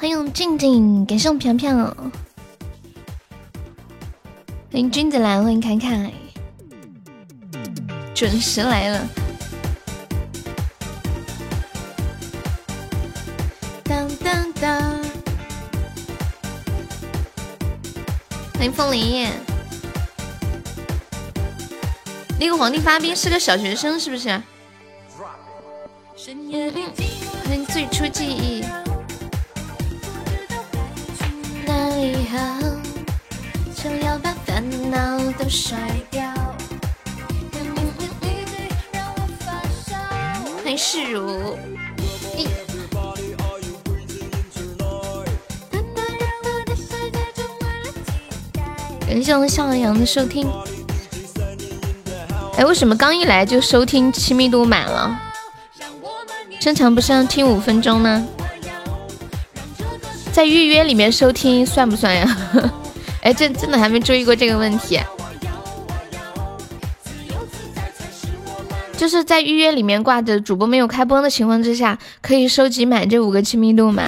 欢迎静静，感谢我飘飘，欢迎君子兰，欢迎凯凯，准时来了。当当当，欢迎风铃。那个皇帝发兵是个小学生，是不是？欢迎最初记忆。向阳的收听。哎，为什么刚一来就收听亲密度满了？正常不是要听五分钟吗？在预约里面收听算不算呀？哎，这真的还没注意过这个问题。就是在预约里面挂着主播没有开播的情况之下，可以收集满这五个亲密度吗？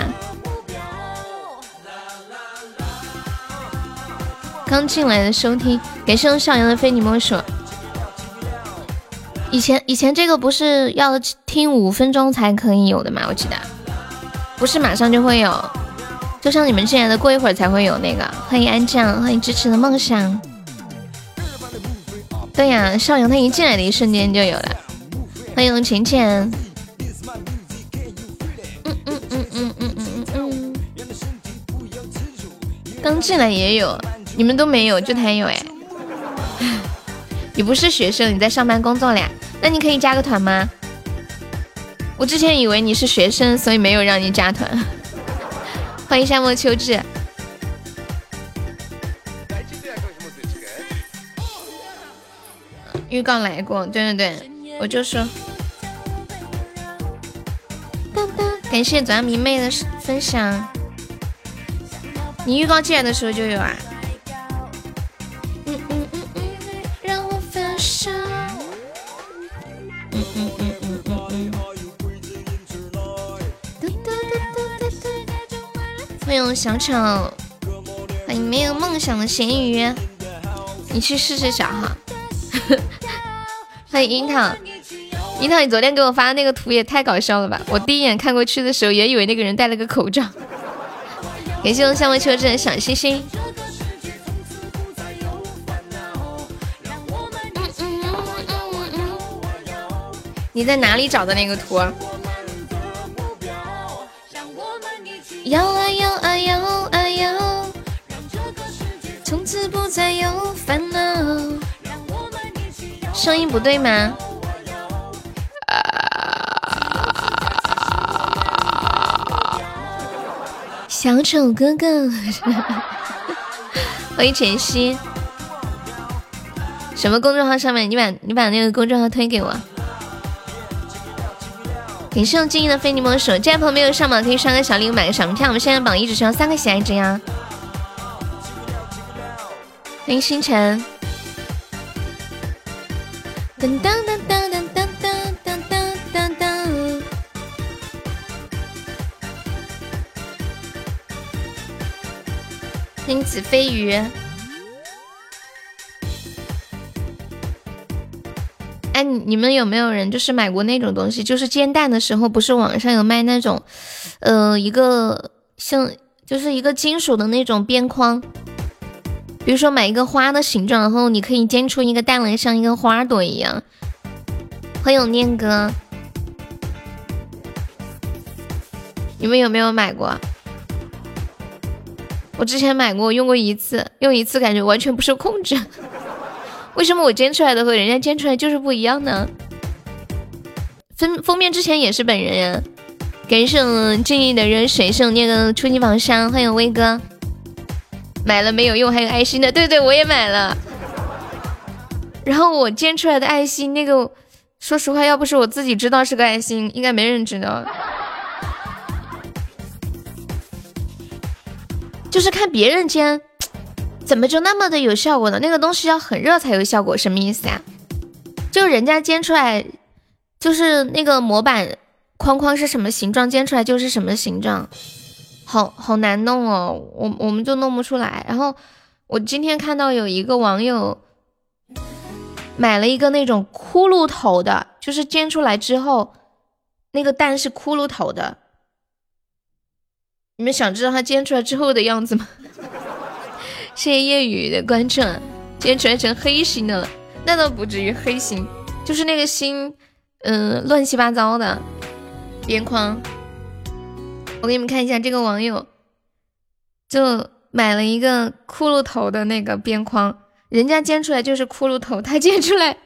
刚进来的收听，感谢我少阳的非你莫属。以前以前这个不是要听五分钟才可以有的吗？我记得不是马上就会有，就像你们进来的过一会儿才会有那个。欢迎安酱，欢迎支持的梦想。对呀，少阳他一进来的一瞬间就有了。欢迎浅浅。嗯嗯嗯嗯嗯嗯嗯。刚进来也有，你们都没有，就他有哎。你不是学生，你在上班工作了呀？那你可以加个团吗？我之前以为你是学生，所以没有让你加团。欢迎夏末秋至。预告来过，对对对，我就说。感谢左阳明媚的分享。你预告进来的时候就有啊。欢迎小丑，欢迎没有梦想的咸鱼，你去试试小号。欢 迎樱桃，樱桃，你昨天给我发的那个图也太搞笑了吧！我第一眼看过去的时候，也以为那个人戴了个口罩。感谢我夏末秋的小星星。你在哪里找的那个图？摇从此不再有烦恼。声音不对吗？小丑哥哥，欢迎晨曦。什么公众号上面？你把你把那个公众号推给我。感谢我静音的非你莫属，这位朋友没有上榜可以刷个小礼物买个小门票。我们现在榜一只需要三个喜爱值呀。欢迎星辰。噔噔噔噔噔噔噔噔噔噔。欢迎子飞鱼。哎，你们有没有人就是买过那种东西？就是煎蛋的时候，不是网上有卖那种，呃，一个像就是一个金属的那种边框，比如说买一个花的形状，然后你可以煎出一个蛋来，像一个花朵一样。欢迎念哥，你们有没有买过？我之前买过，用过一次，用一次感觉完全不受控制。为什么我煎出来的和人家煎出来就是不一样呢？封封面之前也是本人呀。感谢我敬意的热水，是我那个初级宝箱，欢迎威哥。买了没有用？还有爱心的，对对，我也买了。然后我煎出来的爱心，那个说实话，要不是我自己知道是个爱心，应该没人知道。就是看别人煎。怎么就那么的有效果呢？那个东西要很热才有效果，什么意思呀？就人家煎出来，就是那个模板框框是什么形状，煎出来就是什么形状。好好难弄哦，我我们就弄不出来。然后我今天看到有一个网友买了一个那种骷髅头的，就是煎出来之后那个蛋是骷髅头的。你们想知道它煎出来之后的样子吗？谢谢夜雨的关注，煎出来成黑心的了，那倒不至于黑心，就是那个心，嗯，乱七八糟的边框。我给你们看一下，这个网友就买了一个骷髅头的那个边框，人家煎出来就是骷髅头，他煎出来，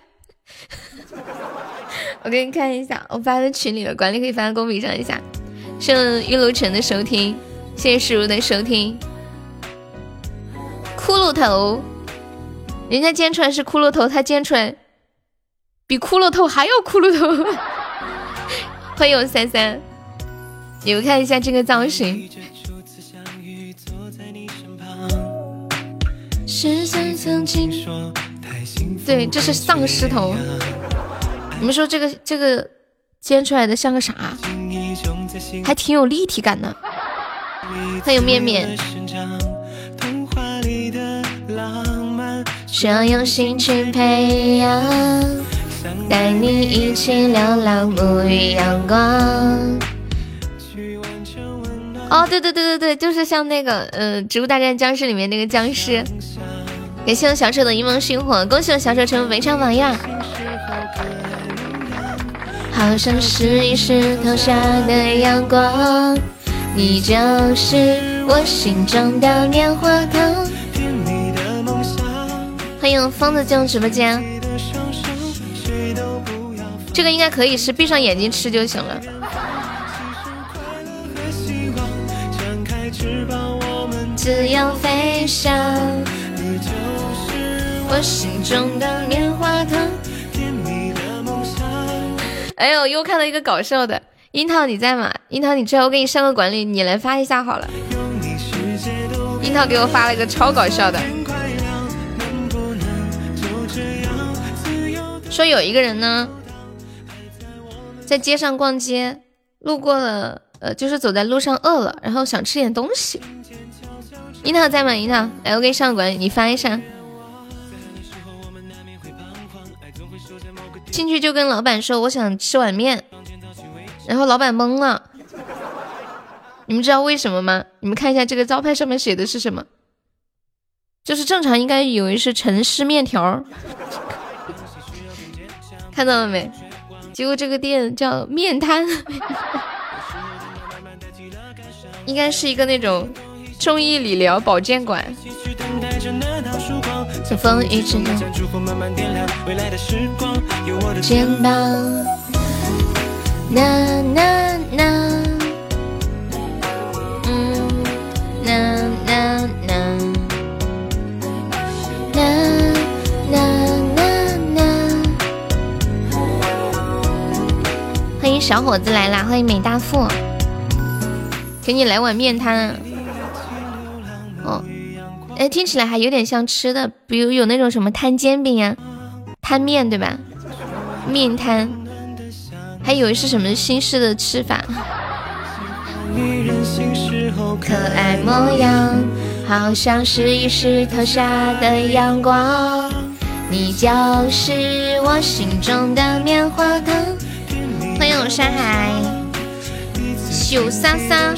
我给你看一下，我发在群里了，管理可以发在公屏上一下。谢玉露城的收听，谢谢世如的收听。骷髅头，人家煎出来是骷髅头，他煎出来比骷髅头还要骷髅头。欢迎我三三。你们看一下这个造型，对，这是丧尸头。你们说这个这个煎出来的像个啥？还挺有立体感的。欢迎面面。需要用心去培养，带你一起流浪，沐浴阳光。哦，对对对对对，就是像那个，呃，《植物大战僵尸》里面那个僵尸。感谢我小丑的一梦星火，恭喜我小丑成为围场榜样。好像是一石头下的阳光，你就是我心中的棉花糖。欢迎疯子进入直播间，这个应该可以是闭上眼睛吃就行了。自由飞翔，你就是我心中的棉花糖。甜蜜的梦想哎呦，又看到一个搞笑的，樱桃你在吗？樱桃你出来，我给你上个管理，你来发一下好了。樱桃给我发了一个超搞笑的，说有一个人呢，在街上逛街，路过了，呃，就是走在路上饿了，然后想吃点东西。樱桃在吗？樱桃，来，我给你上管理，你发一下。进去就跟老板说，我想吃碗面，然后老板懵了。你们知道为什么吗？你们看一下这个招牌上面写的是什么？就是正常应该以为是陈氏面条，看到了没？结果这个店叫面摊，应该是一个那种。中医理疗保健馆。随风一直，肩膀。呐呐呐，嗯，呐呐呐，呐呐呐呐。欢迎小伙子来啦！欢迎美大富，给你来碗面汤。哦，哎，听起来还有点像吃的，比如有那种什么摊煎饼呀、摊面，对吧？面摊，还以为是什么新式的吃法。可爱模样，好像是一石头下的阳光，你就是我心中的棉花糖。欢迎我山海，秀莎莎。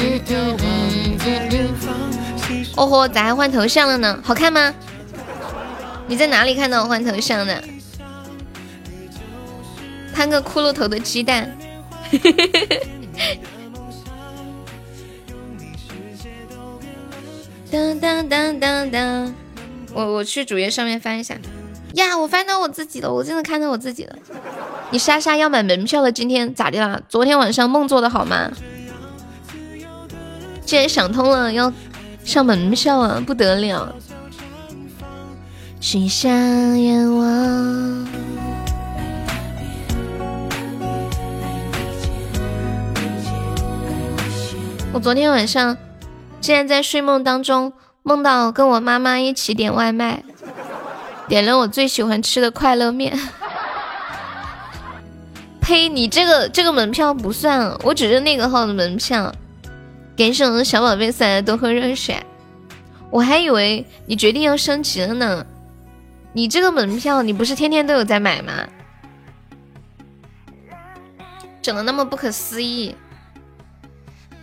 嗯嗯嗯哦豁，咋还换头像了呢？好看吗？你在哪里看到我换头像的？摊个骷髅头的鸡蛋。当当当当当，我我去主页上面翻一下。呀，我翻到我自己了，我真的看到我自己了。你莎莎要买门票了，今天咋的啦？昨天晚上梦做的好吗？既然想通了，要上门票啊，不得了！许下愿望。我昨天晚上竟然在睡梦当中梦到跟我妈妈一起点外卖，点了我最喜欢吃的快乐面。呸！你这个这个门票不算，我只是那个号的门票。感谢我的小宝贝送来的多喝热水，我还以为你决定要升级了呢。你这个门票，你不是天天都有在买吗？整的那么不可思议。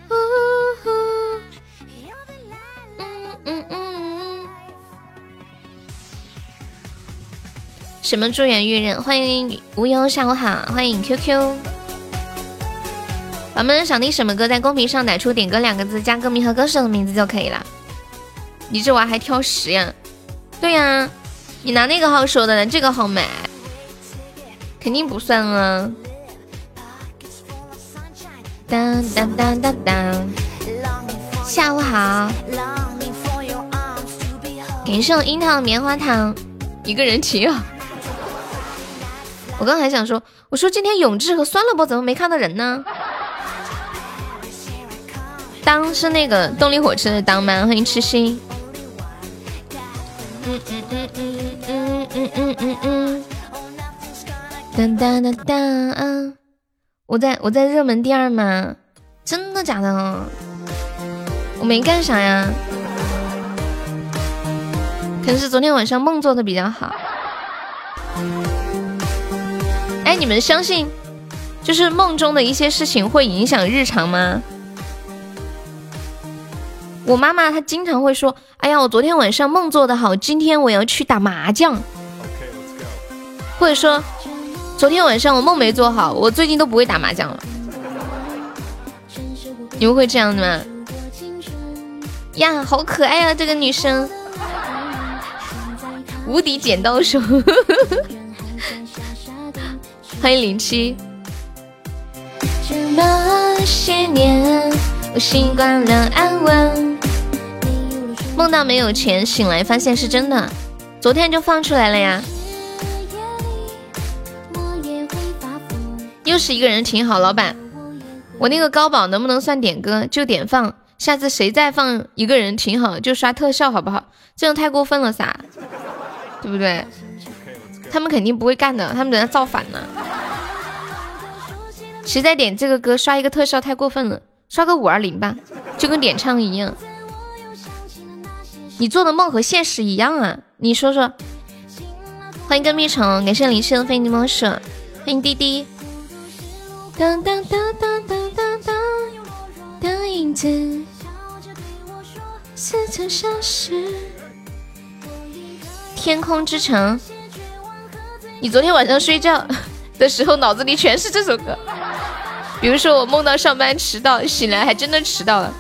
嗯嗯嗯嗯什么祝愿玉人？欢迎无忧，下午好，欢迎 QQ。宝们想听什么歌，在公屏上打出“点歌”两个字，加歌名和歌手的名字就可以了。你这娃还挑食呀？对呀，你拿那个号说的，这个号买，肯定不算啊。当当当当当，下午好。感谢樱桃棉花糖，一个人骑啊！我刚还想说，我说今天永志和酸萝卜怎么没看到人呢？当是那个动力火车的当吗？欢迎痴心。嗯嗯嗯嗯嗯嗯嗯嗯嗯。当当当当，我在我在热门第二吗？真的假的？我没干啥呀。可能是昨天晚上梦做的比较好。哎，你们相信就是梦中的一些事情会影响日常吗？我妈妈她经常会说：“哎呀，我昨天晚上梦做的好，今天我要去打麻将。”或者说，昨天晚上我梦没做好，我最近都不会打麻将了。你们会这样的吗？呀，好可爱啊，这个女生。无敌剪刀手，欢迎零七。这么些年，我习惯了安稳。梦到没有钱，醒来发现是真的。昨天就放出来了呀。又是一个人挺好，老板，我那个高保能不能算点歌？就点放，下次谁再放一个人挺好，就刷特效好不好？这样太过分了撒。对不对？他们肯定不会干的，他们等下造反呢。谁在点这个歌刷一个特效太过分了，刷个五二零吧，就跟点唱一样。你做的梦和现实一样啊？你说说。欢迎跟蜜虫，感谢林夕的非你莫属，欢迎滴滴。当当当当当当当，当影子似曾相识。天空之城，你昨天晚上睡觉的时候脑子里全是这首歌。比如说我梦到上班迟到，醒来还真的迟到了。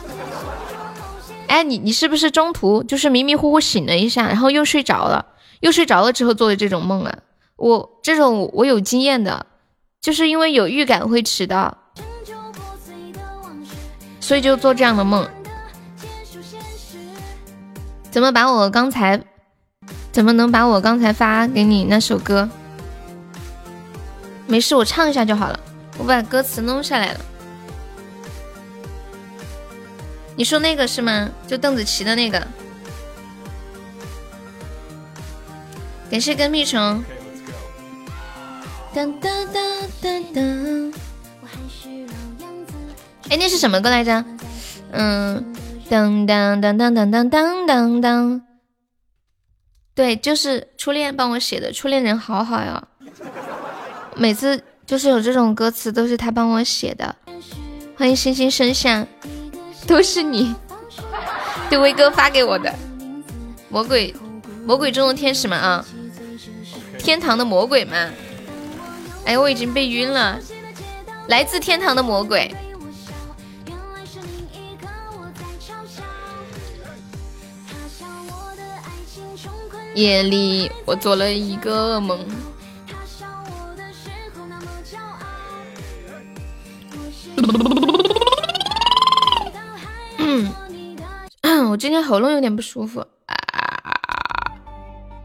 哎，你你是不是中途就是迷迷糊糊醒了一下，然后又睡着了，又睡着了之后做的这种梦啊？我这种我有经验的，就是因为有预感会迟到，所以就做这样的梦。怎么把我刚才？怎么能把我刚才发给你那首歌？没事，我唱一下就好了。我把歌词弄下来了。你说那个是吗？就邓紫棋的那个。感谢跟屁虫。噔噔噔噔噔。哎，那是什么歌来着？嗯，噔噔噔噔噔噔噔噔噔。对，就是初恋帮我写的，初恋人好好呀。每次就是有这种歌词，都是他帮我写的。欢迎星星升下，都是你，对威哥发给我的。魔鬼，魔鬼中的天使们啊，天堂的魔鬼们。哎，我已经被晕了。来自天堂的魔鬼。夜里，我做了一个梦。我今天喉咙有点不舒服。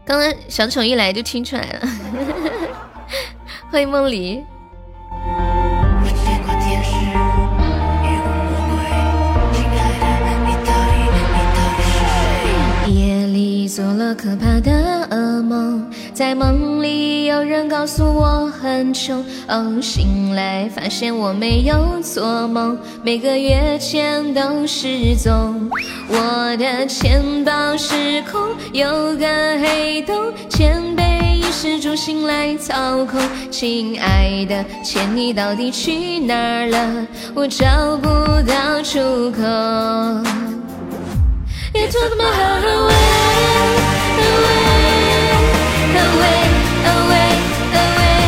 刚刚小丑一来就听出来了。欢迎梦离。做了可怕的噩梦。在梦里有人告诉我很穷，哦，醒来发现我没有做梦，每个月钱都失踪，我的钱包失控，有个黑洞，钱被衣食住行来操控。亲爱的，钱你到底去哪儿了？我找不到出口。You took my heart away, away, away, away, away,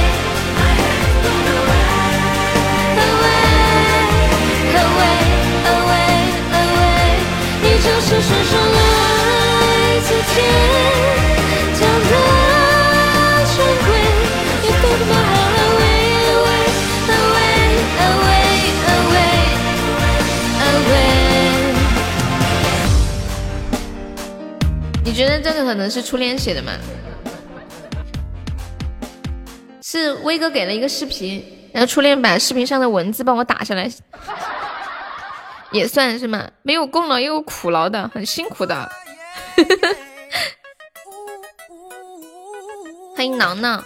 away, away, away。你就是传说来自天你觉得这个可能是初恋写的吗？是威哥给了一个视频，然后初恋把视频上的文字帮我打下来，也算是吗？没有功劳也有苦劳的，很辛苦的。欢迎挠挠，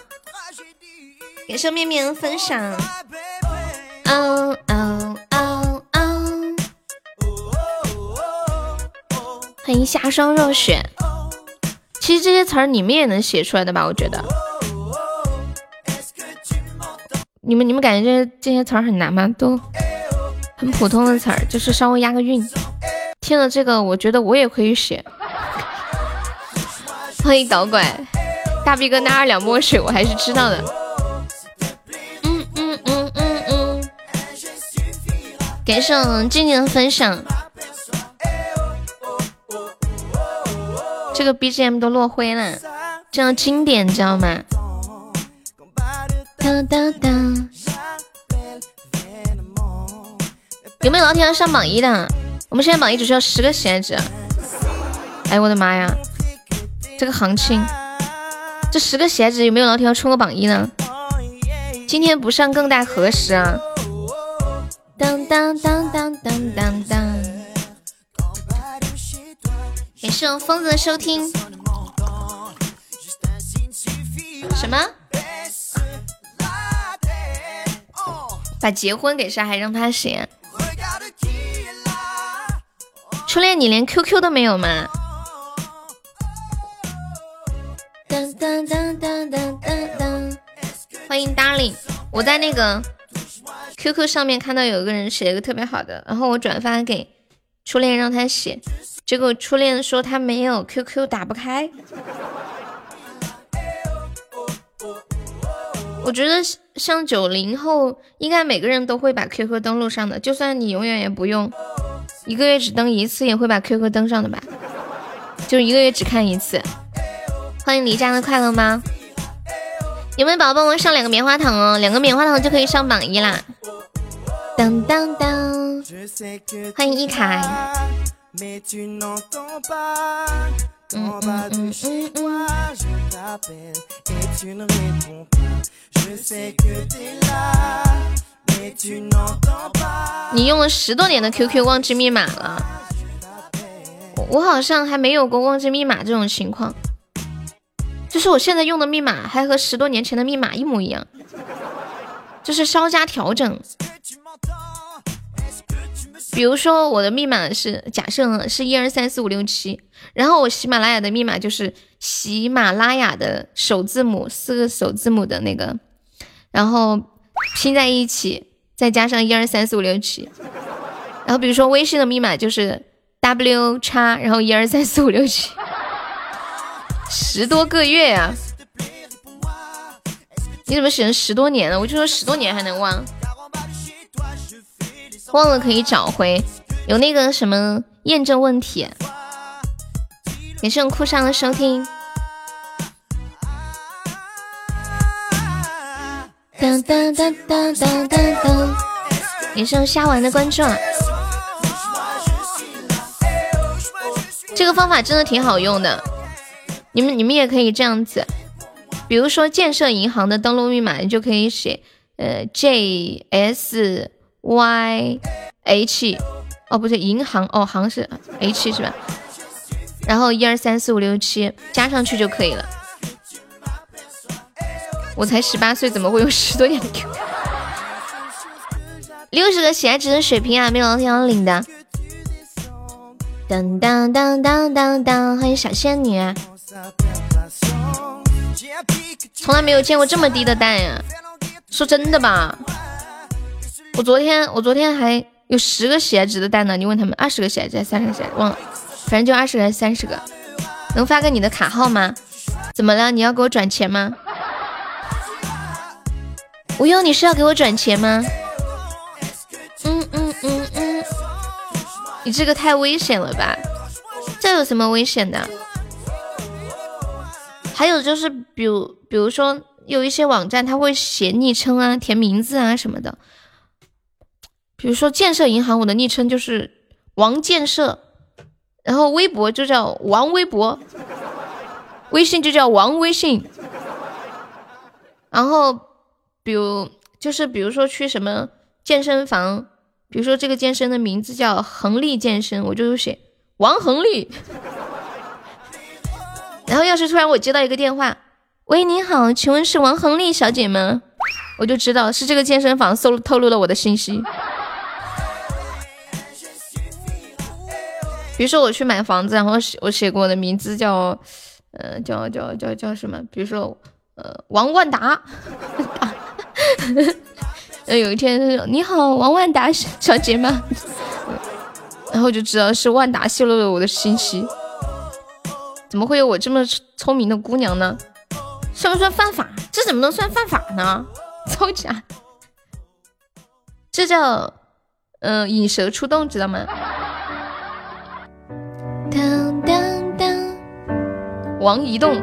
感谢面面分享。嗯嗯嗯嗯！欢迎夏霜若雪。其实这些词儿你们也能写出来的吧？我觉得。你们你们感觉这些这些词儿很难吗？都很普通的词儿，就是稍微押个韵。听了这个，我觉得我也可以写。欢迎导拐，大逼哥那二两墨水我还是知道的。嗯嗯嗯嗯嗯。感谢静静的分享。这个 BGM 都落灰了，这样经典，你知道吗？哒哒哒。有没有老铁要上榜一的？我们现在榜一只需要十个喜爱值。哎，我的妈呀！这个行情，这十个喜爱值有没有老铁要冲个榜一呢？今天不上更待何时啊？当当当当当当当。感谢我疯子的收听。什么？把结婚给啥？还让他写？初恋，你连 QQ 都没有吗？当当当当当当！欢迎 Darling，我在那个 QQ 上面看到有个人写了一个特别好的，然后我转发给初恋让他写，结果初恋说他没有 QQ 打不开。我觉得像九零后，应该每个人都会把 QQ 登录上的，就算你永远也不用，一个月只登一次，也会把 QQ 登上的吧？就一个月只看一次。欢迎离家的快乐吗？有没有宝宝帮我上两个棉花糖哦？两个棉花糖就可以上榜一啦！当当当！欢迎一凯。嗯嗯嗯嗯嗯。你用了十多年的 QQ 忘记密码了？我好像还没有过忘记密码这种情况。就是我现在用的密码还和十多年前的密码一模一样，就是稍加调整。比如说我的密码是假设是一二三四五六七，然后我喜马拉雅的密码就是喜马拉雅的首字母四个首字母的那个，然后拼在一起，再加上一二三四五六七。然后比如说微信的密码就是 W 叉，然后一二三四五六七。十多个月呀？你怎么写成十多年了？我就说十多年还能忘，忘了可以找回。有那个什么验证问题？也是用酷上的收听。当当当当当当当，也是用虾丸的关注。这个方法真的挺好用的。你们你们也可以这样子，比如说建设银行的登录密码，你就可以写呃 J S Y H，哦不对，银行哦行是 H 是吧？然后一二三四五六七加上去就可以了。我才十八岁，怎么会有十多年的 Q？六十个喜爱值的水瓶啊，没有听到领的。当当当当当当，欢迎小仙女。从来没有见过这么低的蛋呀！说真的吧，我昨天我昨天还有十个喜爱值的蛋呢。你问他们二十个喜爱值，三十个喜爱，忘了，反正就二十个还是三十个。能发个你的卡号吗？怎么了？你要给我转钱吗？无忧，你是要给我转钱吗？嗯嗯嗯嗯，你这个太危险了吧？这有什么危险的？还有就是，比如比如说有一些网站，他会写昵称啊、填名字啊什么的。比如说建设银行，我的昵称就是王建设，然后微博就叫王微博，微信就叫王微信。然后比如就是比如说去什么健身房，比如说这个健身的名字叫恒力健身，我就写王恒力。然后要是突然我接到一个电话，喂，你好，请问是王恒力小姐吗？我就知道是这个健身房搜透露了我的信息。比如说我去买房子，然后我写过我的名字叫，呃，叫叫叫叫什么？比如说，呃，王万达。呃，有一天说你好，王万达小姐吗？然后就知道是万达泄露了我的信息。怎么会有我这么聪明的姑娘呢？算不算犯法？这怎么能算犯法呢？造假，这叫嗯引蛇出洞，知道吗？当当当，王移动，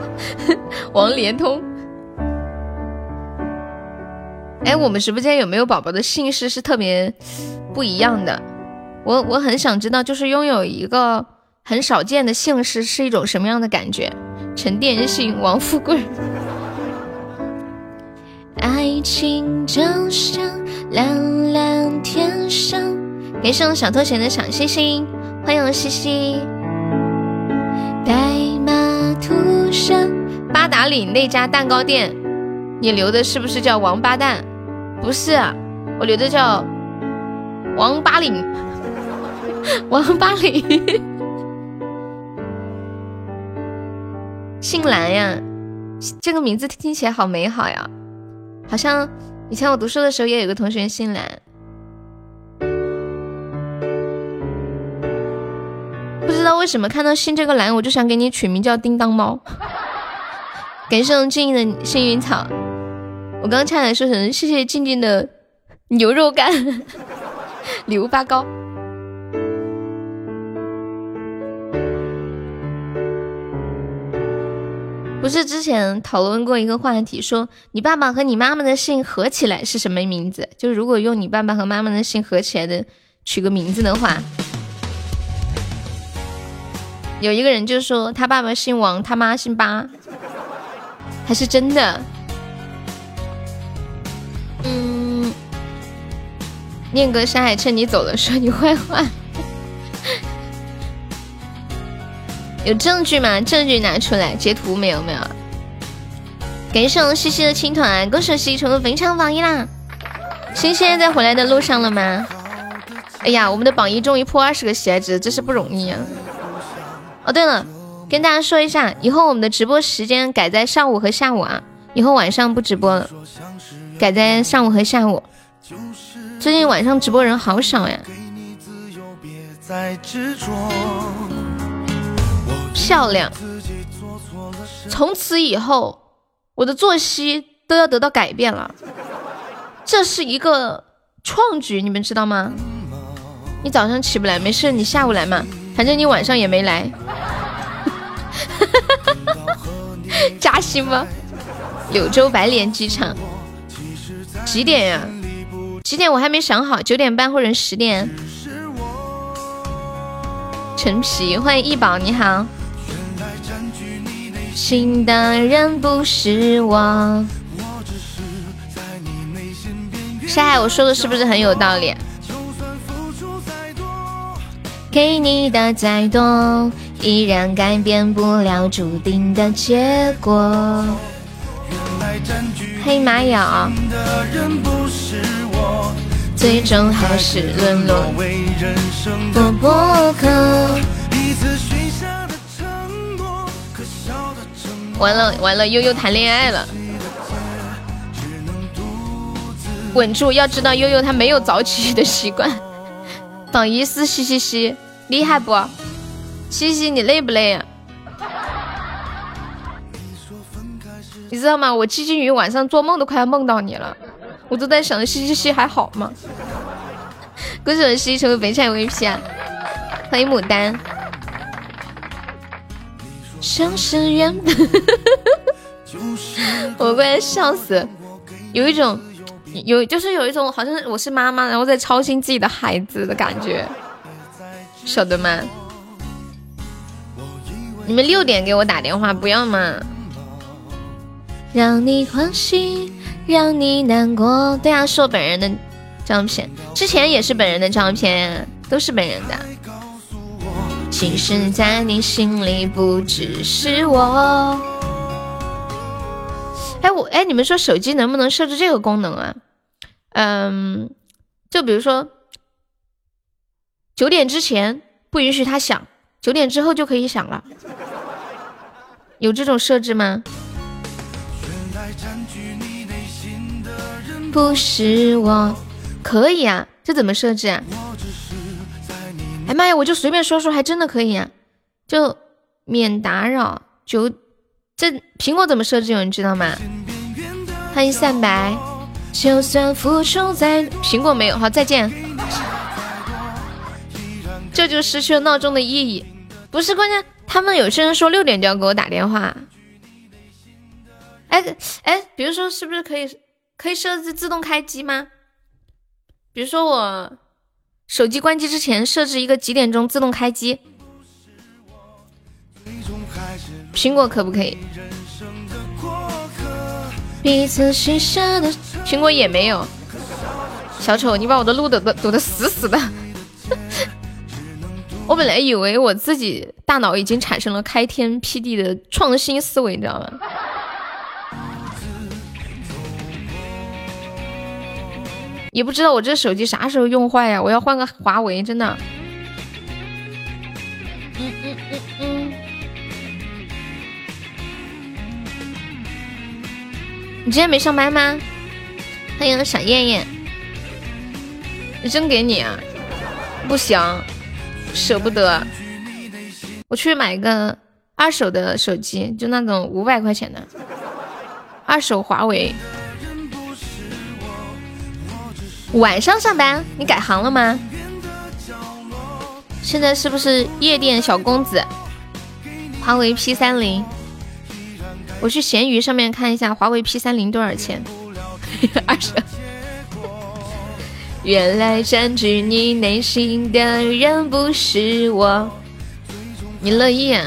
王联通。哎，我们直播间有没有宝宝的姓氏是特别不一样的？我我很想知道，就是拥有一个。很少见的姓氏是一种什么样的感觉？陈电信、王富贵。爱情就像蓝蓝天上。给上小拖鞋的小星星，欢迎西西。白马涂上八达岭那家蛋糕店，你留的是不是叫王八蛋？不是，我留的叫王八岭。王八岭。姓蓝呀，这个名字听起来好美好呀，好像以前我读书的时候也有个同学姓蓝，不知道为什么看到姓这个栏，我就想给你取名叫叮当猫。感谢静静的幸运草，我刚差点说成谢谢静静的牛肉干 礼物发糕。不是之前讨论过一个话题，说你爸爸和你妈妈的姓合起来是什么名字？就如果用你爸爸和妈妈的姓合起来的取个名字的话，有一个人就说他爸爸姓王，他妈姓八，还是真的。嗯，念哥山海趁你走了说你坏话。有证据吗？证据拿出来，截图没有？没有。感谢我们西西的青团，恭喜西西成为本场榜一啦！西西现在在回来的路上了吗？哎呀，我们的榜一终于破二十个喜爱值，真是不容易啊！哦，对了，跟大家说一下，以后我们的直播时间改在上午和下午啊，以后晚上不直播了，改在上午和下午。最近晚上直播人好少呀。漂亮！从此以后，我的作息都要得到改变了。这是一个创举，你们知道吗？你早上起不来，没事，你下午来嘛，反正你晚上也没来。加薪吗？柳州白莲机场几点呀？几点？我还没想好，九点半或者十点。陈皮，欢迎易宝，你好。心的人不是我。沙海，我说的是不是很有道理？给你的再多，依然改变不了注定的结果。黑玛雅。最终还是沦落波波客。完了完了，悠悠谈恋爱了。稳住，要知道悠悠他没有早起的习惯。榜一是嘻嘻嘻，厉害不？西西，你累不累啊？你知道吗？我七金鱼晚上做梦都快要梦到你了，我都在想西西西还好吗？恭喜我西成为北菜 VP 啊！欢迎牡丹。相识缘本，我快笑死，有一种有就是有一种好像我是妈妈，然后在操心自己的孩子的感觉，晓得吗？你们六点给我打电话不要吗？让你欢喜，让你难过。对啊，是我本人的照片，之前也是本人的照片，都是本人的。其实，在你心里不只是我。哎，我哎，你们说手机能不能设置这个功能啊？嗯，就比如说九点之前不允许他响，九点之后就可以响了，有这种设置吗？不是我，可以啊，这怎么设置啊？哎妈呀，我就随便说说，还真的可以啊，就免打扰。九，这苹果怎么设置？有人知道吗？欢迎散白。就算付出在，苹果没有，好再见。这就失去了闹钟的意义。不是关键，他们有些人说六点就要给我打电话。哎哎，比如说是不是可以？可以设置自动开机吗？比如说我手机关机之前设置一个几点钟自动开机，苹果可不可以？苹果也没有。小丑，你把我的路堵的堵的死死的。我本来以为我自己大脑已经产生了开天辟地的创新思维，你知道吗？也不知道我这手机啥时候用坏呀？我要换个华为，真的。嗯嗯嗯嗯。你今天没上班吗？欢迎小燕燕。扔给你啊？不行，舍不得。我去买个二手的手机，就那种五百块钱的二手华为。晚上上班，你改行了吗？现在是不是夜店小公子？华为 P 三零，我去闲鱼上面看一下华为 P 三零多少钱？二十。原来占据你内心的人不是我，你乐意？啊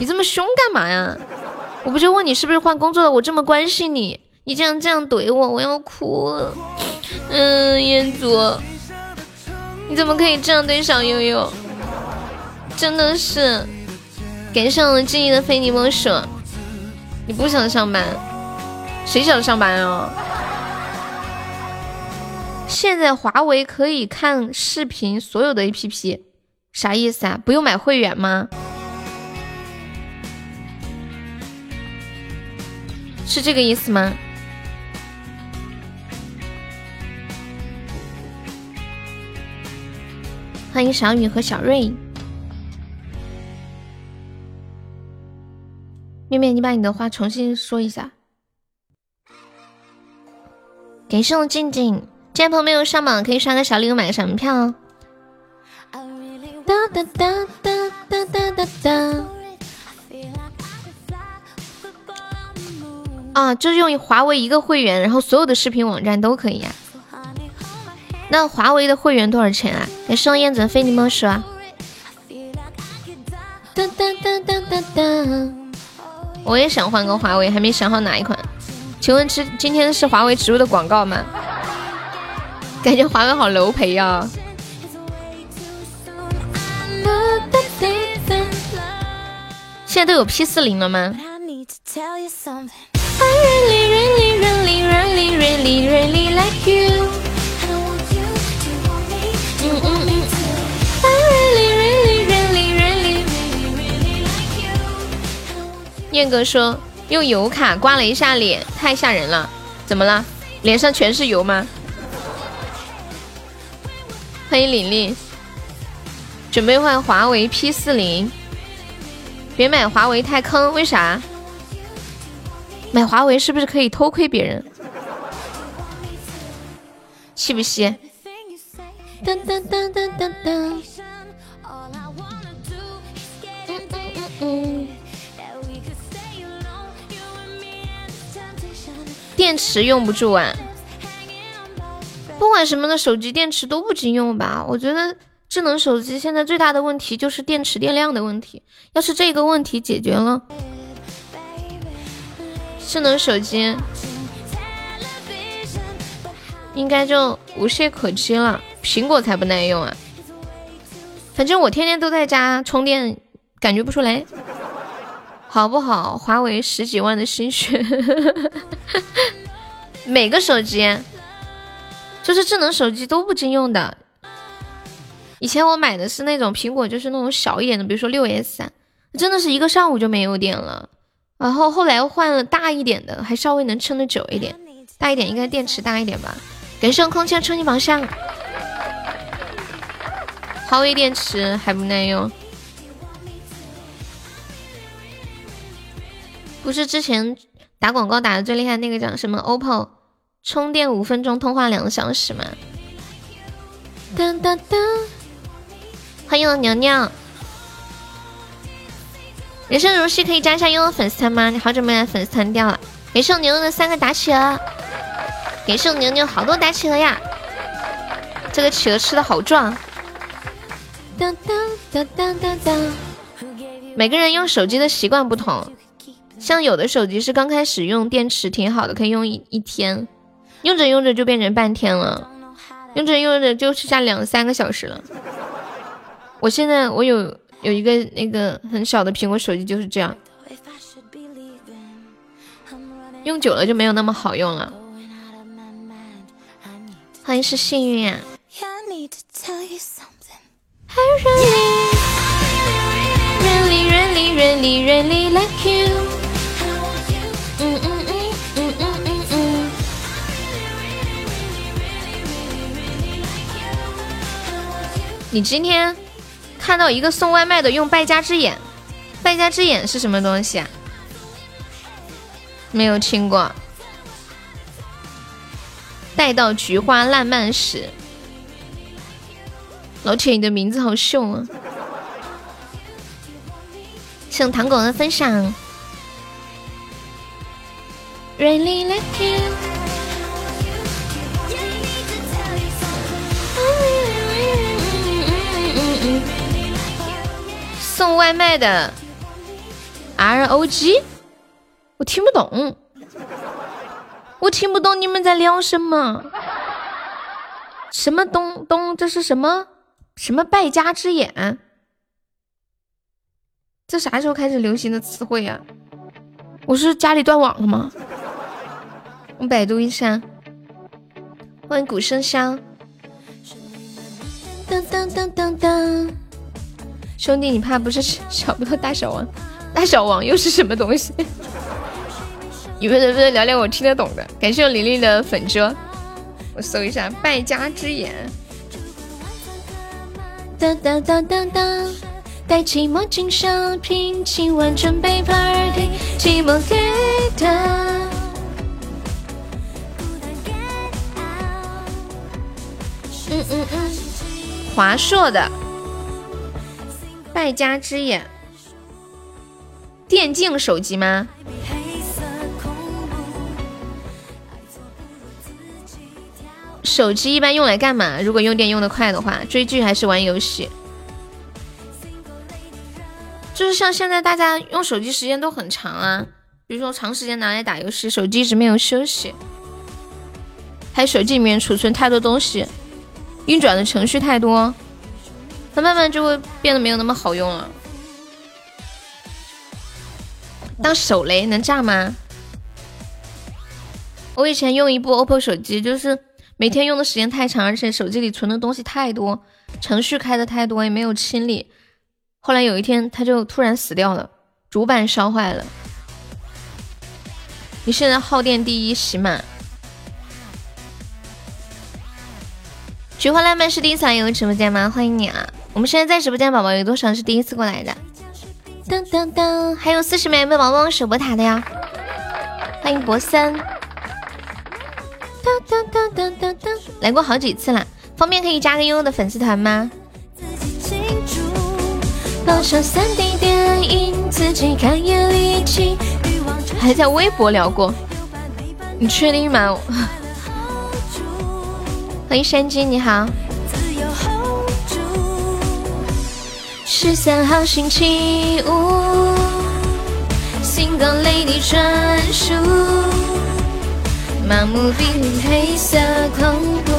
你这么凶干嘛呀？我不就问你是不是换工作了？我这么关心你。你竟然这样怼我，我要哭了。嗯，彦祖，你怎么可以这样对小悠悠？真的是感谢我记忆的非你莫属。你不想上班？谁想上班啊？现在华为可以看视频，所有的 APP，啥意思啊？不用买会员吗？是这个意思吗？欢迎小雨和小瑞，面面，你把你的话重新说一下。感谢我静静，今天朋友没有上榜，可以刷个小礼物，买个门票。哒哒哒哒哒哒哒哒。啊，就是用华为一个会员，然后所有的视频网站都可以呀。那华为的会员多少钱啊？给双燕子非你莫属啊！哒哒哒哒哒哒！我也想换个华为，还没想好哪一款。请问是今天是华为植入的广告吗？感觉华为好楼赔呀！现在都有 P 四零了吗？燕哥说用油卡刮了一下脸，太吓人了。怎么了？脸上全是油吗？欢迎玲玲，准备换华为 P 四零。别买华为太坑，为啥？买华为是不是可以偷窥别人？气不气？噔噔噔噔噔噔。电池用不住啊！不管什么的手机电池都不经用吧？我觉得智能手机现在最大的问题就是电池电量的问题。要是这个问题解决了，智能手机应该就无懈可击了。苹果才不耐用啊！反正我天天都在家充电，感觉不出来。好不好？华为十几万的心血，每个手机就是智能手机都不经用的。以前我买的是那种苹果，就是那种小一点的，比如说六 S，真的是一个上午就没有电了。然后后来换了大一点的，还稍微能撑得久一点。大一点应该电池大一点吧？感谢空间冲击榜上，华为电池还不耐用。不是之前打广告打的最厉害那个叫什么 OPPO，充电五分钟，通话两个小时吗？噔噔噔！欢迎我娘娘，人生如戏，可以加一下悠悠粉丝团吗？你好久没来粉丝团掉了。给我牛牛的三个打企鹅，给我牛牛好多打企鹅呀！这个企鹅吃的好壮。当当当当当当！每个人用手机的习惯不同。像有的手机是刚开始用电池挺好的，可以用一一天，用着用着就变成半天了，用着用着就剩下两三个小时了。我现在我有有一个那个很小的苹果手机就是这样，用久了就没有那么好用了。欢迎是幸运啊。嗯嗯嗯你今天看到一个送外卖的用败家之眼，败家之眼是什么东西啊？没有听过。待到菊花烂漫时，老铁，你的名字好秀啊！谢糖果的分享。Really like you。送外卖的 R O G，我听不懂，我听不懂你们在聊什么？什么东东？这是什么？什么败家之眼？这啥时候开始流行的词汇呀？我是家里断网了吗？我百度一下，欢迎古生香。当当当当当，兄弟，你怕不是找不到大小王？大小王又是什么东西？你们能不能聊聊我听得懂的？感谢我玲玲的粉遮，我搜一下败家之眼。当当当当当，戴起墨镜上品，今晚准备 party，寂寞给的。嗯嗯嗯，华硕的败家之眼，电竞手机吗？手机一般用来干嘛？如果用电用的快的话，追剧还是玩游戏？就是像现在大家用手机时间都很长啊，比如说长时间拿来打游戏，手机一直没有休息，还有手机里面储存太多东西。运转的程序太多，它慢慢就会变得没有那么好用了。当手雷能炸吗？我以前用一部 OPPO 手机，就是每天用的时间太长，而且手机里存的东西太多，程序开的太多，也没有清理。后来有一天，它就突然死掉了，主板烧坏了。你现在耗电第一，喜马。菊花烂漫是第一次来我直播间吗？欢迎你啊！我们现在在直播间的宝宝有多少是第一次过来的？噔噔噔，还有四十枚被宝宝守波塔的呀！欢迎博森。噔噔噔噔噔噔，来过好几次了，方便可以加个悠悠的粉丝团吗？还在微博聊过，你确定吗？欢迎山鸡，你好。十三号星期五，星光雷的专属，盲目逼黑色恐怖。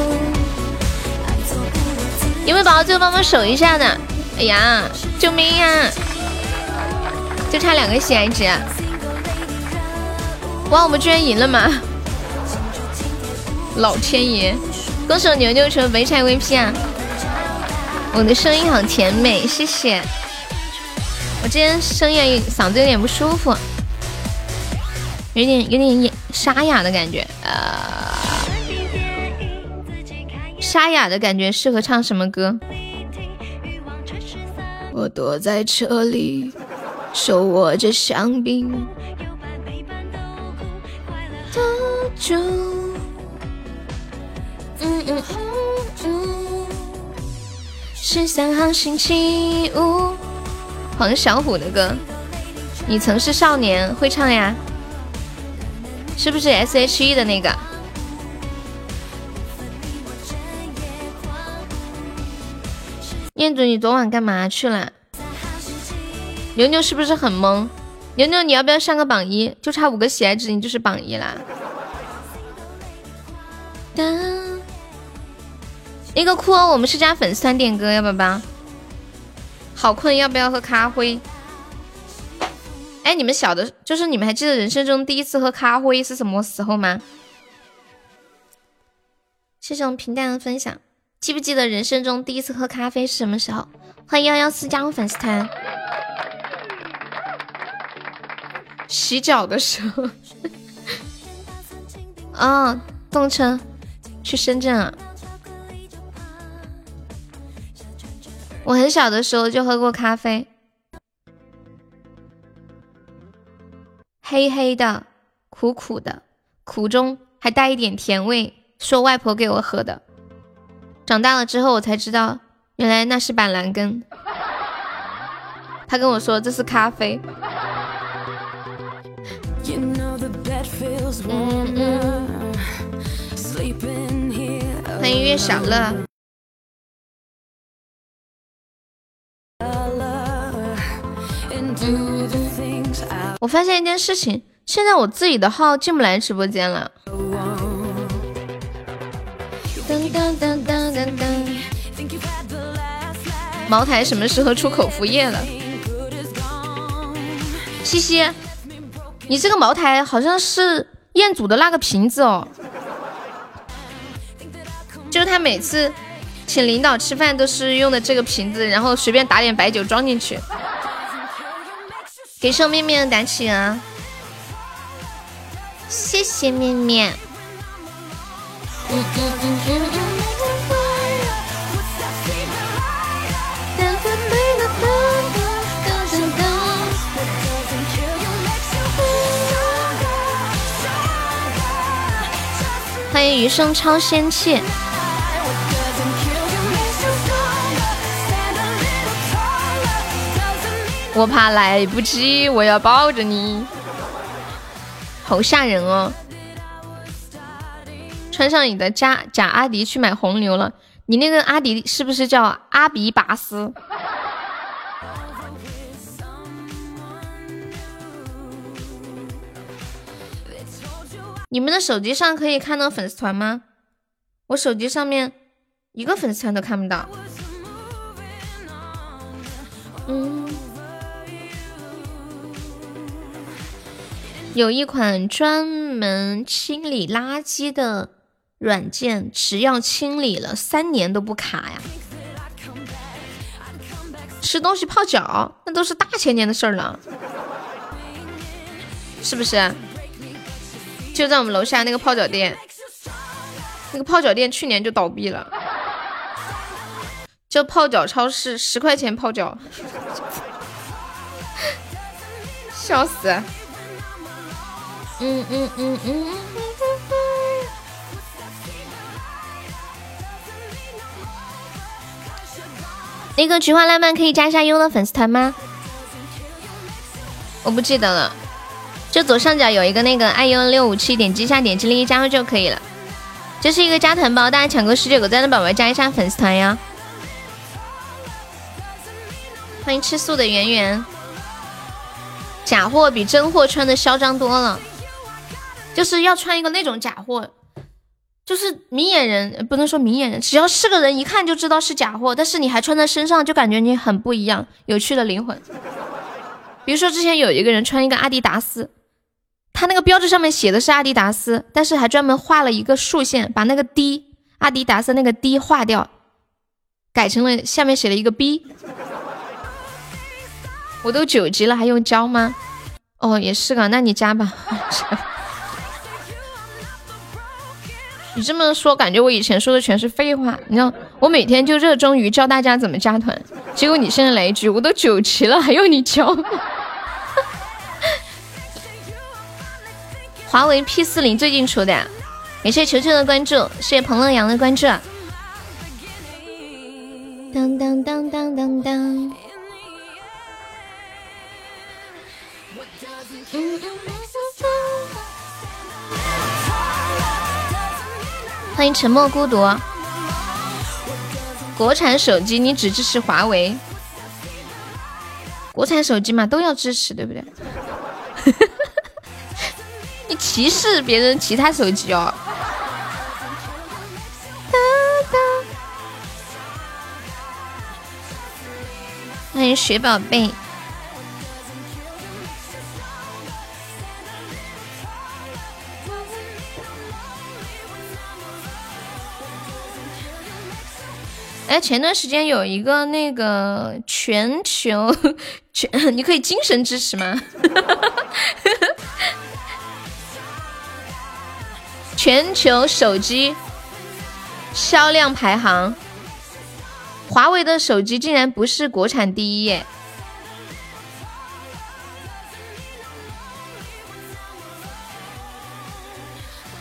有没有宝宝最后帮忙守一下的？哎呀，救命呀！就差两个喜爱值。哇，我们居然赢了吗？老天爷！恭喜牛牛成白菜 VP 啊！我的声音好甜美，谢谢。我今天声音嗓子有点不舒服，有点有点沙哑的感觉。呃，沙哑的感觉适合唱什么歌？我躲在车里，手握着香槟。嗯嗯嗯，十三号星期五，黄小琥的歌，你曾是少年，会唱呀？是不是 S H E 的那个？念祖，你昨晚干嘛去了？牛牛是不是很懵？牛牛，你要不要上个榜一？就差五个喜爱值，你就是榜一啦。一个哭，我们是加粉丝团点歌，呀，宝宝？好困，要不要喝咖啡？哎，你们小的，就是你们还记得人生中第一次喝咖啡是什么时候吗？谢谢我们平淡的分享，记不记得人生中第一次喝咖啡是什么时候？欢迎幺幺四加入粉丝团。洗脚的时候。啊，动车。去深圳啊！我很小的时候就喝过咖啡，黑黑的，苦苦的，苦中还带一点甜味，是我外婆给我喝的。长大了之后我才知道，原来那是板蓝根。他跟我说这是咖啡。嗯嗯。欢迎月小乐。我发现一件事情，现在我自己的号进不来直播间了。茅台什么时候出口服液了？西西，你这个茅台好像是彦祖的那个瓶子哦。就是他每次请领导吃饭都是用的这个瓶子，然后随便打点白酒装进去。给瘦面面打起啊！谢谢面面。嗯嗯嗯嗯。欢迎余生超仙气。我怕来不及，我要抱着你，好吓人哦！穿上你的假假阿迪去买红牛了，你那个阿迪是不是叫阿比巴斯？你们的手机上可以看到粉丝团吗？我手机上面一个粉丝团都看不到。嗯。有一款专门清理垃圾的软件，只要清理了三年都不卡呀。吃东西泡脚，那都是大前年的事儿了，是不是？就在我们楼下那个泡脚店，那个泡脚店去年就倒闭了，叫泡脚超市，十块钱泡脚，笑死！嗯嗯嗯嗯嗯。那个菊花烂漫可以加一下优的粉丝团吗？我不记得了。就左上角有一个那个爱优六五七，点击一下，点击立即加入就可以了。这是一个加团包，大家抢够十九个赞的宝宝加一下粉丝团呀！欢迎吃素的圆圆。假货比真货穿的嚣张多了，就是要穿一个那种假货，就是明眼人不能说明眼人，只要是个人一看就知道是假货，但是你还穿在身上，就感觉你很不一样，有趣的灵魂。比如说之前有一个人穿一个阿迪达斯。他那个标志上面写的是阿迪达斯，但是还专门画了一个竖线，把那个 D 阿迪达斯那个 D 划掉，改成了下面写了一个 B。我都九级了，还用教吗？哦，也是个，那你加吧。你这么说，感觉我以前说的全是废话。你知道，我每天就热衷于教大家怎么加团，结果你现在来一句，我都九级了，还用你教？华为 P 四零最近出的，感谢球球的关注，谢谢彭乐阳的关注。当当当当当当。欢迎沉默孤独。国产手机你只支持华为？国产手机嘛都要支持，对不对？你歧视别人其他手机哦！欢迎雪宝贝。哎，前段时间有一个那个全球全，你可以精神支持吗？全球手机销量排行，华为的手机竟然不是国产第一耶！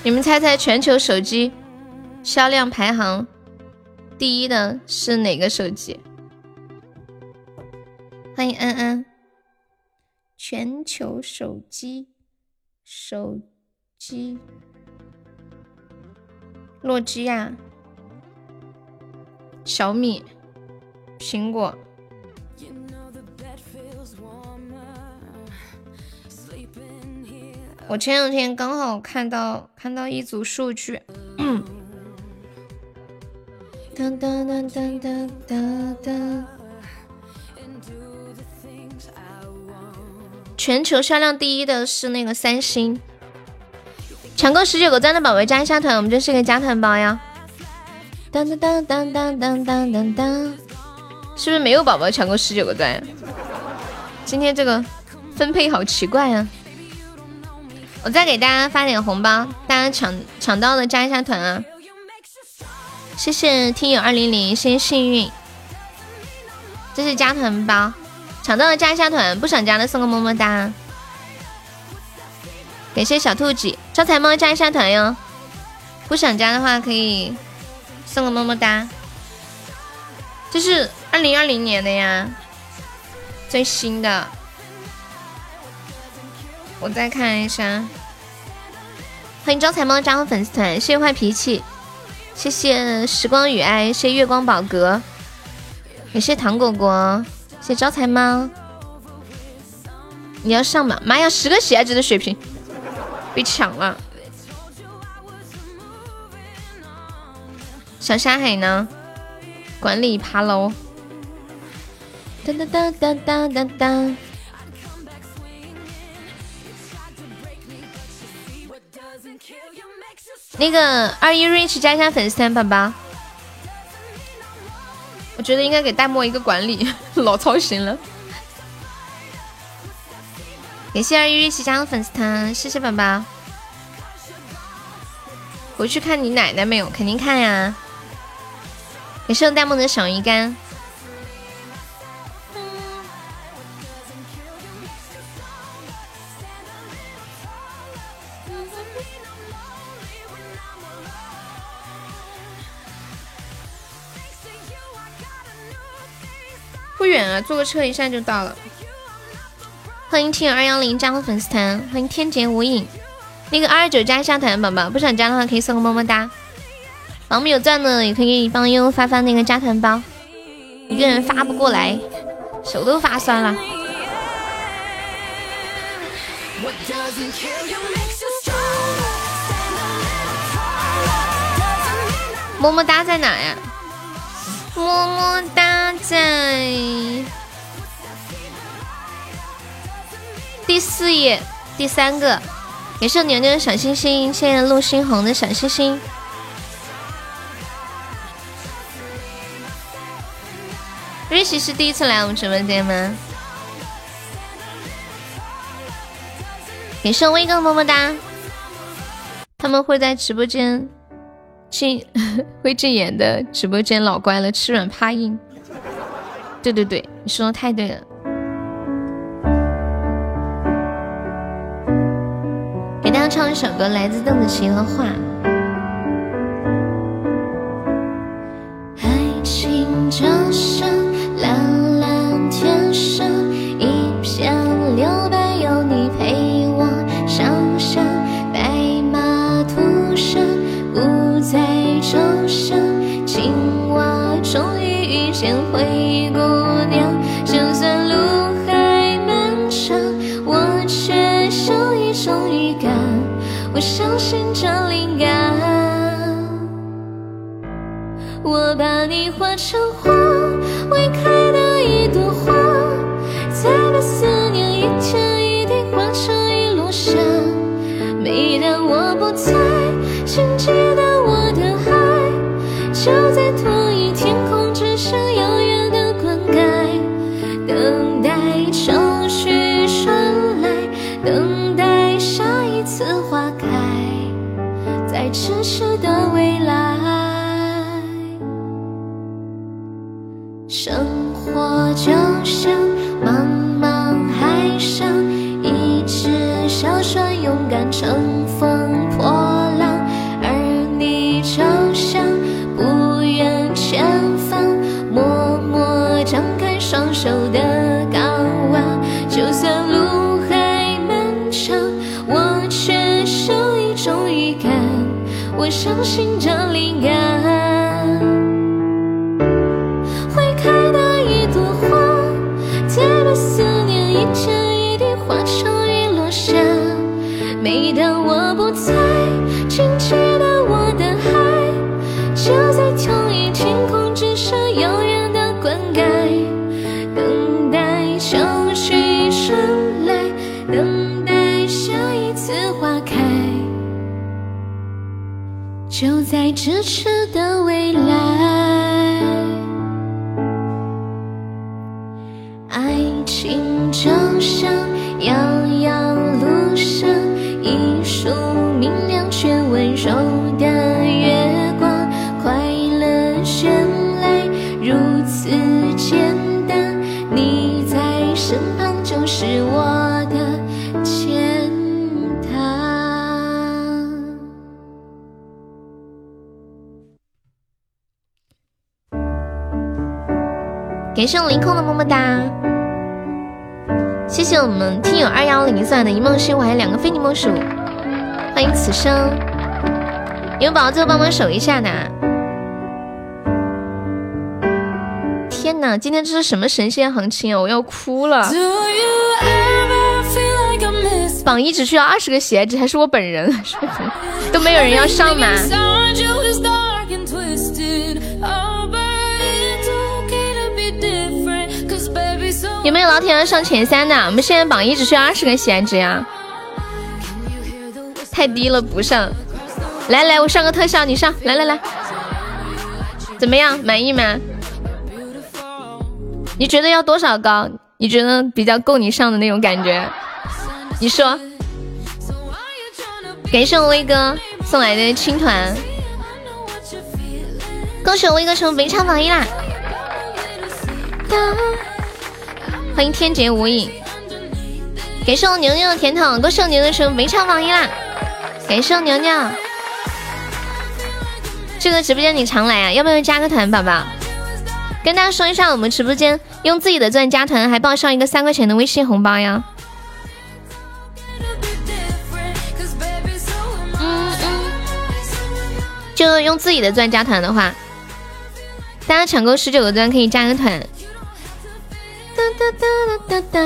你们猜猜全球手机销量排行第一的是哪个手机？欢迎安安。全球手机，手机。诺基亚、小米、苹果。我前两天刚好看到看到一组数据，当当当当当当当，全球销量第一的是那个三星。抢够十九个赞的宝贝加一下团，我们这是个加团包呀！当当当当当当当当，是不是没有宝宝抢够十九个赞？今天这个分配好奇怪呀！我再给大家发点红包，大家抢抢到的加一下团啊！谢谢听友二零零，谢谢幸运，这是加团包，抢到的加一下团，不想加的送个么么哒。感谢小兔子招财猫加一下团哟，不想加的话可以送个么么哒。这是二零二零年的呀，最新的。我再看一下，欢迎招财猫加入粉丝团，谢谢坏脾气，谢谢时光与爱，谢月光宝格，感谢糖果果，谢招财猫。你要上吗？妈呀，十个喜爱值的血瓶。被抢了，小沙海呢？管理爬楼。当当当当当当当。那个二一 rich 加一下粉丝团，宝宝。我觉得应该给弹幕一个管理，老操心了。感谢二一 rich 加的粉丝团，谢谢宝宝。回去看你奶奶没有？肯定看呀。感谢我弹幕的小鱼干。不远啊，坐个车一下就到了。欢迎听二幺零加入粉丝团，欢迎天劫无影。那个二二九加一下团，宝宝不想加的话可以送个么么哒。宝们有钻的也可以帮悠悠发发那个加团包，一个人发不过来，手都发酸了。么么哒在哪呀？么么哒在第四页第三个，也是牛牛的小星星，谢谢陆星红的小星星。瑞奇是第一次来我们直播间吗？也是威哥么么哒。他们会在直播间。进 会禁言的直播间老乖了，吃软怕硬。对对对，你说的太对了。给大家唱一首歌，来自邓紫棋的《画》。见灰姑娘。就算路还漫长，我却有一种预感，我相信这灵感。我把你画成花，相信这灵感。咫尺感谢我凌空的么么哒，谢谢我们听友二幺零送来的一梦星，我还有两个非你莫属，欢迎此生，有宝宝最后帮忙守一下呢。天哪，今天这是什么神仙行情啊！我要哭了。榜一只需要二十个喜爱值，还是我本人，都没有人要上吗？有没有老铁要上前三的？我们现在榜一只需要二十个喜爱值呀，太低了不上。来来，我上个特效，你上来来来，怎么样？满意吗？你觉得要多少高？你觉得比较够你上的那种感觉？你说。感谢我威哥送来的青团，恭喜我威哥成围场榜一啦！欢迎天劫无影，感谢我牛牛的甜筒，恭喜我牛牛成围场榜一啦！感谢我牛牛，这个直播间你常来啊？要不要加个团，宝宝？跟大家说一下，我们直播间用自己的钻加团，还报上一个三块钱的微信红包呀！就用自己的钻加团的话，大家抢够十九个钻可以加个团。哒哒哒哒哒哒！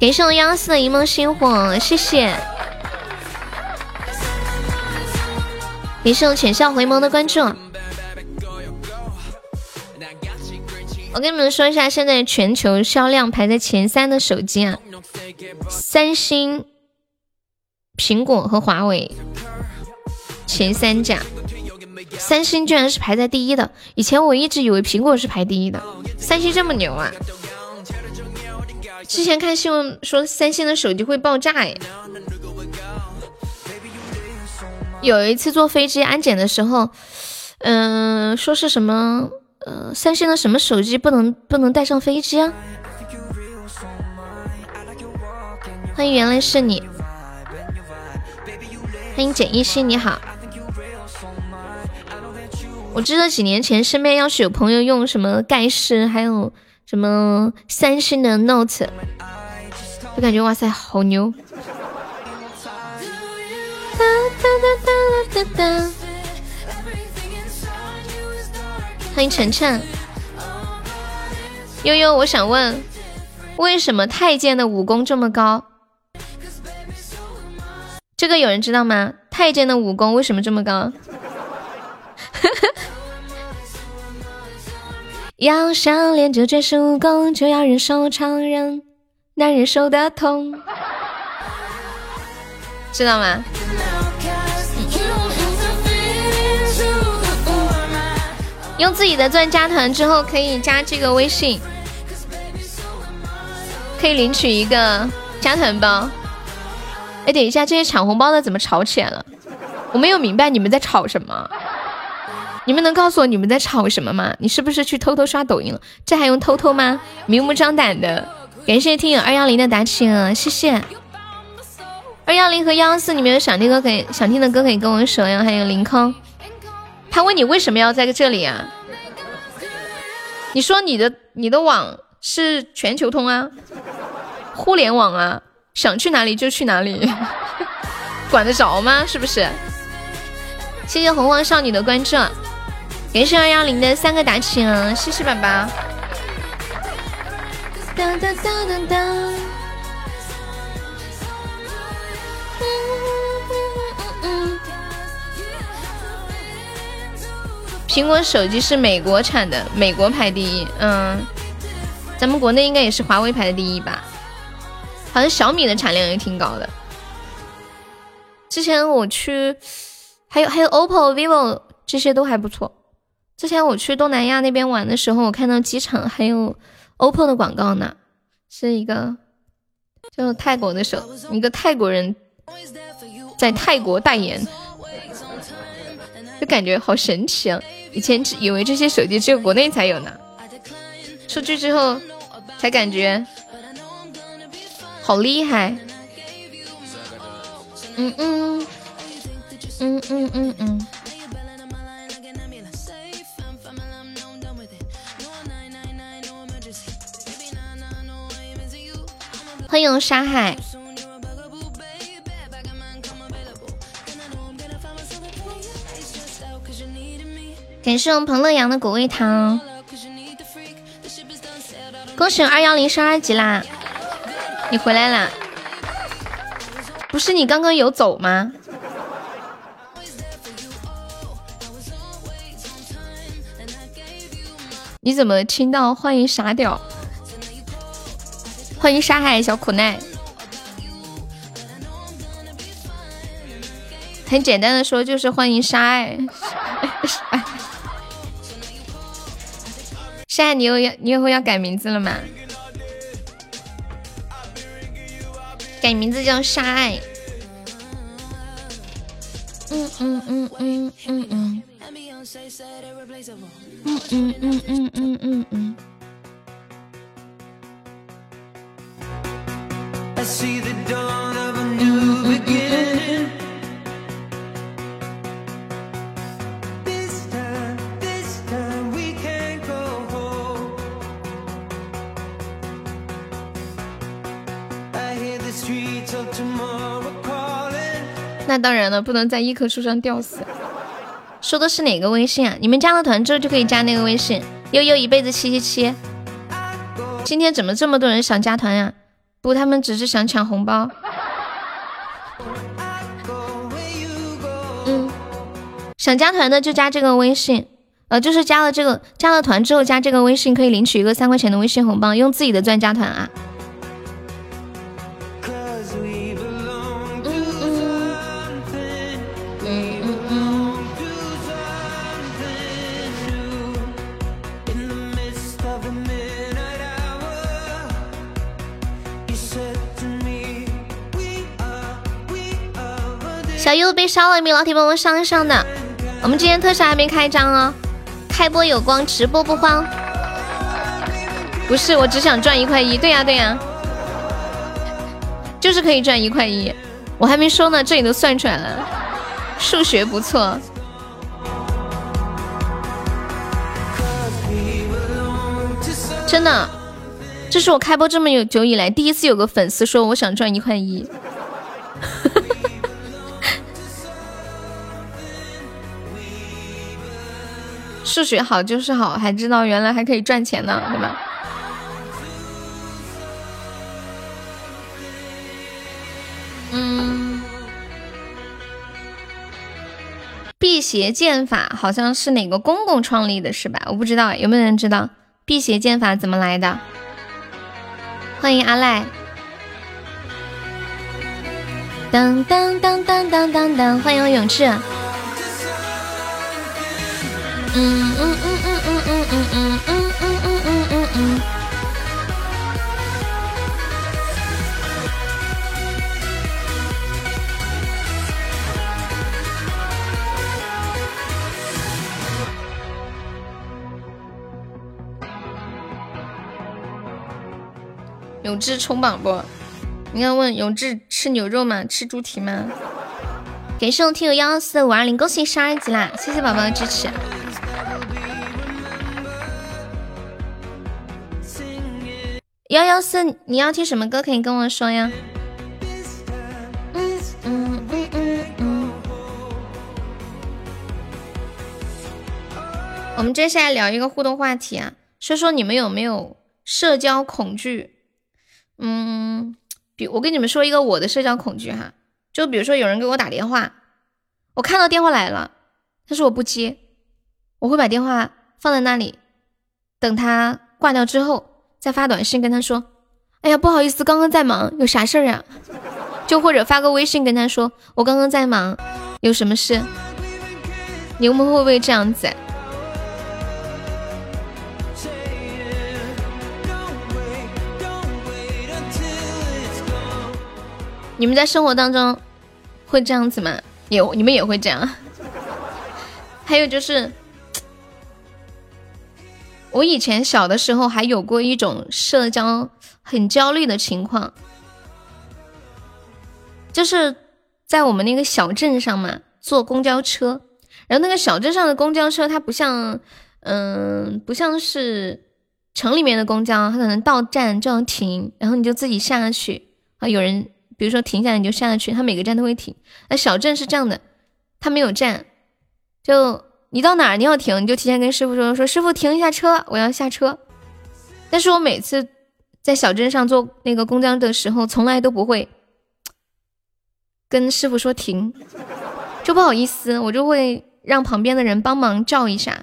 感谢我幺四的一梦星火，谢谢。感谢我浅笑回眸的关注。我跟你们说一下，现在全球销量排在前三的手机啊，三星、苹果和华为。前三甲，三星居然是排在第一的。以前我一直以为苹果是排第一的，三星这么牛啊！之前看新闻说三星的手机会爆炸哎。有一次坐飞机安检的时候，嗯，说是什么呃，三星的什么手机不能不能带上飞机啊？欢迎原来是你，欢迎简一心，你好。我记得几年前，身边要是有朋友用什么盖世，还有什么三星的 Note，就感觉哇塞，好牛！欢迎晨晨，悠悠，我想问，为什么太监的武功这么高？这个有人知道吗？太监的武功为什么这么高？要想练就绝世武功，就要忍受常人难忍受的痛，知道吗？用自己的钻加团之后，可以加这个微信，可以领取一个加团包。哎，等一下，这些抢红包的怎么吵起来了？我没有明白你们在吵什么。你们能告诉我你们在吵什么吗？你是不是去偷偷刷抖音了？这还用偷偷吗？明目张胆的！感谢听友二幺零的打气啊，谢谢。二幺零和幺幺四，你们有想听歌可以想听的歌可以跟我说呀。还有凌空，他问你为什么要在这里啊？你说你的你的网是全球通啊，互联网啊，想去哪里就去哪里，管得着吗？是不是？谢谢洪荒少女的关注。感谢二幺零的三个打气啊，谢谢宝宝。苹果手机是美国产的，美国排第一。嗯，咱们国内应该也是华为排的第一吧？好像小米的产量也挺高的。之前我去，还有还有 OPPO、vivo 这些都还不错。之前我去东南亚那边玩的时候，我看到机场还有 OPPO 的广告呢，是一个就泰国的手，一个泰国人在泰国代言，就感觉好神奇啊！以前只以为这些手机只有国内才有呢，出去之后才感觉好厉害。嗯嗯嗯嗯嗯嗯。欢迎沙海，感谢我们彭乐阳的果味糖，恭喜二幺零升二级啦！你回来啦？不是你刚刚有走吗？你怎么听到欢迎傻屌？欢迎沙海小苦奈，很简单的说就是欢迎沙爱。沙爱，你又要你以后要改名字了吗？改名字叫沙爱。嗯嗯嗯嗯嗯嗯。嗯嗯嗯嗯嗯嗯嗯。那当然了，不能在一棵树上吊死。说的是哪个微信啊？你们加了团之后就可以加那个微信。悠悠一辈子七七七。今天怎么这么多人想加团呀？不，他们只是想抢红包。嗯，想加团的就加这个微信，呃，就是加了这个加了团之后加这个微信可以领取一个三块钱的微信红包，用自己的钻加团啊。小优被烧了，有没有老铁帮我上一上的？我们今天特效还没开张哦，开播有光，直播不慌。不是，我只想赚一块一。对呀对呀，就是可以赚一块一。我还没说呢，这里都算出来了，数学不错。真的，这是我开播这么久以来第一次有个粉丝说我想赚一块一。数学好就是好，还知道原来还可以赚钱呢，对吧？嗯，辟邪剑法好像是哪个公公创立的，是吧？我不知道，有没有人知道辟邪剑法怎么来的？欢迎阿赖，当当当当当当当，欢迎永志。嗯嗯嗯嗯嗯嗯嗯嗯嗯嗯嗯嗯嗯。永志冲榜不？你要问永志吃牛肉吗？吃猪蹄吗？感谢我听友幺幺四五二零，恭喜十二级啦！谢谢宝宝的支持。幺幺四，你要听什么歌？可以跟我说呀。嗯嗯嗯嗯。我们接下来聊一个互动话题啊，说说你们有没有社交恐惧？嗯，比我跟你们说一个我的社交恐惧哈，就比如说有人给我打电话，我看到电话来了，但是我不接，我会把电话放在那里，等他挂掉之后。再发短信跟他说：“哎呀，不好意思，刚刚在忙，有啥事儿呀？”就或者发个微信跟他说：“我刚刚在忙，有什么事？”你们会不会这样子？你们在生活当中会这样子吗？也你们也会这样？还有就是。我以前小的时候还有过一种社交很焦虑的情况，就是在我们那个小镇上嘛，坐公交车，然后那个小镇上的公交车它不像，嗯，不像是城里面的公交，它可能到站就要停，然后你就自己下去啊，有人比如说停下来你就下去，它每个站都会停。那小镇是这样的，它没有站，就。你到哪儿你要停，你就提前跟师傅说，说师傅停一下车，我要下车。但是我每次在小镇上坐那个公交的时候，从来都不会跟师傅说停，就不好意思，我就会让旁边的人帮忙叫一下。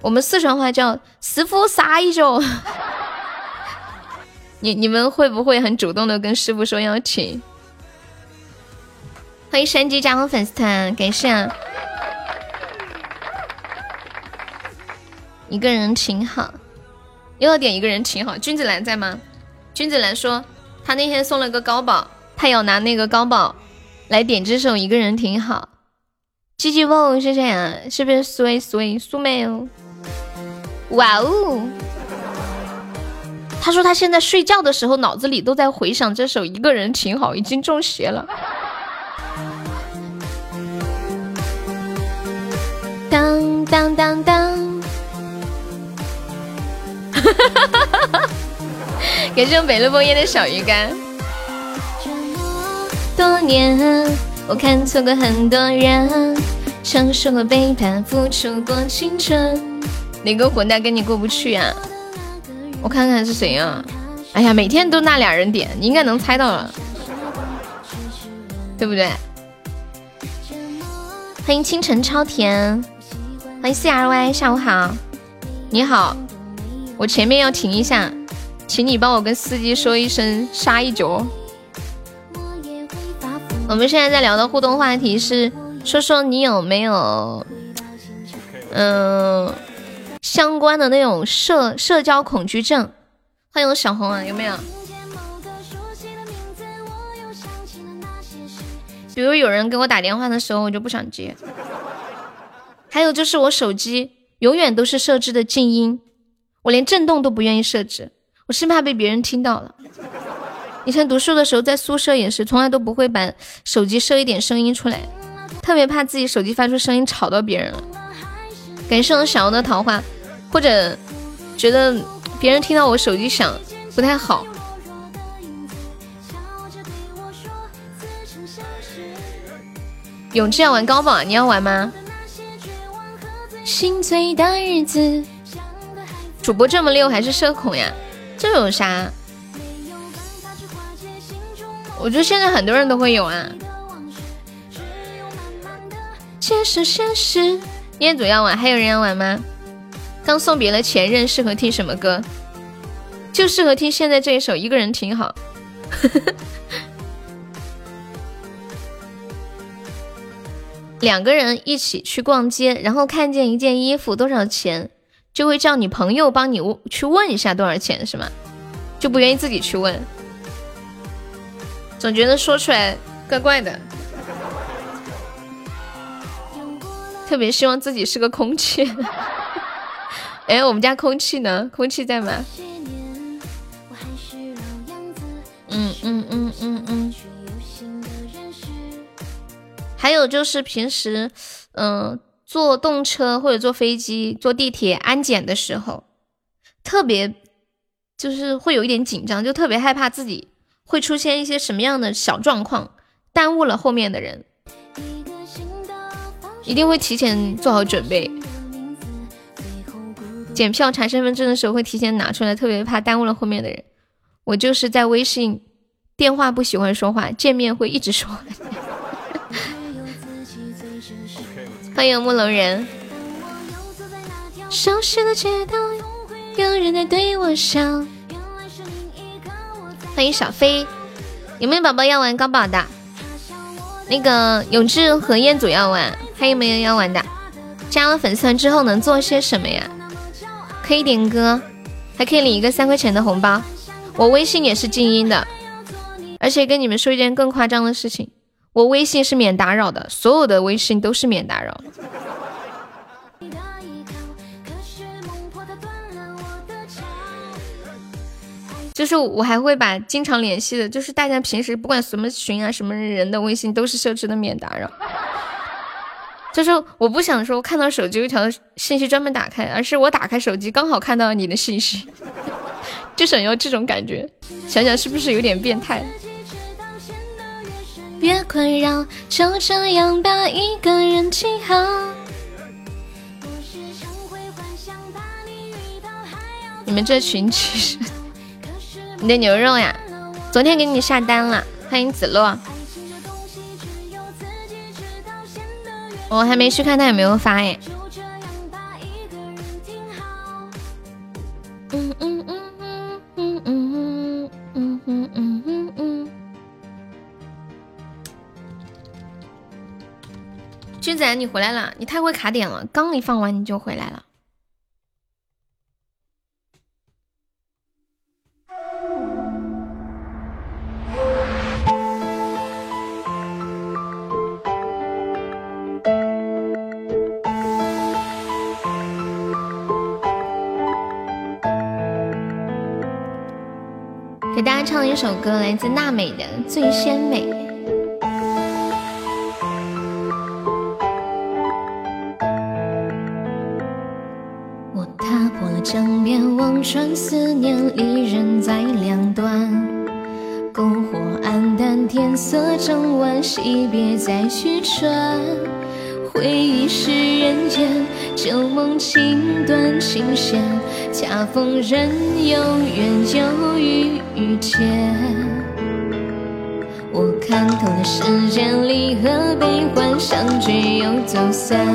我们四川话叫师傅撒一脚。你你们会不会很主动的跟师傅说要停？欢迎山鸡加入粉丝团，感谢。啊。一个人挺好，又要点一个人挺好。君子兰在吗？君子兰说他那天送了个高宝，他要拿那个高宝来点这首一个人挺好。鸡鸡问谢谢呀，是不是苏苏苏妹哦？哇哦！他说他现在睡觉的时候脑子里都在回想这首一个人挺好，已经中邪了。当当当当。哈哈哈哈哈！感谢我北路风烟的小鱼干。这么多年，我看错过很多人，承受过背叛，付出过青春。哪个混蛋跟你过不去呀？我看看是谁呀？哎呀，每天都那俩人点，你应该能猜到了，对不对？欢迎清晨超甜，欢迎 C R Y，下午好，你好。我前面要停一下，请你帮我跟司机说一声杀一脚。我们现在在聊的互动话题是，说说你有没有，嗯，相关的那种社社交恐惧症。欢迎小红啊，有没有？比如有人给我打电话的时候，我就不想接。还有就是我手机永远都是设置的静音。我连震动都不愿意设置，我生怕被别人听到了。以前读书的时候，在宿舍也是，从来都不会把手机设一点声音出来，特别怕自己手机发出声音吵到别人了。感谢我小欧的桃花，或者觉得别人听到我手机响不太好。永志要玩高宝，你要玩吗？心醉的日子。主播这么溜还是社恐呀？这有啥？我觉得现在很多人都会有啊。现实现实，业主要玩，还有人要玩吗？刚送别了前任，适合听什么歌？就适合听现在这一首，一个人挺好。两个人一起去逛街，然后看见一件衣服多少钱？就会叫你朋友帮你问去问一下多少钱是吗？就不愿意自己去问，总觉得说出来怪怪的，特别希望自己是个空气。哎，我们家空气呢？空气在吗？嗯嗯嗯嗯嗯。还有就是平时，嗯。坐动车或者坐飞机、坐地铁安检的时候，特别就是会有一点紧张，就特别害怕自己会出现一些什么样的小状况，耽误了后面的人，一定会提前做好准备。检票查身份证的时候会提前拿出来，特别怕耽误了后面的人。我就是在微信电话不喜欢说话，见面会一直说。欢迎木龙人。熟悉的街道，有人在对我笑。欢迎小飞，有没有宝宝要玩高宝的？那个永志和彦祖要玩，还有没有要玩的？加了粉丝团之后能做些什么呀？可以点歌，还可以领一个三块钱的红包。我微信也是静音的，而且跟你们说一件更夸张的事情。我微信是免打扰的，所有的微信都是免打扰。就是我还会把经常联系的，就是大家平时不管什么群啊什么人的微信都是设置的免打扰。就是我不想说看到手机有一条信息专门打开，而是我打开手机刚好看到你的信息，就想要这种感觉。想想是不是有点变态？别困扰，就这样吧一个人记好。你们这群其实，你的牛肉呀，昨天给你下单了。欢迎子洛，我还没去看他有没有发哎。君仔，你回来了，你太会卡点了，刚一放完你就回来了。给大家唱一首歌，来自娜美的《最鲜美》。江边，望穿思念，离人在两端。篝火黯淡，天色将晚，惜别再续传。回忆是人间，旧梦情断琴弦，恰逢人有缘，有遇遇见。我看透了世间离合悲欢，相聚又走散。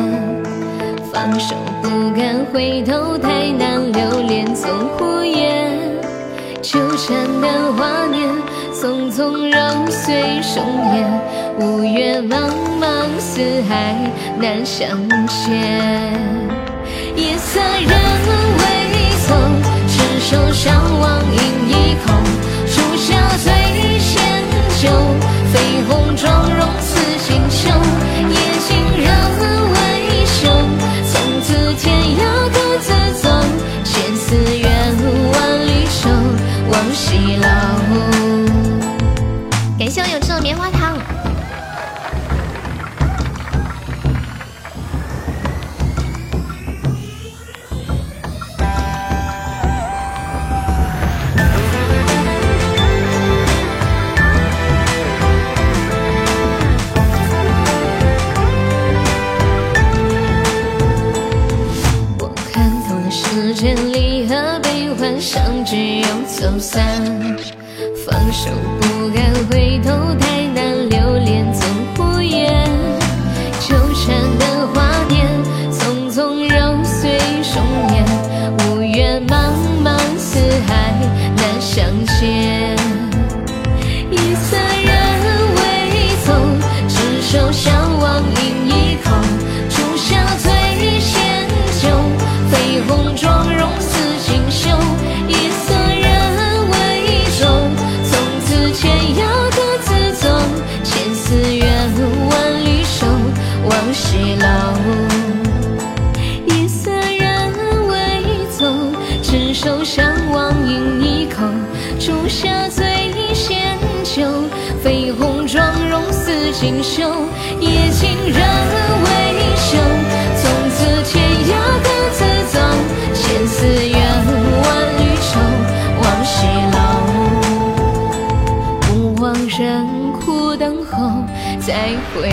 放手不敢回头，太难留恋总无言。纠缠的华年，匆匆揉碎双眼。五月茫茫，四海难相见。夜色人未走，执手相望饮一口。初夏醉仙酒，绯红妆容似锦望西楼。感谢我有吃的棉花糖。相聚又走散。放手不敢回头，太难留恋总无言。纠缠的华年，匆匆揉碎松烟。无缘茫茫四海难相见。夜色人未走，执手相锦绣。夜尽人未休，从此天涯各自走。千丝怨，万缕愁，望西楼。不枉人苦等候，再回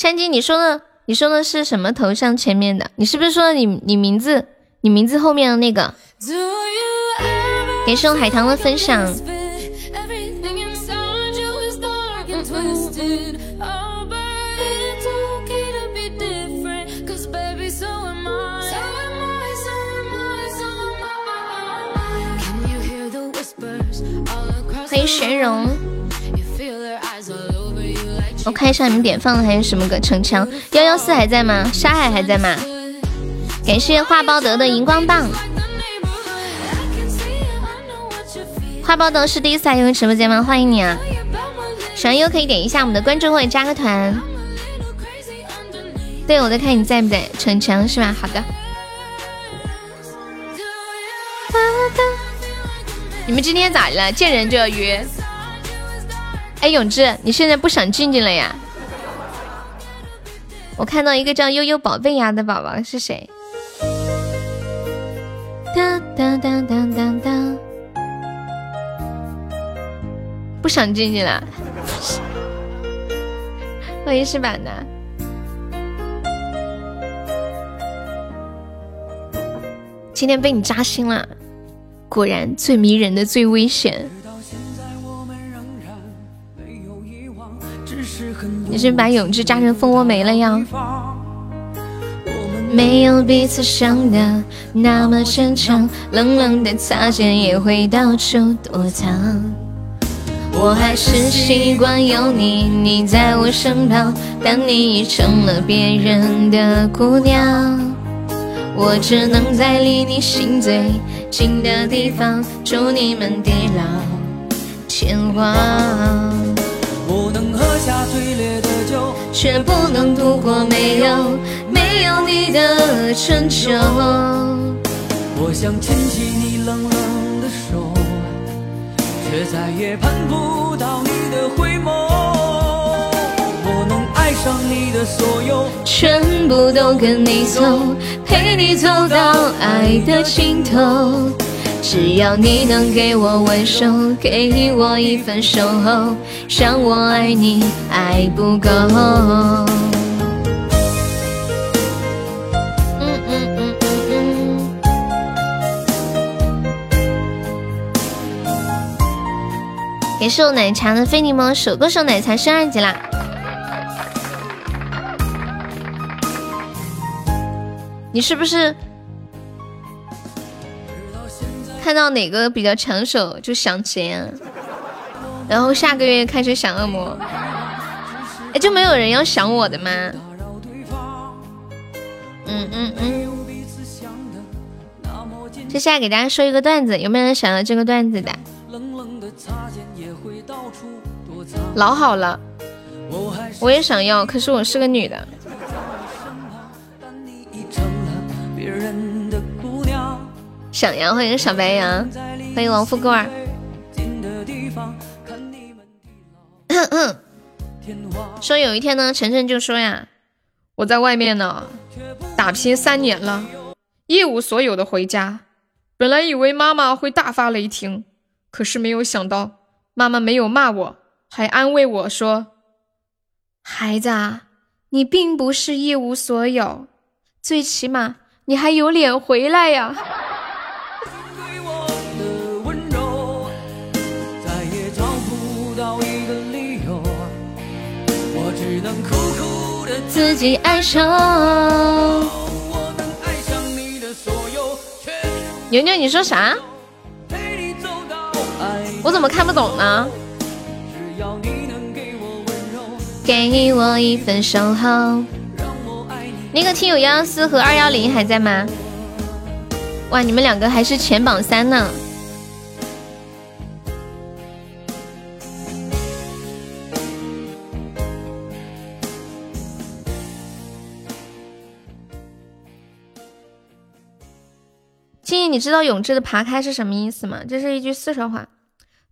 山鸡，你说的你说的是什么头像前面的？你是不是说你你名字你名字后面的那个？感谢我海棠的分享。欢迎玄荣，我看一下你们点放的还有什么歌？逞强幺幺四还在吗？沙海还在吗？感谢花包德的荧光棒。花包德是第一次来悠悠直播间吗？欢迎你啊！喜欢悠悠可以点一下我们的关注或者加个团。对，我在看你在不在？逞强是吧？好的。你们今天咋了？见人就要约？哎，永志，你现在不想静静了呀？我看到一个叫悠悠宝贝呀的宝宝是谁？哒哒哒哒哒哒，不想静静了。欢迎是板的，今天被你扎心了。果然，最迷人的最危险。你是把永志扎成蜂窝煤了呀？没有彼此想的那么坚强，冷冷的擦肩也会到处躲藏。我还是习惯有你，你在我身旁，但你已成了别人的姑娘。我只能在离你心最近的地方，祝你们地老天荒。我能喝下最烈的酒，却不能度过没有没有你的春秋。我想牵起你冷冷的手，却再也盼不到你的回眸。我能爱上你的所有，全部都跟你走，陪你走到爱的尽头。只要你能给我温柔，给我一份守候，让我爱你爱不够。嗯嗯嗯嗯嗯。感谢我奶茶的非你莫属，歌手奶茶升二级啦！你是不是？看到哪个比较抢手就想谁，然后下个月开始想恶魔，哎，就没有人要想我的吗？嗯嗯嗯。接下来给大家说一个段子，有没有人想要这个段子的？老好了，我也想要，可是我是个女的。小羊，欢迎小白羊，欢迎王富贵儿。说有一天呢，晨晨就说呀，我在外面呢打拼三年了，一无所有的回家。本来以为妈妈会大发雷霆，可是没有想到妈妈没有骂我，还安慰我说：“孩子，啊，你并不是一无所有，最起码你还有脸回来呀。”己爱上。牛牛，你说啥？我怎么看不懂呢？给我一份守候。那个听友幺幺四和二幺零还在吗？哇，你们两个还是前榜三呢。青青，你知道永志的“爬开”是什么意思吗？这是一句四川话，“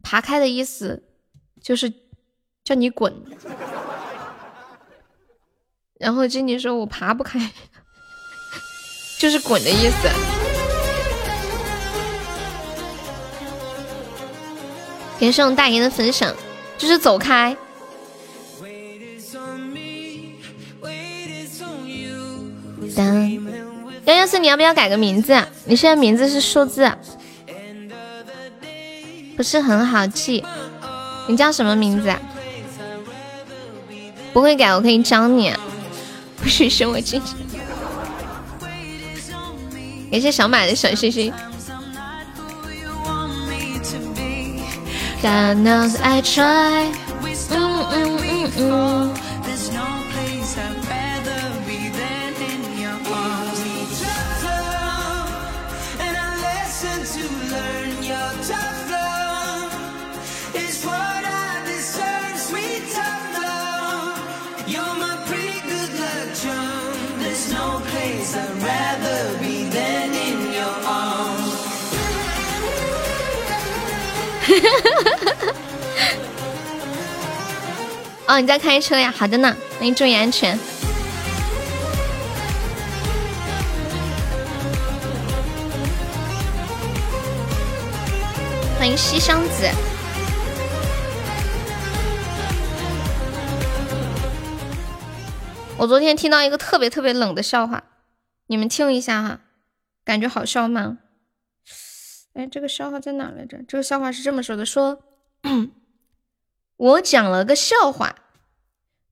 爬开”的意思就是叫你滚。然后静怡说：“我爬不开”，就是滚的意思。感谢我大爷的分享，就是走开。当。幺幺四，你要不要改个名字？你现在名字是数字，不是很好记。你叫什么名字？不会改，我可以教你。不许生我进去。感谢小马的小心心心心。哦，你在开车呀？好的呢，那你注意安全。欢迎西双子。我昨天听到一个特别特别冷的笑话，你们听一下哈，感觉好笑吗？哎，这个笑话在哪来着？这个笑话是这么说的：说，我讲了个笑话，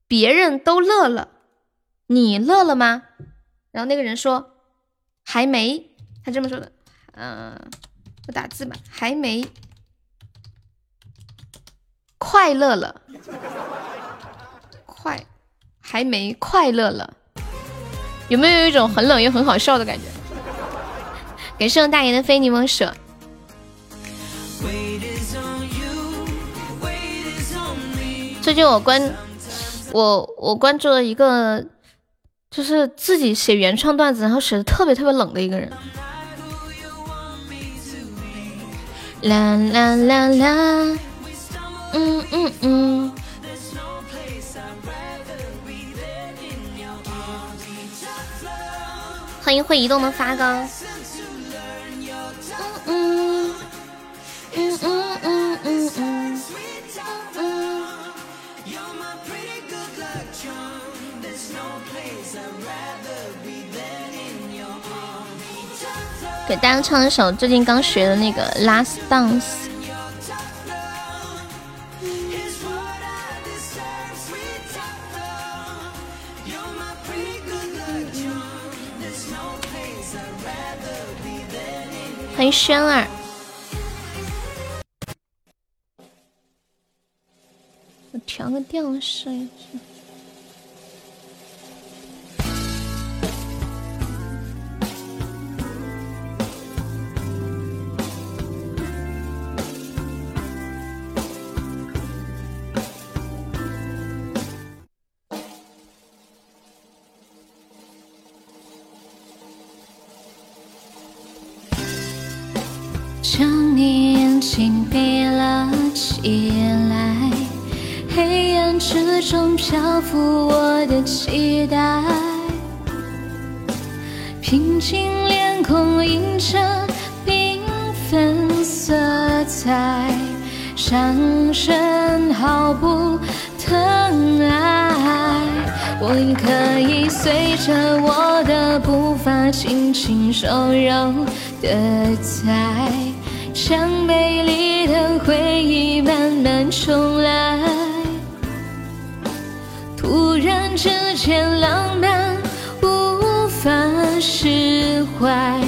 别人都乐了，你乐了吗？然后那个人说还没，他这么说的，嗯，我打字吧，还没快乐了，快还没快乐了，有没有一种很冷又很好笑的感觉？感谢我大爷的非你莫属。最近我关我我关注了一个，就是自己写原创段子，然后写的特别特别冷的一个人。啦啦啦啦，嗯嗯嗯。欢迎会移动的发哥。嗯嗯嗯嗯嗯嗯。给大家唱一首最近刚学的那个《Last Dance》。欢迎轩儿。我调个调试一下。起来，黑暗之中漂浮我的期待，平静脸孔映着缤纷色彩，上身毫不疼爱，我可以随着我的步伐轻轻柔柔的踩。像美丽的回忆慢慢重来，突然之间浪漫无法释怀，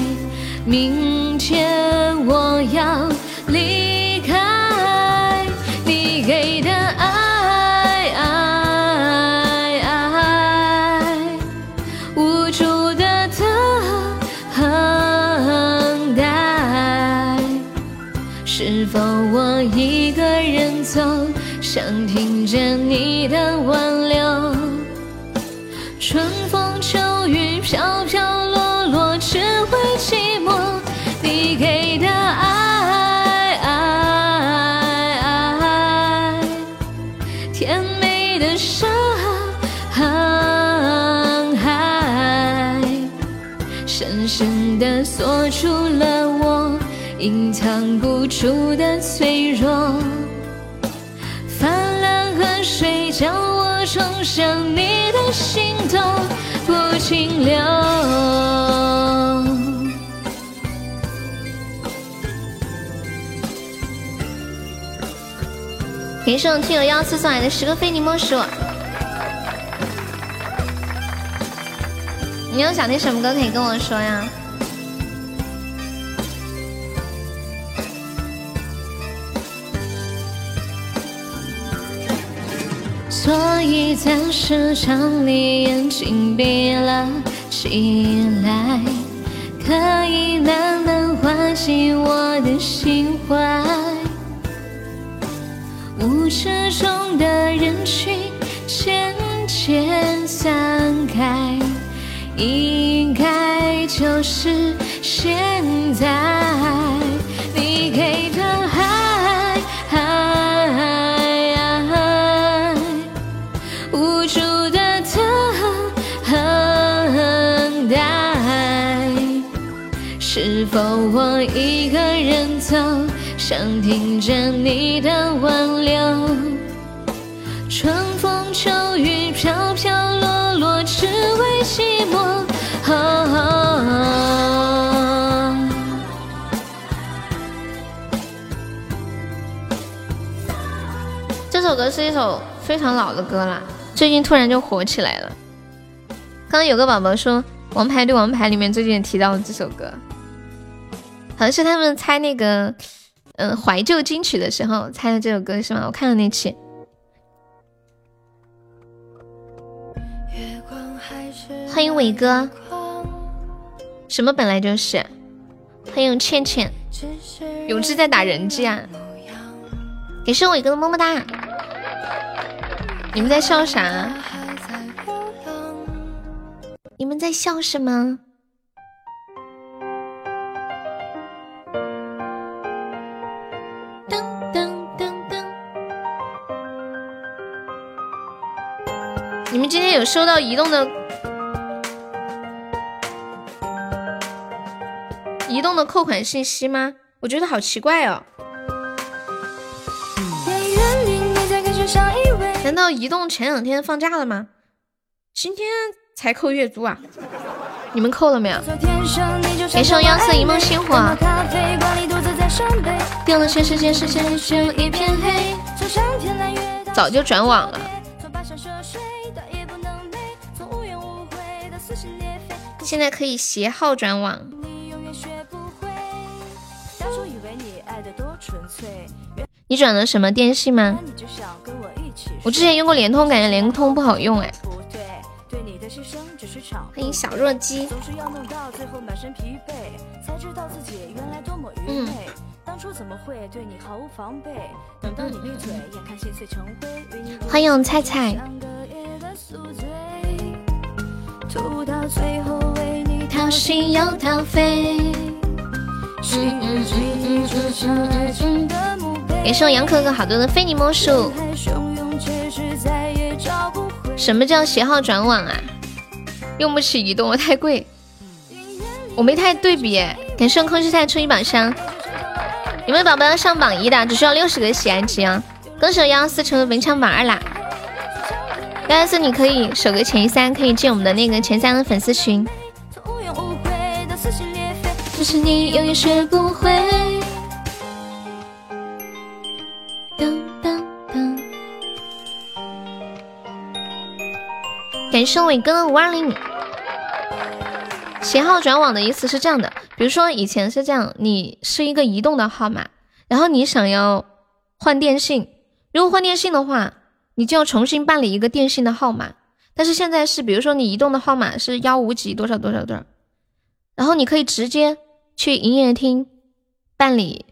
明天我要想听见你的挽留？春风秋雨飘飘落落，只会寂寞。你给的爱，甜美的伤害，深深的锁住了我。隐藏不住的脆弱，叫我冲向你的心动不停留。感谢我听友幺四送来的十个非你莫属。你有想听什么歌可以跟我说呀？所以暂时将你眼睛闭了起来，可以慢慢唤醒我的心怀。无知中的人群渐渐散开，应该就是现在。一个人走，想听见你的挽留？春风秋雨飘飘落落，只为寂寞。这首歌是一首非常老的歌啦。最近突然就火起来了。刚刚有个宝宝说王牌对王牌里面最近也提到了这首歌，好像是他们猜那个嗯怀旧金曲的时候猜的这首歌是吗？我看了那期。欢迎伟哥，什么本来就是？欢迎倩倩，永志在打人机啊！给是伟哥的么么哒！你们在笑啥？你们在笑什么？有收到移动的移动的扣款信息吗？我觉得好奇怪哦。难道移动前两天放假了吗？今天？才扣月租啊！你们扣了没有？感谢幺色一梦星火。掉了全世界，世界只有一片黑。早就转网了。现在可以携号转网。你转的什么电信吗？我之前用过联通，感觉联通不好用哎。欢迎小弱鸡。嗯。欢迎菜菜。感谢我杨可可好多的非你莫属。什么叫携号转网啊？用不起移动，我太贵。我没太对比。感谢空气菜出一把香。有没有宝宝要上榜一的？只需要六十个喜爱值啊！恭喜幺幺四成为本场榜二啦！幺幺四，你可以守个前三，可以进我们的那个前三的粉丝群。就是你永远学不会。噔噔噔。感谢伟哥五二零。携号转网的意思是这样的，比如说以前是这样，你是一个移动的号码，然后你想要换电信，如果换电信的话，你就要重新办理一个电信的号码。但是现在是，比如说你移动的号码是幺五几多少多少多少，然后你可以直接去营业厅办理，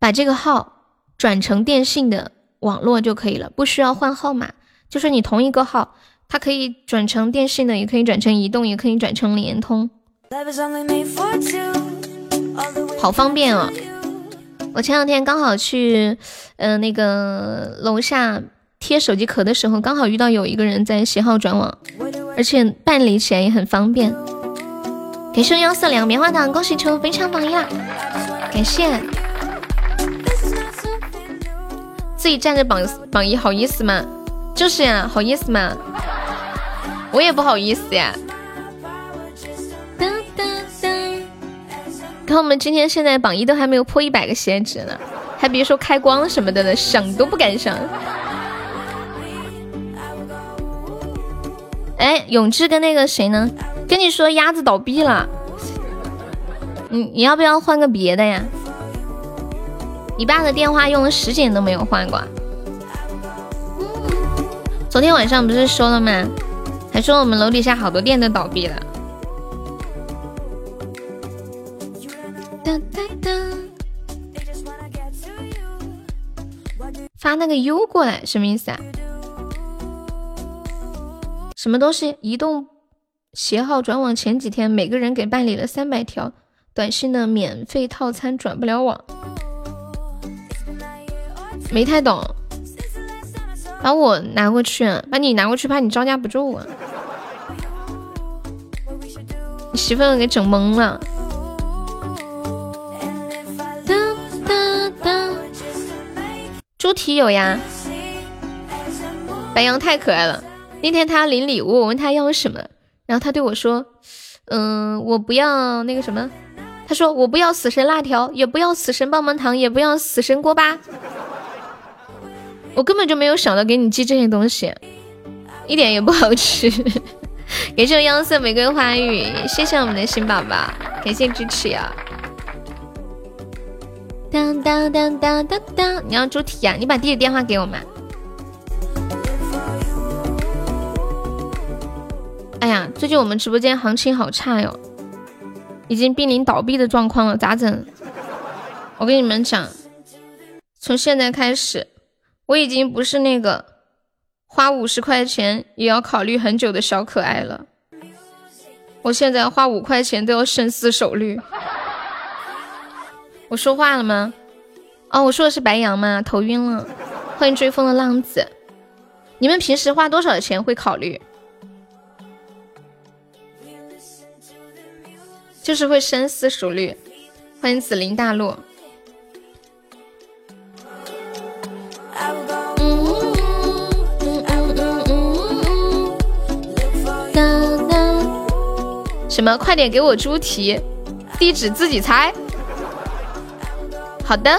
把这个号转成电信的网络就可以了，不需要换号码，就是你同一个号，它可以转成电信的，也可以转成移动，也可以转成联通。好方便哦！我前两天刚好去，嗯，那个楼下贴手机壳的时候，刚好遇到有一个人在携号转网，而且办理起来也很方便。感谢幺四两棉花糖，恭喜成为非常榜一啦！感谢，自己站着榜榜一好意思吗？就是呀，好意思吗？我也不好意思呀。看我们今天现在榜一都还没有破一百个喜爱值呢，还别说开光什么的了，想都不敢想。哎，永志跟那个谁呢？跟你说鸭子倒闭了，你你要不要换个别的呀？你爸的电话用了十几年都没有换过。昨天晚上不是说了吗？还说我们楼底下好多店都倒闭了。发那个 U 过来什么意思啊？什么东西？移动携号转网前几天，每个人给办理了三百条短信的免费套餐，转不了网。没太懂，把我拿过去，把你拿过去，怕你招架不住啊！你媳妇给整懵了。猪蹄有呀，白羊太可爱了。那天他领礼物，我问他要什么，然后他对我说：“嗯，我不要那个什么。”他说：“我不要死神辣条，也不要死神棒棒糖，也不要死神锅巴。”我根本就没有想到给你寄这些东西，一点也不好吃。感谢幺色玫瑰花语，谢谢我们的新宝宝，感谢支持呀！当当当当当当，你要猪蹄呀？你把弟弟电话给我嘛。哎呀，最近我们直播间行情好差哟，已经濒临倒闭的状况了，咋整？我跟你们讲，从现在开始，我已经不是那个花五十块钱也要考虑很久的小可爱了。我现在花五块钱都要深思熟虑。我说话了吗？哦，我说的是白羊吗？头晕了。欢迎追风的浪子。你们平时花多少钱会考虑？就是会深思熟虑。欢迎紫菱大陆。什么？快点给我猪蹄，地址自己猜。好的，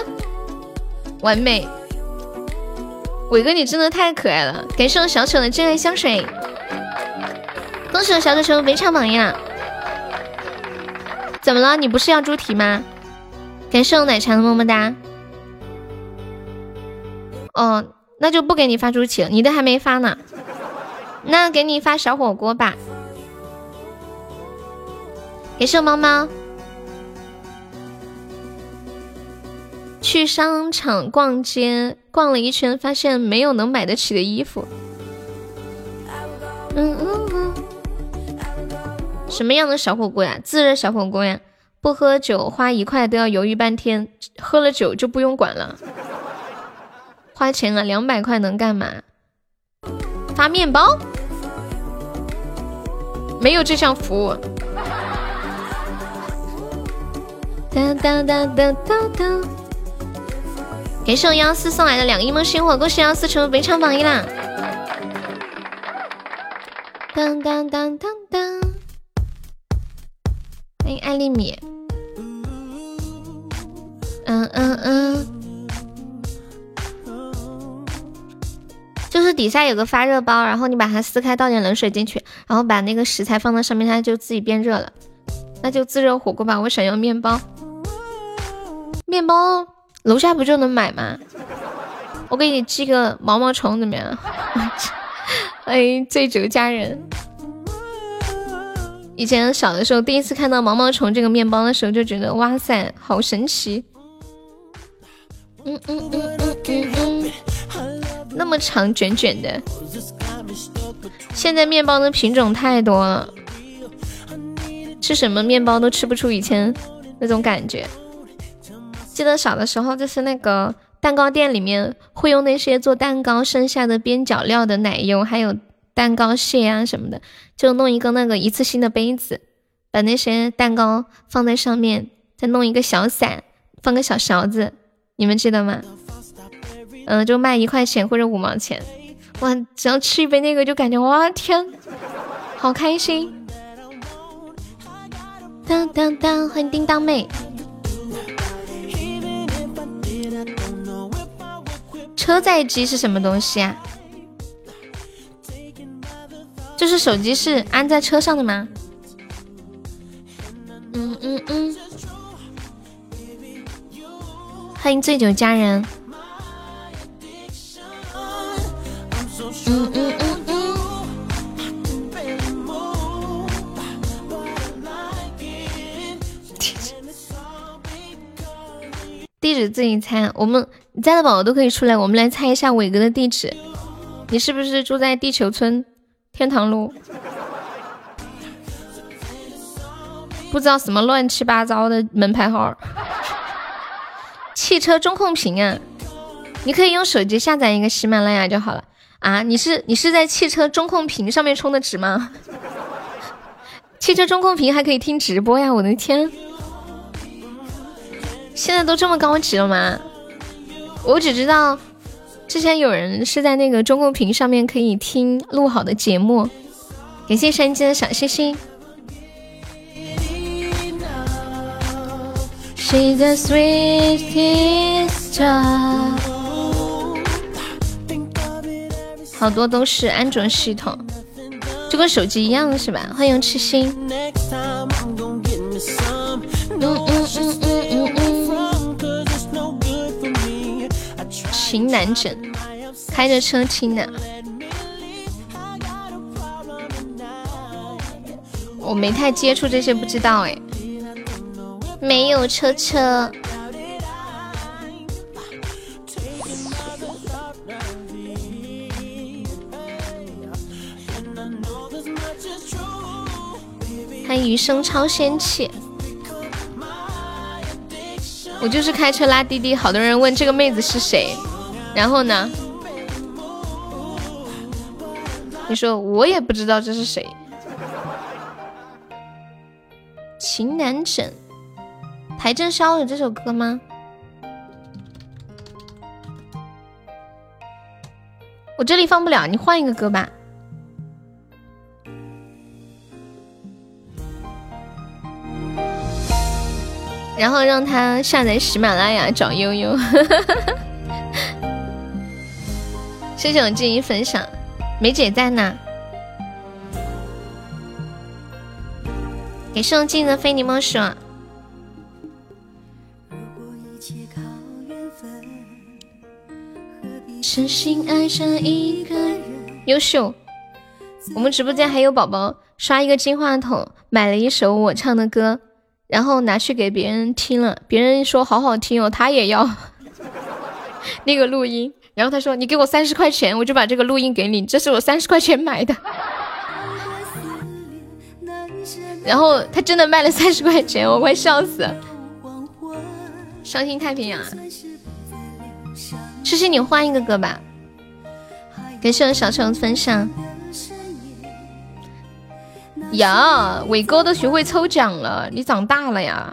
完美。伟哥，你真的太可爱了！感谢我小丑的真爱香水，恭喜我小丑成为围场榜样。怎么了？你不是要猪蹄吗？感谢我奶茶的么么哒。哦，那就不给你发猪蹄了，你的还没发呢。那给你发小火锅吧。感谢猫猫。去商场逛街，逛了一圈，发现没有能买得起的衣服。嗯嗯嗯。什么样的小火锅呀？自热小火锅呀？不喝酒花一块都要犹豫半天，喝了酒就不用管了。花钱啊，两百块能干嘛？发面包？没有这项服务。哒哒哒哒哒哒！感谢我幺四送来的两个一梦星火，恭喜幺四成为本场榜一啦！当当当当当！欢迎艾丽米。嗯嗯嗯。就是底下有个发热包，然后你把它撕开，倒点冷水进去，然后把那个食材放到上面，它就自己变热了。那就自热火锅吧，我想要面包。面包楼下不就能买吗？我给你寄个毛毛虫怎么样？欢 迎醉酒佳人。以前小的时候，第一次看到毛毛虫这个面包的时候，就觉得哇塞，好神奇。嗯嗯嗯嗯嗯，那么长卷卷的。现在面包的品种太多了。吃什么面包都吃不出以前那种感觉。记得小的时候，就是那个蛋糕店里面会用那些做蛋糕剩下的边角料的奶油，还有蛋糕屑啊什么的，就弄一个那个一次性的杯子，把那些蛋糕放在上面，再弄一个小伞，放个小勺子，你们记得吗？嗯，就卖一块钱或者五毛钱，哇，只要吃一杯那个就感觉哇天，好开心。当当当，欢迎叮当妹。车载机是什么东西啊？就是手机是安在车上的吗？嗯嗯嗯。欢迎醉酒佳人。嗯嗯嗯。地址自己猜，我们在的宝宝都可以出来，我们来猜一下伟哥的地址。你是不是住在地球村天堂路？不知道什么乱七八糟的门牌号。汽车中控屏啊，你可以用手机下载一个喜马拉雅就好了啊。你是你是在汽车中控屏上面充的值吗？汽车中控屏还可以听直播呀，我的天！现在都这么高级了吗？我只知道之前有人是在那个中控屏上面可以听录好的节目。感谢山鸡的小星星。好多都是安卓系统。就跟手机一样是吧？欢迎痴心。情难枕，开着车听的。我没太接触这些，不知道哎。没有车车。欢迎余生超仙气。我就是开车拉滴滴，好多人问这个妹子是谁，然后呢，你说我也不知道这是谁。情难枕，邰正宵有这首歌吗？我这里放不了，你换一个歌吧。然后让他下载喜马拉雅找悠悠。谢谢我静怡分享，梅姐在呢。给送进的非你莫属。真心爱上一个人。优秀，我们直播间还有宝宝刷一个金话筒，买了一首我唱的歌，然后拿去给别人听了，别人说好好听哦，他也要 那个录音，然后他说你给我三十块钱，我就把这个录音给你，这是我三十块钱买的。然后他真的卖了三十块钱，我快笑死！伤心太平洋，诗诗你换一个歌吧。感谢我小虫分享。呀，伟哥都学会抽奖了，你长大了呀！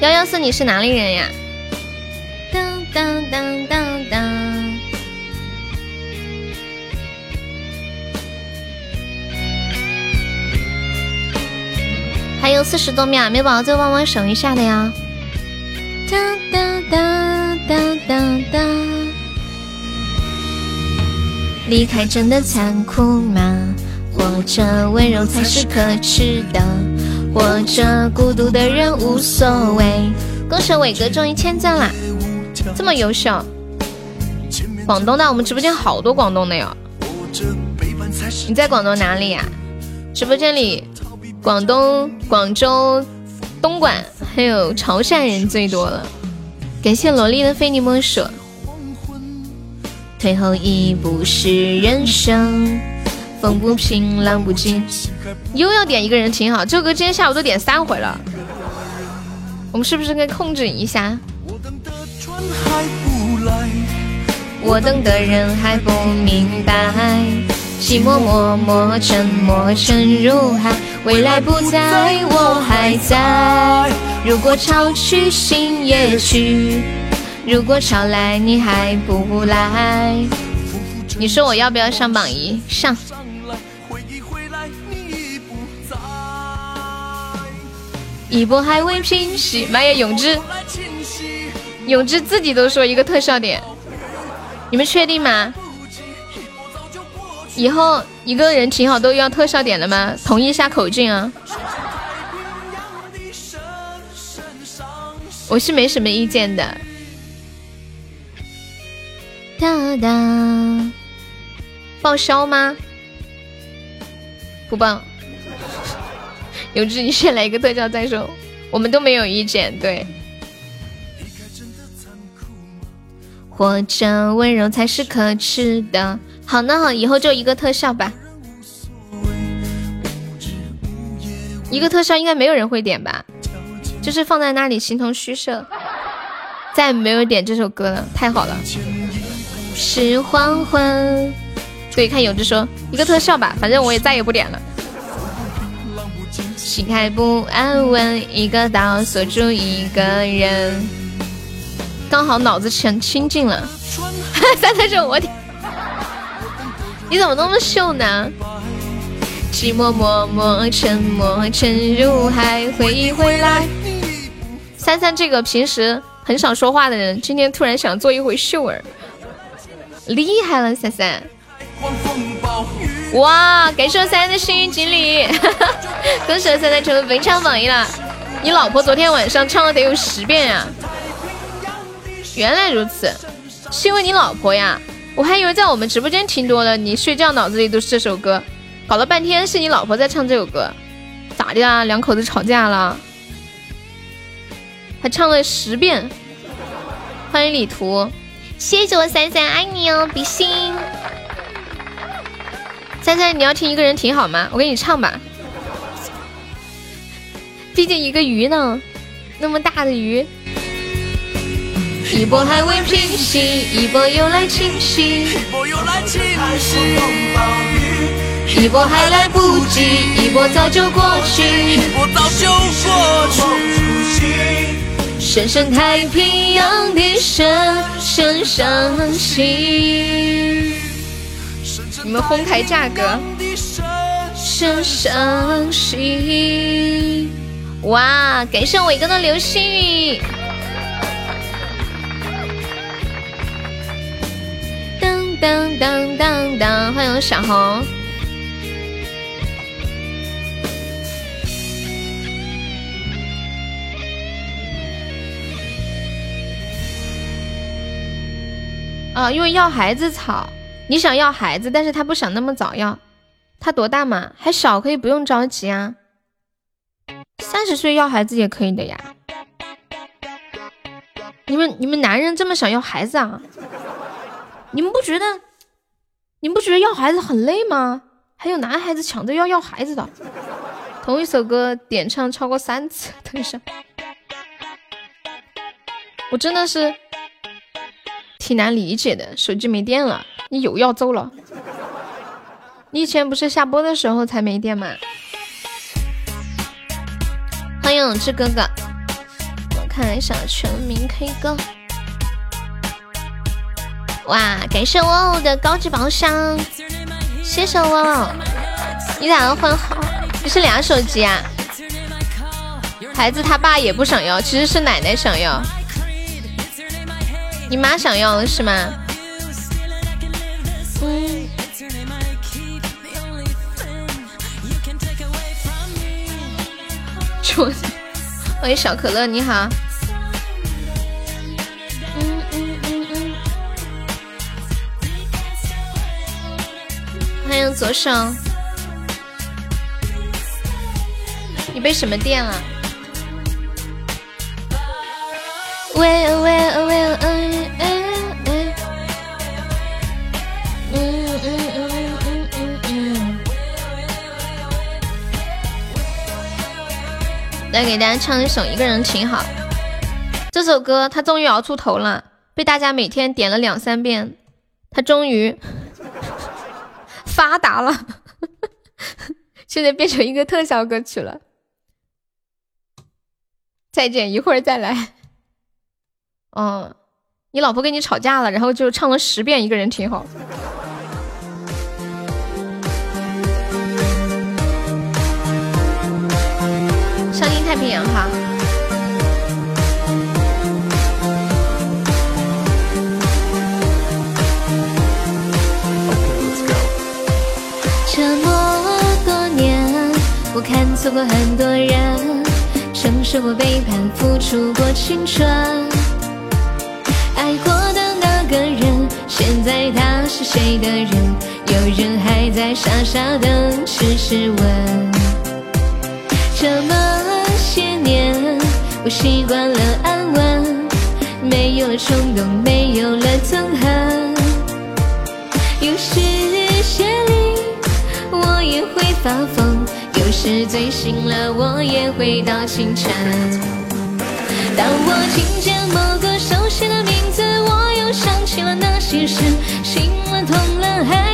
幺幺四，你是哪里人呀？当当当当。还有四十多秒，没有宝宝再帮忙守一下的呀！哒哒哒哒哒哒。离开真的残酷吗？或者温柔才是可耻的？或者孤独的人无所谓？恭喜伟哥中一千赞啦！这么优秀，广东的我们直播间好多广东的哟。你在广东哪里呀？直播间里。广东、广州、东莞还有潮汕人最多了。感谢萝莉的非你莫属。退后一步是人生，风不平，浪不静。又要点一个人挺好，这首歌今天下午都点三回了。我们是不是该控制一下？我等的人还不明白，寂寞默默沉默沉入海。未来不在，我还在。如果潮去，心也去；如果潮来，你还不来。你说我要不要上榜一？上。一波还未平息。妈呀，永志，永志自己都说一个特效点，你们确定吗？以后一个人挺好都要特效点了吗？同意一下口径啊！我是没什么意见的。哒哒，报销吗？不报。有志，你先来一个特效再说。我们都没有意见，对。或者温柔才是可耻的。好，那好，以后就一个特效吧。一个特效应该没有人会点吧？就是放在那里形同虚设。再没有点这首歌了，太好了。是黄昏。对，看有志说一个特效吧，反正我也再也不点了。心还不安稳，一个岛锁住一个人。刚好脑子全清静了。三三九我点。你怎么那么秀呢？寂寞默默沉默沉入海，回忆回来。三三这个平时很少说话的人，今天突然想做一回秀儿，厉害了，三三！哇，感谢我三三的幸运锦鲤，恭喜我三三成为本场榜一了。你老婆昨天晚上唱了得有十遍呀！原来如此，是因为你老婆呀？我还以为在我们直播间听多了，你睡觉脑子里都是这首歌，搞了半天是你老婆在唱这首歌，咋的啊？两口子吵架了？还唱了十遍。欢迎李图，谢谢我三三，爱你哦，比心。三三，你要听一个人挺好吗？我给你唱吧。毕竟一个鱼呢，那么大的鱼。一波还未平息，一波又来侵袭。一波又来侵袭。一波还来不及，一波早就过去。一波早就过去。深深太平洋的深深伤心。你们哄抬价格。深伤心。哇！感谢伟哥的流星雨。当当当当！欢迎小红。啊，因为要孩子吵，你想要孩子，但是他不想那么早要。他多大嘛？还小，可以不用着急啊。三十岁要孩子也可以的呀。你们你们男人这么想要孩子啊？你们不觉得你们不觉得要孩子很累吗？还有男孩子抢着要要孩子的，同一首歌点唱超过三次。等一下，我真的是挺难理解的。手机没电了，你又要走了？你以前不是下播的时候才没电吗？欢迎永志哥哥，我看一下全民 K 歌。哇，感谢我我的高级宝箱，谢谢我。你咋个换号？你是俩手机啊？孩子他爸也不想要，其实是奶奶想要。你妈想要了是吗？嗯。欢迎小可乐，你好。欢迎左手。你被什么电了？喂喂喂嗯嗯嗯。嗯嗯。来给大家唱一首《一个人挺好》。这首歌他终于熬出头了，被大家每天点了两三遍，他终于发达了，现在变成一个特效歌曲了。再见，一会儿再来。嗯，你老婆跟你吵架了，然后就唱了十遍《一个人挺好》。太平洋哈。错过很多人，承受过背叛，付出过青春。爱过的那个人，现在他是谁的人？有人还在傻傻等，痴痴问。这么。些年，我习惯了安稳，没有了冲动，没有了憎恨。有时夜里我也会发疯，有时醉醒了我也回到清晨。当我听见某个熟悉的名字，我又想起了那些事，心了痛了还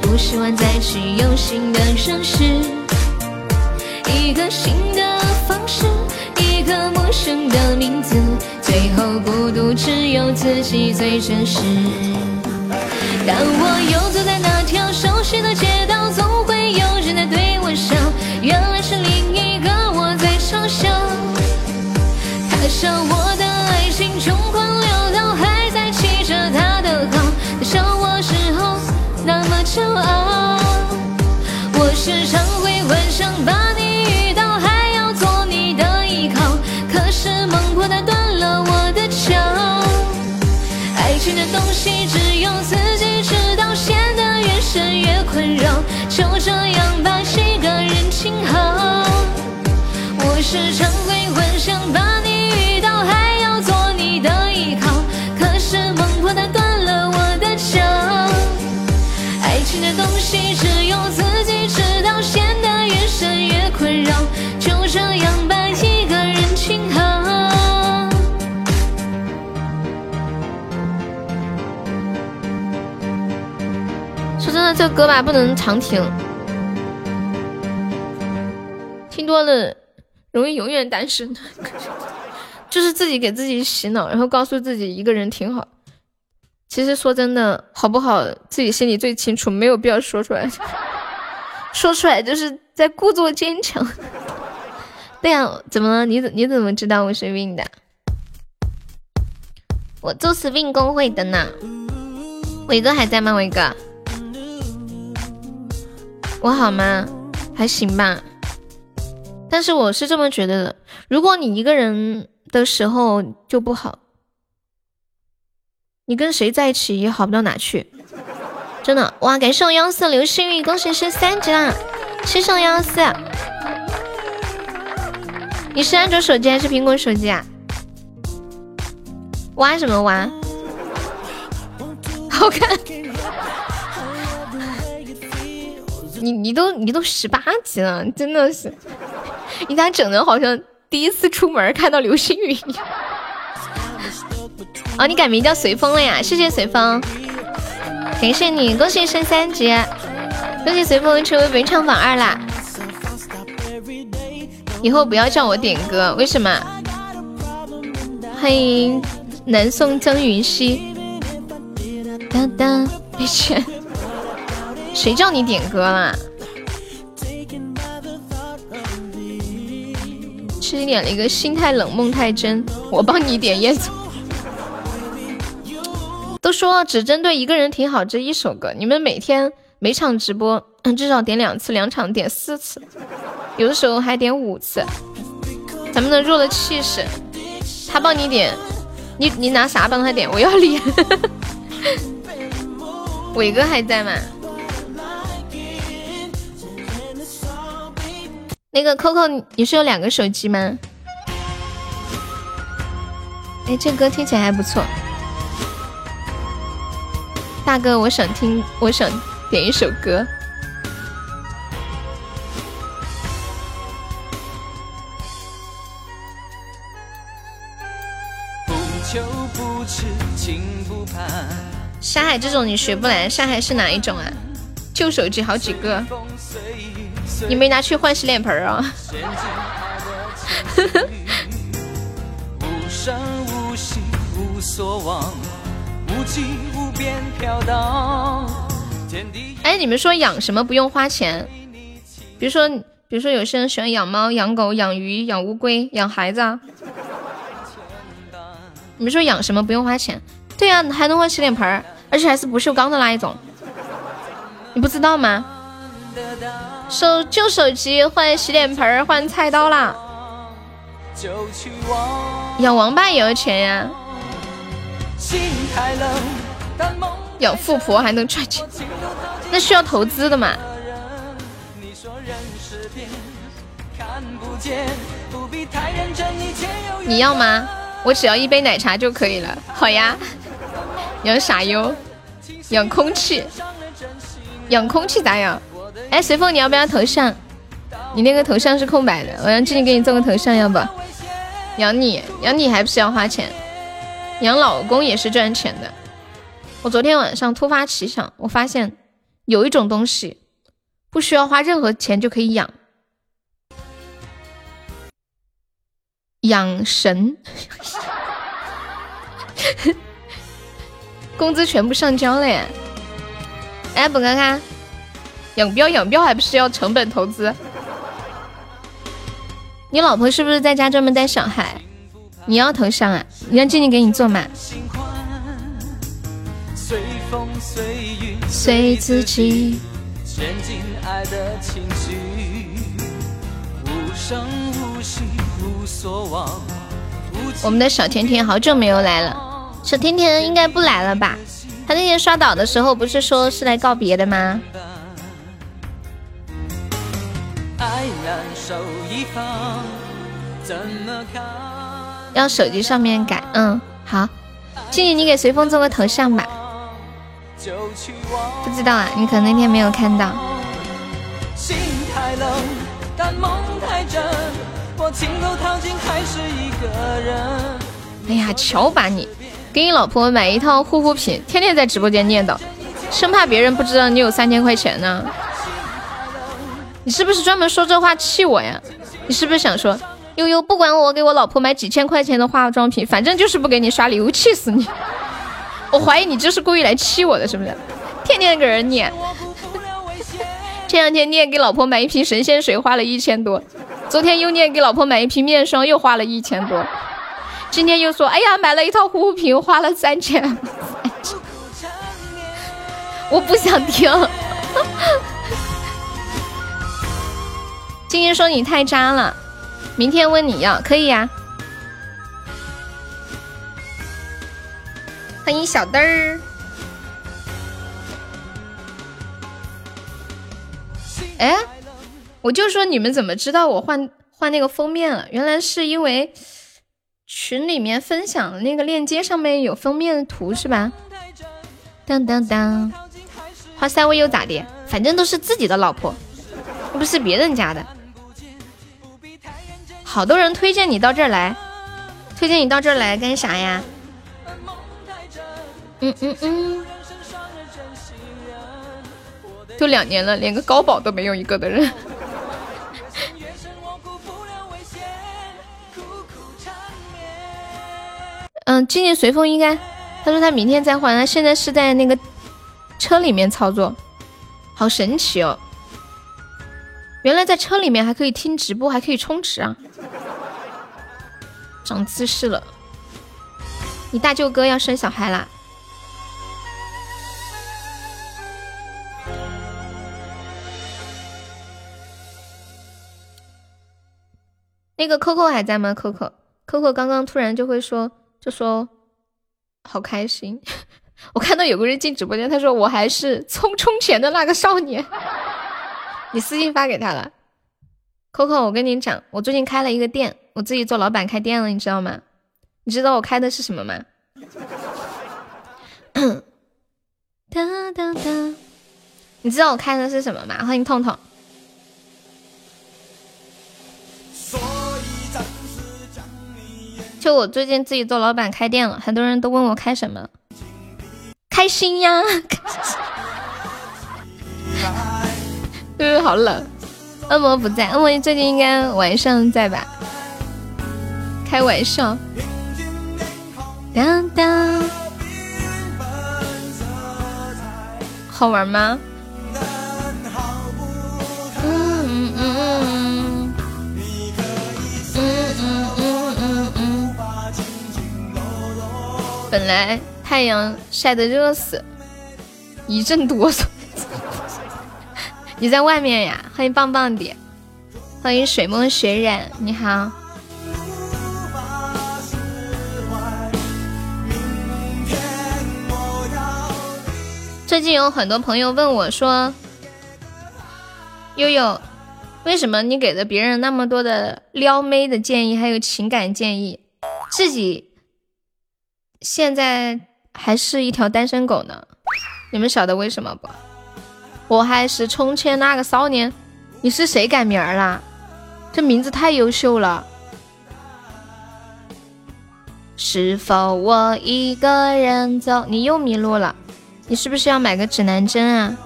不喜欢再去用新的认识。一个新的方式，一个陌生的名字，最后孤独只有自己最真实。当我又走在那条熟悉的街道，总会有人在对我笑，原来是另一个我在嘲笑。他笑我温柔，就这样把，几个人静好。我时常这歌吧不能常听，听多了容易永远单身。就是自己给自己洗脑，然后告诉自己一个人挺好。其实说真的，好不好自己心里最清楚，没有必要说出来。说出来就是在故作坚强。对呀，怎么了？你怎你怎么知道我是 Win 的？我就是 Win 公会的呢。伟哥还在吗？伟哥，我好吗？还行吧。但是我是这么觉得的，如果你一个人的时候就不好，你跟谁在一起也好不到哪去。真的哇！感谢我幺四流星雨，恭喜升三级啦！谢谢我幺四。你是安卓手机还是苹果手机啊？挖什么挖？好看。你你都你都十八级了，真的是，你咋整的？好像第一次出门看到流星雨一样。哦，你改名叫随风了呀？谢谢随风，感谢你，恭喜升三级，恭喜随风成为本场榜二啦！以后不要叫我点歌，为什么？欢迎南宋江云溪，当当，别钱。谁叫你点歌啦？是你点了一个心太冷梦太真，我帮你点叶总。都说只针对一个人挺好这一首歌，你们每天每场直播至少点两次，两场点四次，有的时候还点五次。咱们的弱的气势，他帮你点，你你拿啥帮他点？我要脸。伟哥还在吗？那个 Coco，你是有两个手机吗？哎，这歌听起来还不错。大哥，我想听，我想点一首歌。沙海这种你学不来，沙海是哪一种啊？旧手机好几个。你没拿去换洗脸盆啊？哎，你们说养什么不用花钱？比如说，比如说有些人喜欢养猫、养狗、养鱼、养乌龟、养孩子啊。你们说养什么不用花钱？对呀，还能换洗脸盆，而且还是不锈钢的那一种。你不知道吗？手旧手机换洗脸盆换菜刀啦，养王八也要钱呀，养富婆还能赚钱，那需要投资的嘛？你要吗？我只要一杯奶茶就可以了。好呀，养傻优，养空气，养空气咋养？哎，随风，你要不要头像？你那个头像是空白的，我让静静给你做个头像，要不？养你，养你还不是要花钱？养老公也是赚钱的。我昨天晚上突发奇想，我发现有一种东西不需要花任何钱就可以养，养神，工资全部上交了耶！哎，本哥哥，养膘养膘还不是要成本投资？你老婆是不是在家专门带小孩？你要头像啊？你让静静给你做嘛？随自己。我们的小甜甜好久没有来了，小甜甜应该不来了吧？她那天刷岛的时候不是说是来告别的吗？要手机上面改，嗯，好。静静，你给随风做个头像吧。不知道啊，你可能那天没有看到。哎呀，瞧把你，给你老婆买一套护肤品，天天在直播间念叨，生怕别人不知道你有三千块钱呢。你是不是专门说这话气我呀？你是不是想说？悠悠，不管我给我老婆买几千块钱的化妆品，反正就是不给你刷礼物，气死你！我怀疑你就是故意来气我的，是不是？天天给人念，前两天念给老婆买一瓶神仙水花了一千多，昨天又念给老婆买一瓶面霜又花了一千多，今天又说哎呀买了一套护肤品花了三千，我不想听。今天说你太渣了。明天问你要可以呀，欢迎小灯儿。哎，我就说你们怎么知道我换换那个封面了？原来是因为群里面分享的那个链接上面有封面图是吧？当当当，花三位又咋的？反正都是自己的老婆，又不是别人家的。好多人推荐你到这儿来，推荐你到这儿来干啥呀？嗯嗯嗯，都两年了，连个高保都没有一个的人。嗯，静静随风应该，他说他明天再换，他现在是在那个车里面操作，好神奇哦。原来在车里面还可以听直播，还可以充值啊！长姿势了。你大舅哥要生小孩啦？那个 Coco 还在吗？Coco，Coco 刚刚突然就会说，就说好开心。我看到有个人进直播间，他说我还是匆匆前的那个少年。你私信发给他了，Coco，我跟你讲，我最近开了一个店，我自己做老板开店了，你知道吗？你知道我开的是什么吗？哒哒哒，你知道我开的是什么吗？欢迎痛痛。就我最近自己做老板开店了，很多人都问我开什么，开心呀。开 心嗯，好冷。恶魔不在，恶魔最近应该晚上在吧？开玩笑，好玩吗？嗯。嗯。嗯。嗯。嗯。嗯。嗯。本来太阳晒得热死，一阵哆嗦。你在外面呀？欢迎棒棒的，欢迎水梦雪染，你好。最近有很多朋友问我说：“悠悠，为什么你给了别人那么多的撩妹的建议，还有情感建议，自己现在还是一条单身狗呢？你们晓得为什么不？”我还是从前那个少年，你是谁改名儿啦？这名字太优秀了。是否我一个人走？你又迷路了。你是不是要买个指南针啊？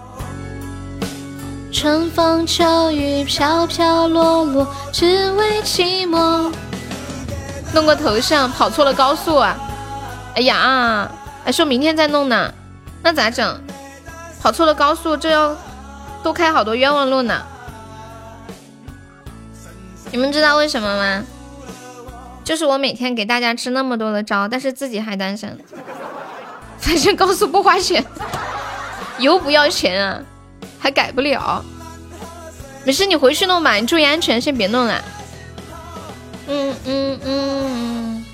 春风秋雨飘飘落落，只为寂寞。弄个头像，跑错了高速啊！哎呀，还说明天再弄呢，那咋整？跑错了高速，这要多开好多冤枉路呢。你们知道为什么吗？就是我每天给大家支那么多的招，但是自己还单身。反正高速不花钱，油不要钱啊，还改不了。没事，你回去弄吧，你注意安全，先别弄了。嗯嗯嗯，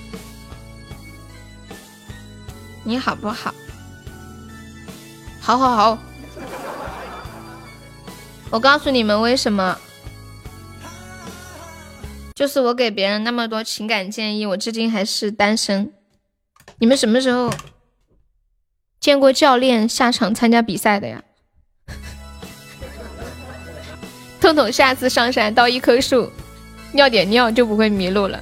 你好不好？好好好。我告诉你们为什么。就是我给别人那么多情感建议，我至今还是单身。你们什么时候见过教练下场参加比赛的呀？痛痛下次上山到一棵树，尿点尿就不会迷路了。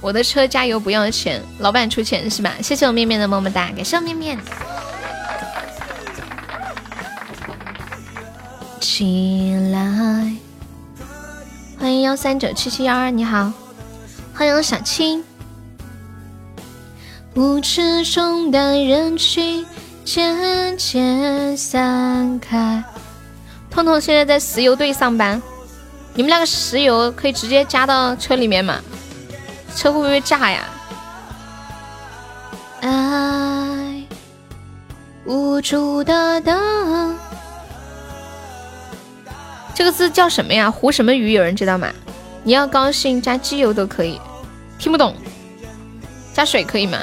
我的车加油不要钱，老板出钱是吧？谢谢我面面的么么哒，感谢我面面。起来。欢迎幺三九七七幺二，你好，欢迎小青。无知中的人群渐渐散开。痛痛现在在石油队上班，你们那个石油可以直接加到车里面吗？车会不会炸呀？爱无助的等。这个字叫什么呀？胡什么鱼？有人知道吗？你要高兴加机油都可以，听不懂，加水可以吗？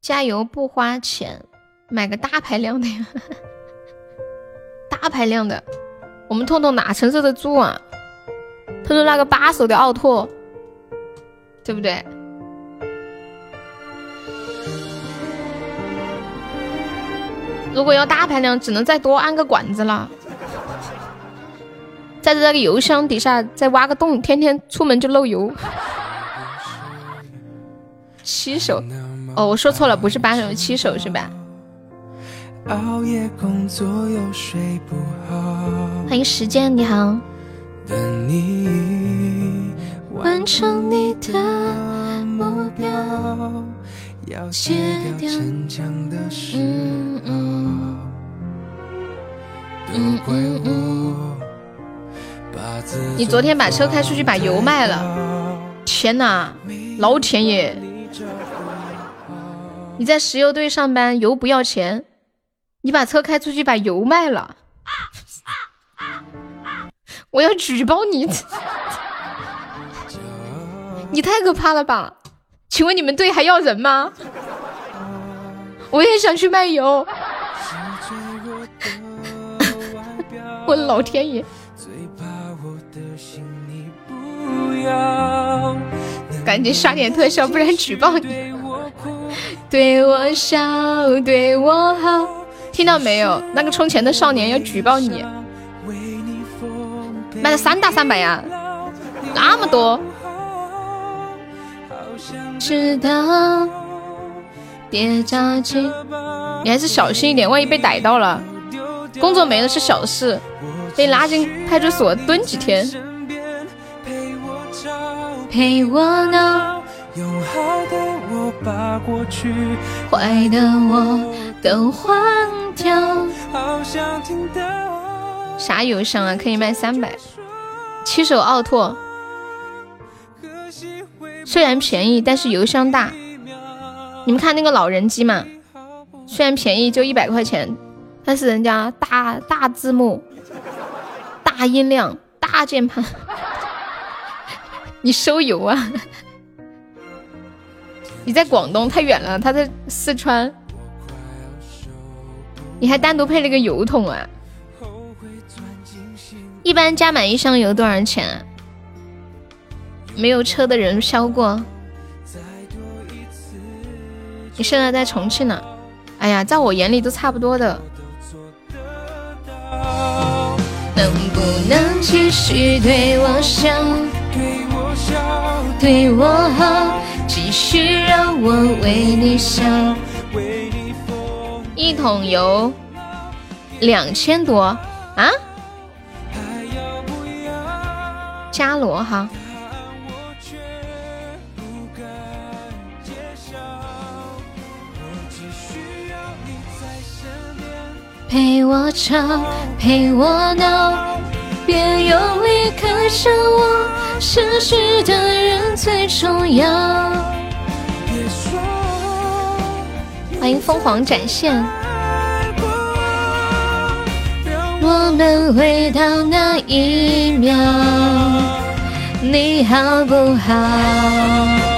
加油不花钱，买个大排量的呀！大排量的，我们痛痛哪承受得住啊？痛痛那个八手的奥拓。对不对？如果要大排量，只能再多安个管子了，在这个油箱底下再挖个洞，天天出门就漏油。七手哦，我说错了，不是八手，七手是吧？欢迎时间，你好。完成你的目标，要戒掉逞强的时候，都怪我。你昨天把车开出去，把油卖了，天哪，老天爷！你在石油队上班，油不要钱，你把车开出去，把油卖了，我要举报你！你太可怕了吧！请问你们队还要人吗？我也想去卖油。我的老天爷！赶紧刷点特效，不然举报你。对我笑，对我好，听到没有？那个充钱的少年要举报你。卖了三大三百呀，那么多。知道，别着急，你还是小心一点，万一被逮到了，工作没了是小事，被拉进派出所蹲几天。陪我闹，用好的我把过去，坏的我都换掉。啥邮箱啊？可以卖三百，七手奥拓。虽然便宜，但是油箱大。你们看那个老人机嘛，虽然便宜就一百块钱，但是人家大大字幕、大音量、大键盘。你收油啊？你在广东太远了，他在四川，你还单独配了个油桶啊？一般加满一箱油多少钱啊？没有车的人消过。你现在在重庆呢？哎呀，在我眼里都差不多的。能不能继续对我笑？对我好，继续让我为你笑。一桶油两千多啊？伽罗哈。陪我吵，陪我闹，别用离开想我，失去的人最重要。欢迎凤凰展现。我们回到那一秒，你好不好？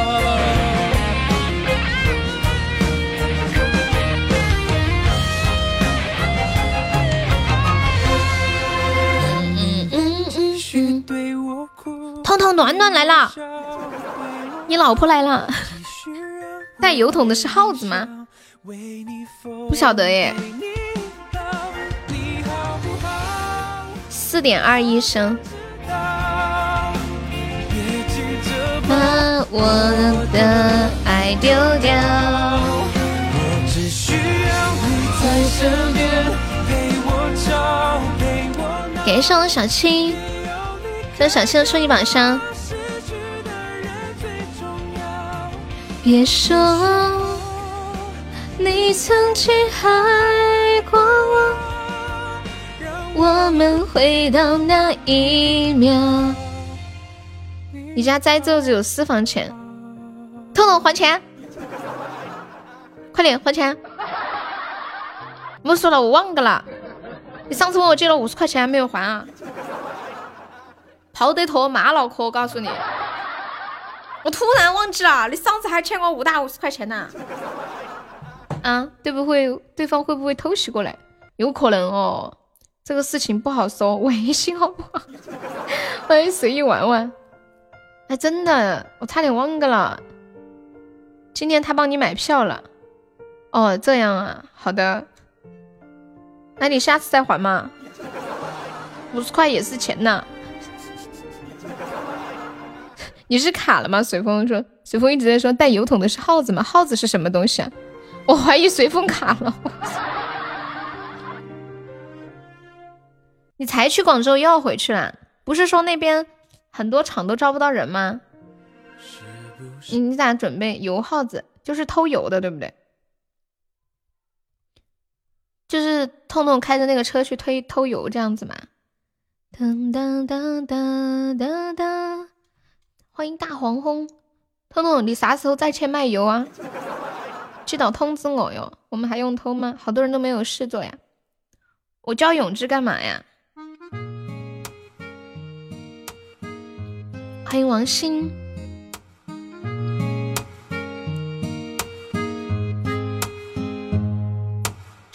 彤彤暖暖来了，你老婆来了。带油桶的是耗子吗？不晓得耶。四点二一声。把我的爱丢掉。给上了小青。这小七的初级宝箱。别说你曾经爱过我，我们回到那一秒。你家栽豆子有私房钱，彤彤还钱，快点还钱！不说了，我忘了。你上次问我借了五十块钱还没有还啊？跑得脱，马脑壳，我告诉你，我突然忘记了，你上次还欠我五大五十块钱呢。啊，对不会，对方会不会偷袭过来？有可能哦，这个事情不好说，微信好不好？欢迎随意玩玩。哎，真的，我差点忘了了。今天他帮你买票了。哦，这样啊，好的。那你下次再还嘛。五十块也是钱呐。你是卡了吗？随风说，随风一直在说带油桶的是耗子吗？耗子是什么东西啊？我怀疑随风卡了。你才去广州又要回去了？不是说那边很多厂都招不到人吗？你你咋准备油耗子？就是偷油的，对不对？就是痛痛开着那个车去推偷油这样子吗？噔噔噔噔噔噔。欢迎大黄蜂，彤彤，你啥时候再去卖油啊？记得通知我哟。我们还用偷吗？好多人都没有事做呀。我叫永志干嘛呀？欢迎王鑫。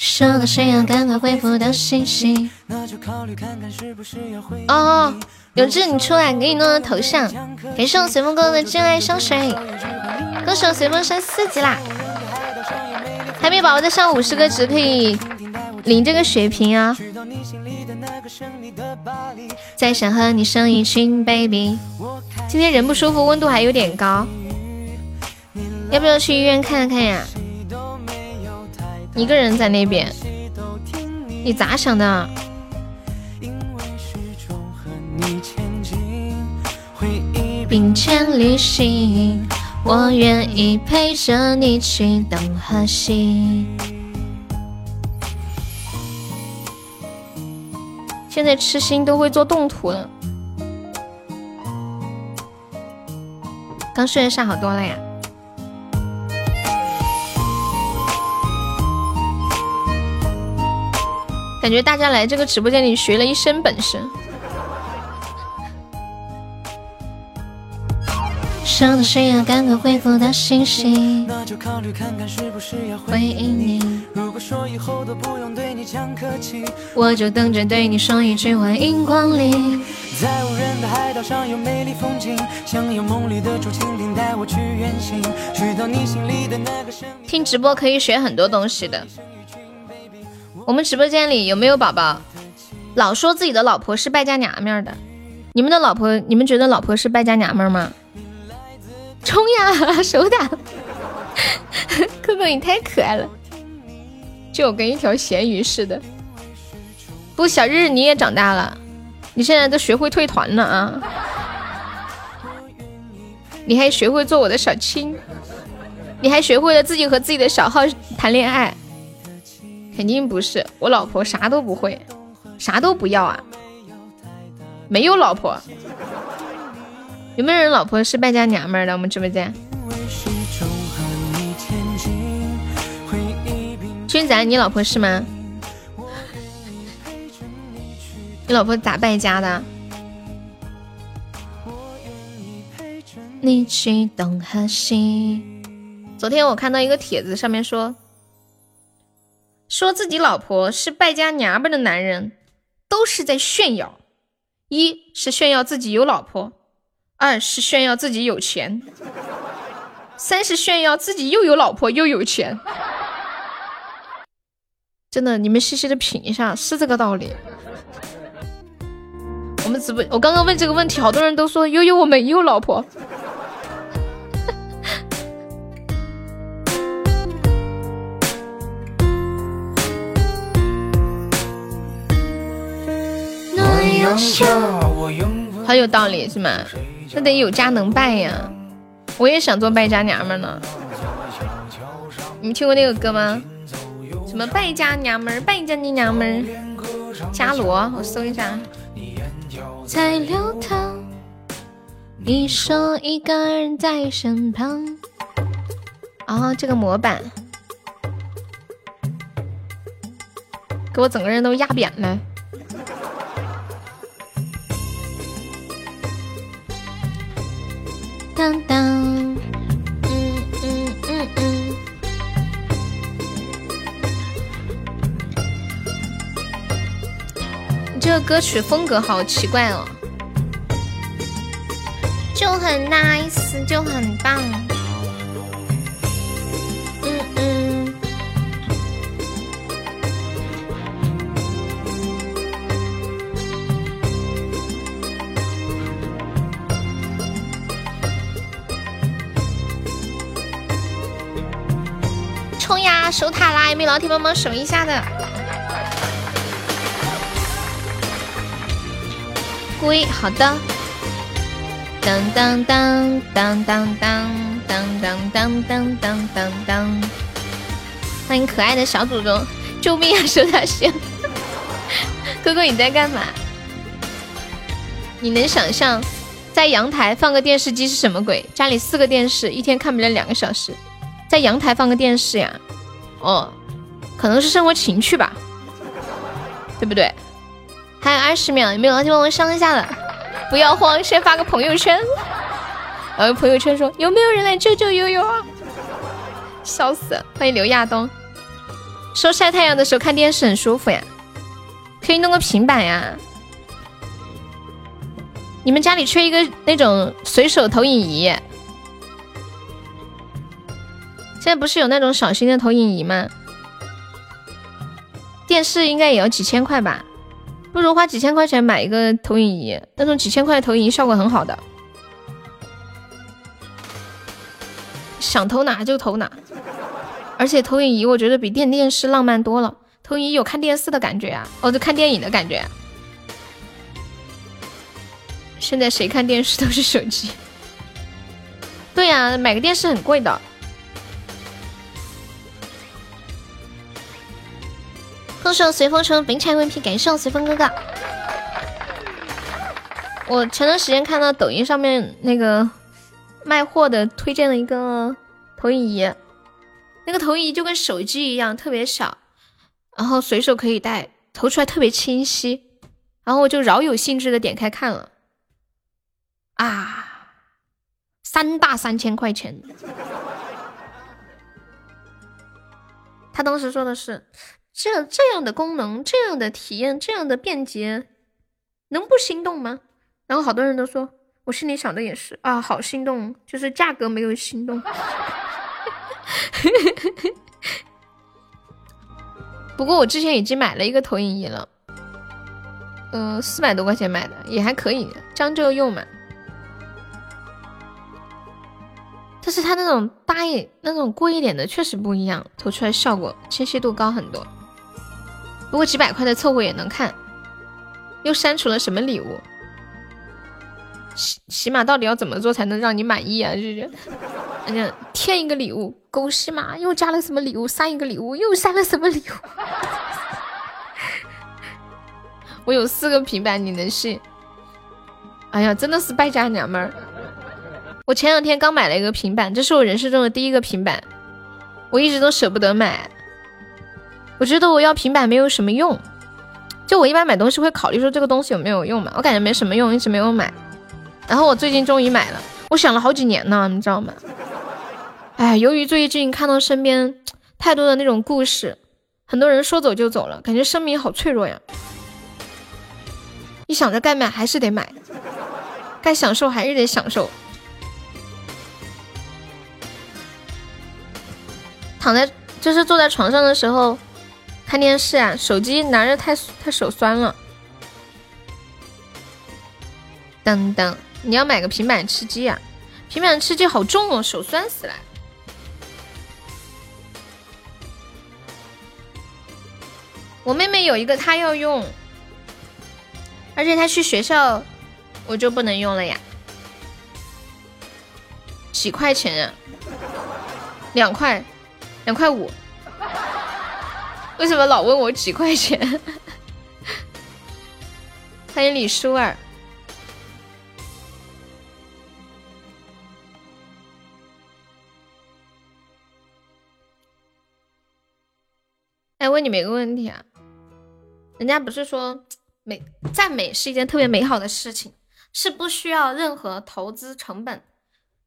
收到谁要赶快回复的信息？哦。永志，你出来，给你弄个头像。感谢我随风哥哥的真爱香水，恭喜我随风升四级啦！海绵宝宝再上五十个值可以领这个血瓶啊！再想和你生一群 baby。今天人不舒服，温度还有点高，要不要去医院看看呀？一个人在那边，你咋想的？并肩旅行，我愿意陪着你去东和西。现在痴心都会做动图了，刚睡的下好多了呀。感觉大家来这个直播间里学了一身本事。收到谁要赶快回复的信息？回应你。我就等着对你说一句欢迎光临。在无人的海岛上有美丽风景，想有梦里的竹蜻蜓带我去远行，去到你心里的那个神。听直播可以学很多东西的。我们直播间里有没有宝宝老说自己的老婆是败家娘们儿的，你们的老婆，你们觉得老婆是败家娘们儿吗？冲呀，手打！哥哥你太可爱了，就跟一条咸鱼似的。不，小日你也长大了，你现在都学会退团了啊！你还学会做我的小青，你还学会了自己和自己的小号谈恋爱。肯定不是，我老婆啥都不会，啥都不要啊！没有老婆，有没有人老婆是败家娘们儿的？我们直播间。君仔，你老婆是吗？你老婆咋败家的？你去东和西。昨天我看到一个帖子，上面说。说自己老婆是败家娘们的男人，都是在炫耀。一是炫耀自己有老婆，二是炫耀自己有钱，三是炫耀自己又有老婆又有钱。真的，你们细细的品一下，是这个道理。我们直播，我刚刚问这个问题，好多人都说悠悠我没有老婆。好有道理是吗？那得有家能败呀！我也想做败家娘们呢。你们听过那个歌吗？什么败家娘们儿，败家的娘们儿，伽罗，我搜一下。在流淌，你说一个人在身旁。啊，这个模板，给我整个人都压扁了。当当，嗯嗯嗯嗯，这个歌曲风格好奇怪哦，就很 nice，就很棒。守塔啦！有没有老铁帮忙守一下的？龟，好的。当当当当当当当当当当当当当！欢迎可爱的小祖宗！救命啊！守塔星，哥哥你在干嘛？你能想象在阳台放个电视机是什么鬼？家里四个电视，一天看不了两个小时，在阳台放个电视呀？哦，可能是生活情趣吧，对不对？还有二十秒，有没有老铁帮我上一下的？不要慌，先发个朋友圈。然后朋友圈说有没有人来救救悠悠啊？笑死！欢迎刘亚东。说晒太阳的时候看电视很舒服呀，可以弄个平板呀。你们家里缺一个那种随手投影仪？现在不是有那种小型的投影仪吗？电视应该也要几千块吧，不如花几千块钱买一个投影仪，那种几千块的投影仪效果很好的，想投哪就投哪。而且投影仪我觉得比电电视浪漫多了，投影仪有看电视的感觉啊，哦，就看电影的感觉。现在谁看电视都是手机。对呀，买个电视很贵的。恭喜我随风城本场 MVP，感谢我随风哥哥。我前段时间看到抖音上面那个卖货的推荐了一个投影仪，那个投影仪就跟手机一样，特别小，然后随手可以带，投出来特别清晰，然后我就饶有兴致的点开看了，啊，三大三千块钱。他当时说的是。这这样的功能，这样的体验，这样的便捷，能不心动吗？然后好多人都说，我心里想的也是啊，好心动，就是价格没有心动。不过我之前已经买了一个投影仪了，嗯，四百多块钱买的也还可以，将就用嘛。但是它那种大一那种贵一点的确实不一样，投出来效果清晰度高很多。不过几百块的凑合也能看。又删除了什么礼物？喜喜马到底要怎么做才能让你满意啊？就是，哎呀，添一个礼物，狗西马又加了什么礼物？删一个礼物又删了什么礼物？我有四个平板，你能信？哎呀，真的是败家娘们儿！我前两天刚买了一个平板，这是我人生中的第一个平板，我一直都舍不得买。我觉得我要平板没有什么用，就我一般买东西会考虑说这个东西有没有用嘛，我感觉没什么用，一直没有买。然后我最近终于买了，我想了好几年呢，你知道吗？哎，由于最近看到身边太多的那种故事，很多人说走就走了，感觉生命好脆弱呀。一想着该买还是得买，该享受还是得享受。躺在就是坐在床上的时候看电视啊，手机拿着太太手酸了。等等，你要买个平板吃鸡啊？平板吃鸡好重哦，手酸死了。我妹妹有一个，她要用，而且她去学校，我就不能用了呀。几块钱啊？两块。两块五，为什么老问我几块钱？欢迎李舒儿。哎，问你们一个问题啊，人家不是说 美赞美是一件特别美好的事情，是不需要任何投资成本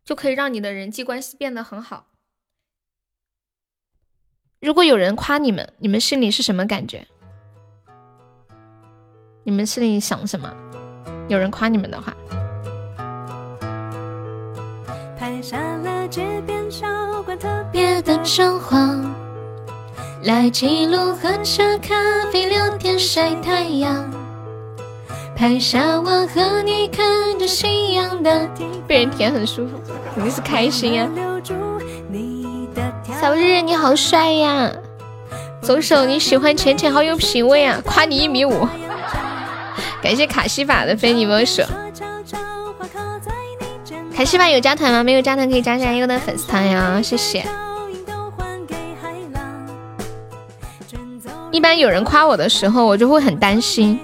就可以让你的人际关系变得很好。如果有人夸你们，你们心里是什么感觉？你们心里想什么？有人夸你们的话。拍下了街边小馆特别的装潢，来记录喝着咖啡聊天晒太阳。拍下我和你看着夕阳的，被人舔很舒服，肯定是开心呀。小日你好帅呀！左手你喜欢浅浅，好有品味啊！夸你一米五。感谢卡西法的非你莫属。卡西法有加团吗？没有加团可以加下一个的粉丝团呀，谢谢。一般有人夸我的时候，我就会很担心，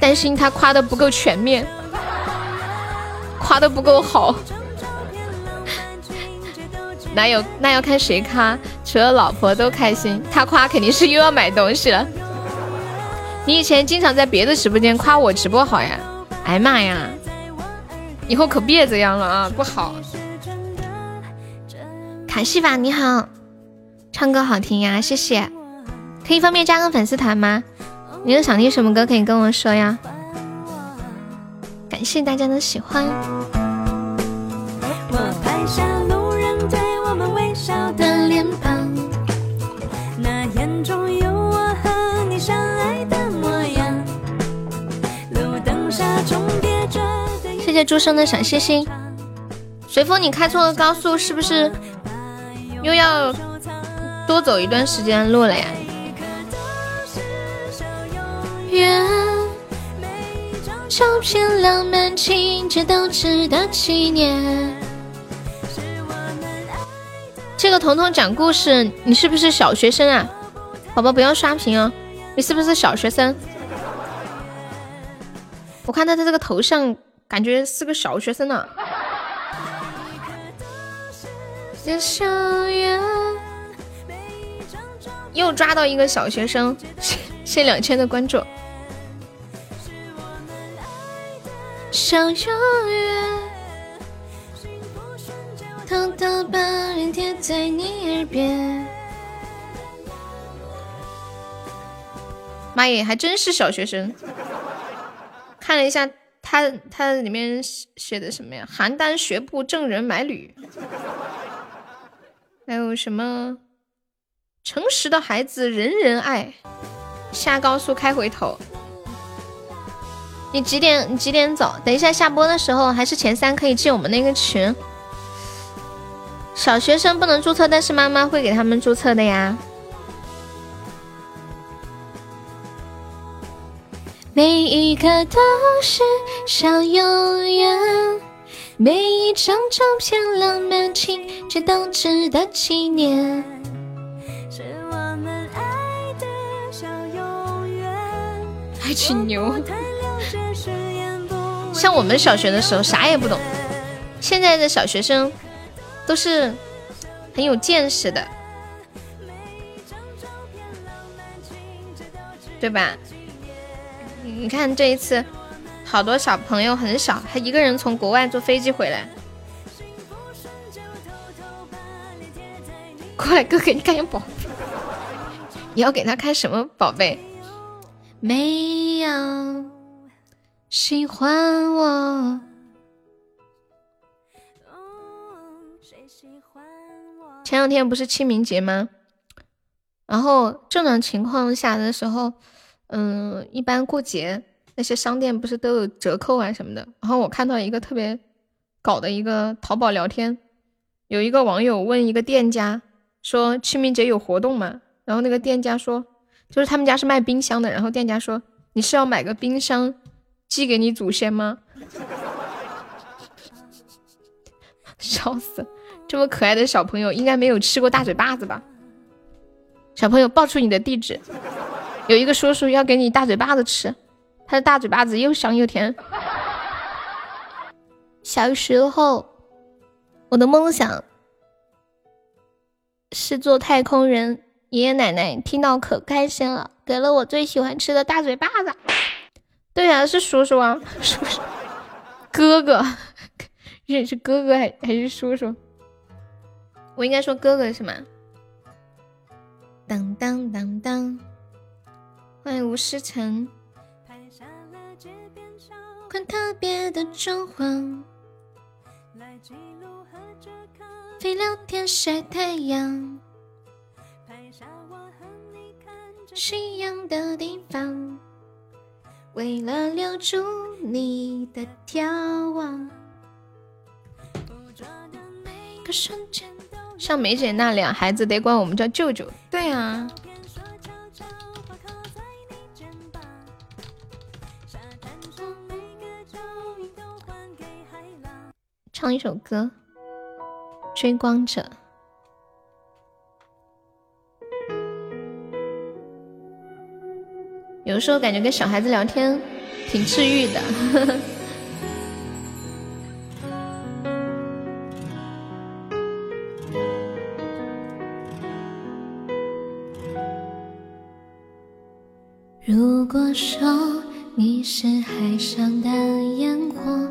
担心他夸的不够全面，夸的不够好。那有那要看谁夸，除了老婆都开心。他夸肯定是又要买东西了。你以前经常在别的直播间夸我直播好呀？哎妈呀！以后可别这样了啊，不好。卡西法你好，唱歌好听呀，谢谢。可以方便加个粉丝团吗？你有想听什么歌可以跟我说呀？感谢大家的喜欢。谢谢朱生的小星星。随风，你开错了高速，是不是又要多走一段时间路了呀？愿照片浪漫情节都值得纪念。这个彤彤讲故事，你是不是小学生啊？宝宝不要刷屏哦，你是不是小学生？我看他的这个头像，感觉是个小学生呢。又抓到一个小学生，谢两千的关注。小永远。偷偷把脸贴在你耳边。妈耶，还真是小学生。看了一下，他他里面写的什么呀？邯郸学步挣人买履，还有什么？诚实的孩子人人爱。下高速开回头。你几点？你几点走？等一下下播的时候，还是前三可以进我们那个群。小学生不能注册，但是妈妈会给他们注册的呀。每一刻都是小永远，每一张照片浪漫情节都值得纪念。是我们爱的小永远。还挺牛。像我们小学的时候啥也不懂，现在的小学生都是很有见识的，对吧？你看这一次，好多小朋友很少，他一个人从国外坐飞机回来。过来，哥给你看宝贝。你要给他看什么宝贝？没有喜欢我。前两天不是清明节吗？然后正常情况下的时候。嗯，一般过节那些商店不是都有折扣啊什么的。然后我看到一个特别搞的一个淘宝聊天，有一个网友问一个店家说清明节有活动吗？然后那个店家说，就是他们家是卖冰箱的。然后店家说，你是要买个冰箱寄给你祖先吗？笑死！这么可爱的小朋友应该没有吃过大嘴巴子吧？小朋友报出你的地址。有一个叔叔要给你大嘴巴子吃，他的大嘴巴子又香又甜。小时候，我的梦想是做太空人，爷爷奶奶听到可开心了，给了我最喜欢吃的大嘴巴子。对呀，是叔叔啊，叔叔，哥哥，是哥哥还还是叔叔？我应该说哥哥是吗？当当当当。欢迎吴诗晨。款特别的装潢，飞聊天晒太阳，夕阳的地方，为了留住你的眺望。个瞬间像梅姐那俩，孩子得管我们叫舅舅。对啊。唱一首歌，《追光者》。有时候感觉跟小孩子聊天挺治愈的。如果说你是海上的烟火。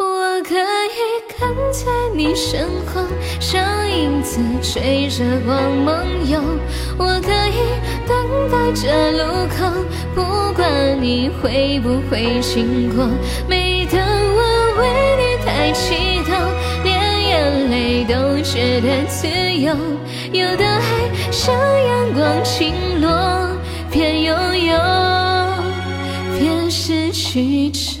我可以跟在你身后，像影子追着光梦游。我可以等待着路口，不管你会不会经过。每当我为你抬起头，连眼泪都觉得自由。有的爱像阳光倾落，边拥有边失去着。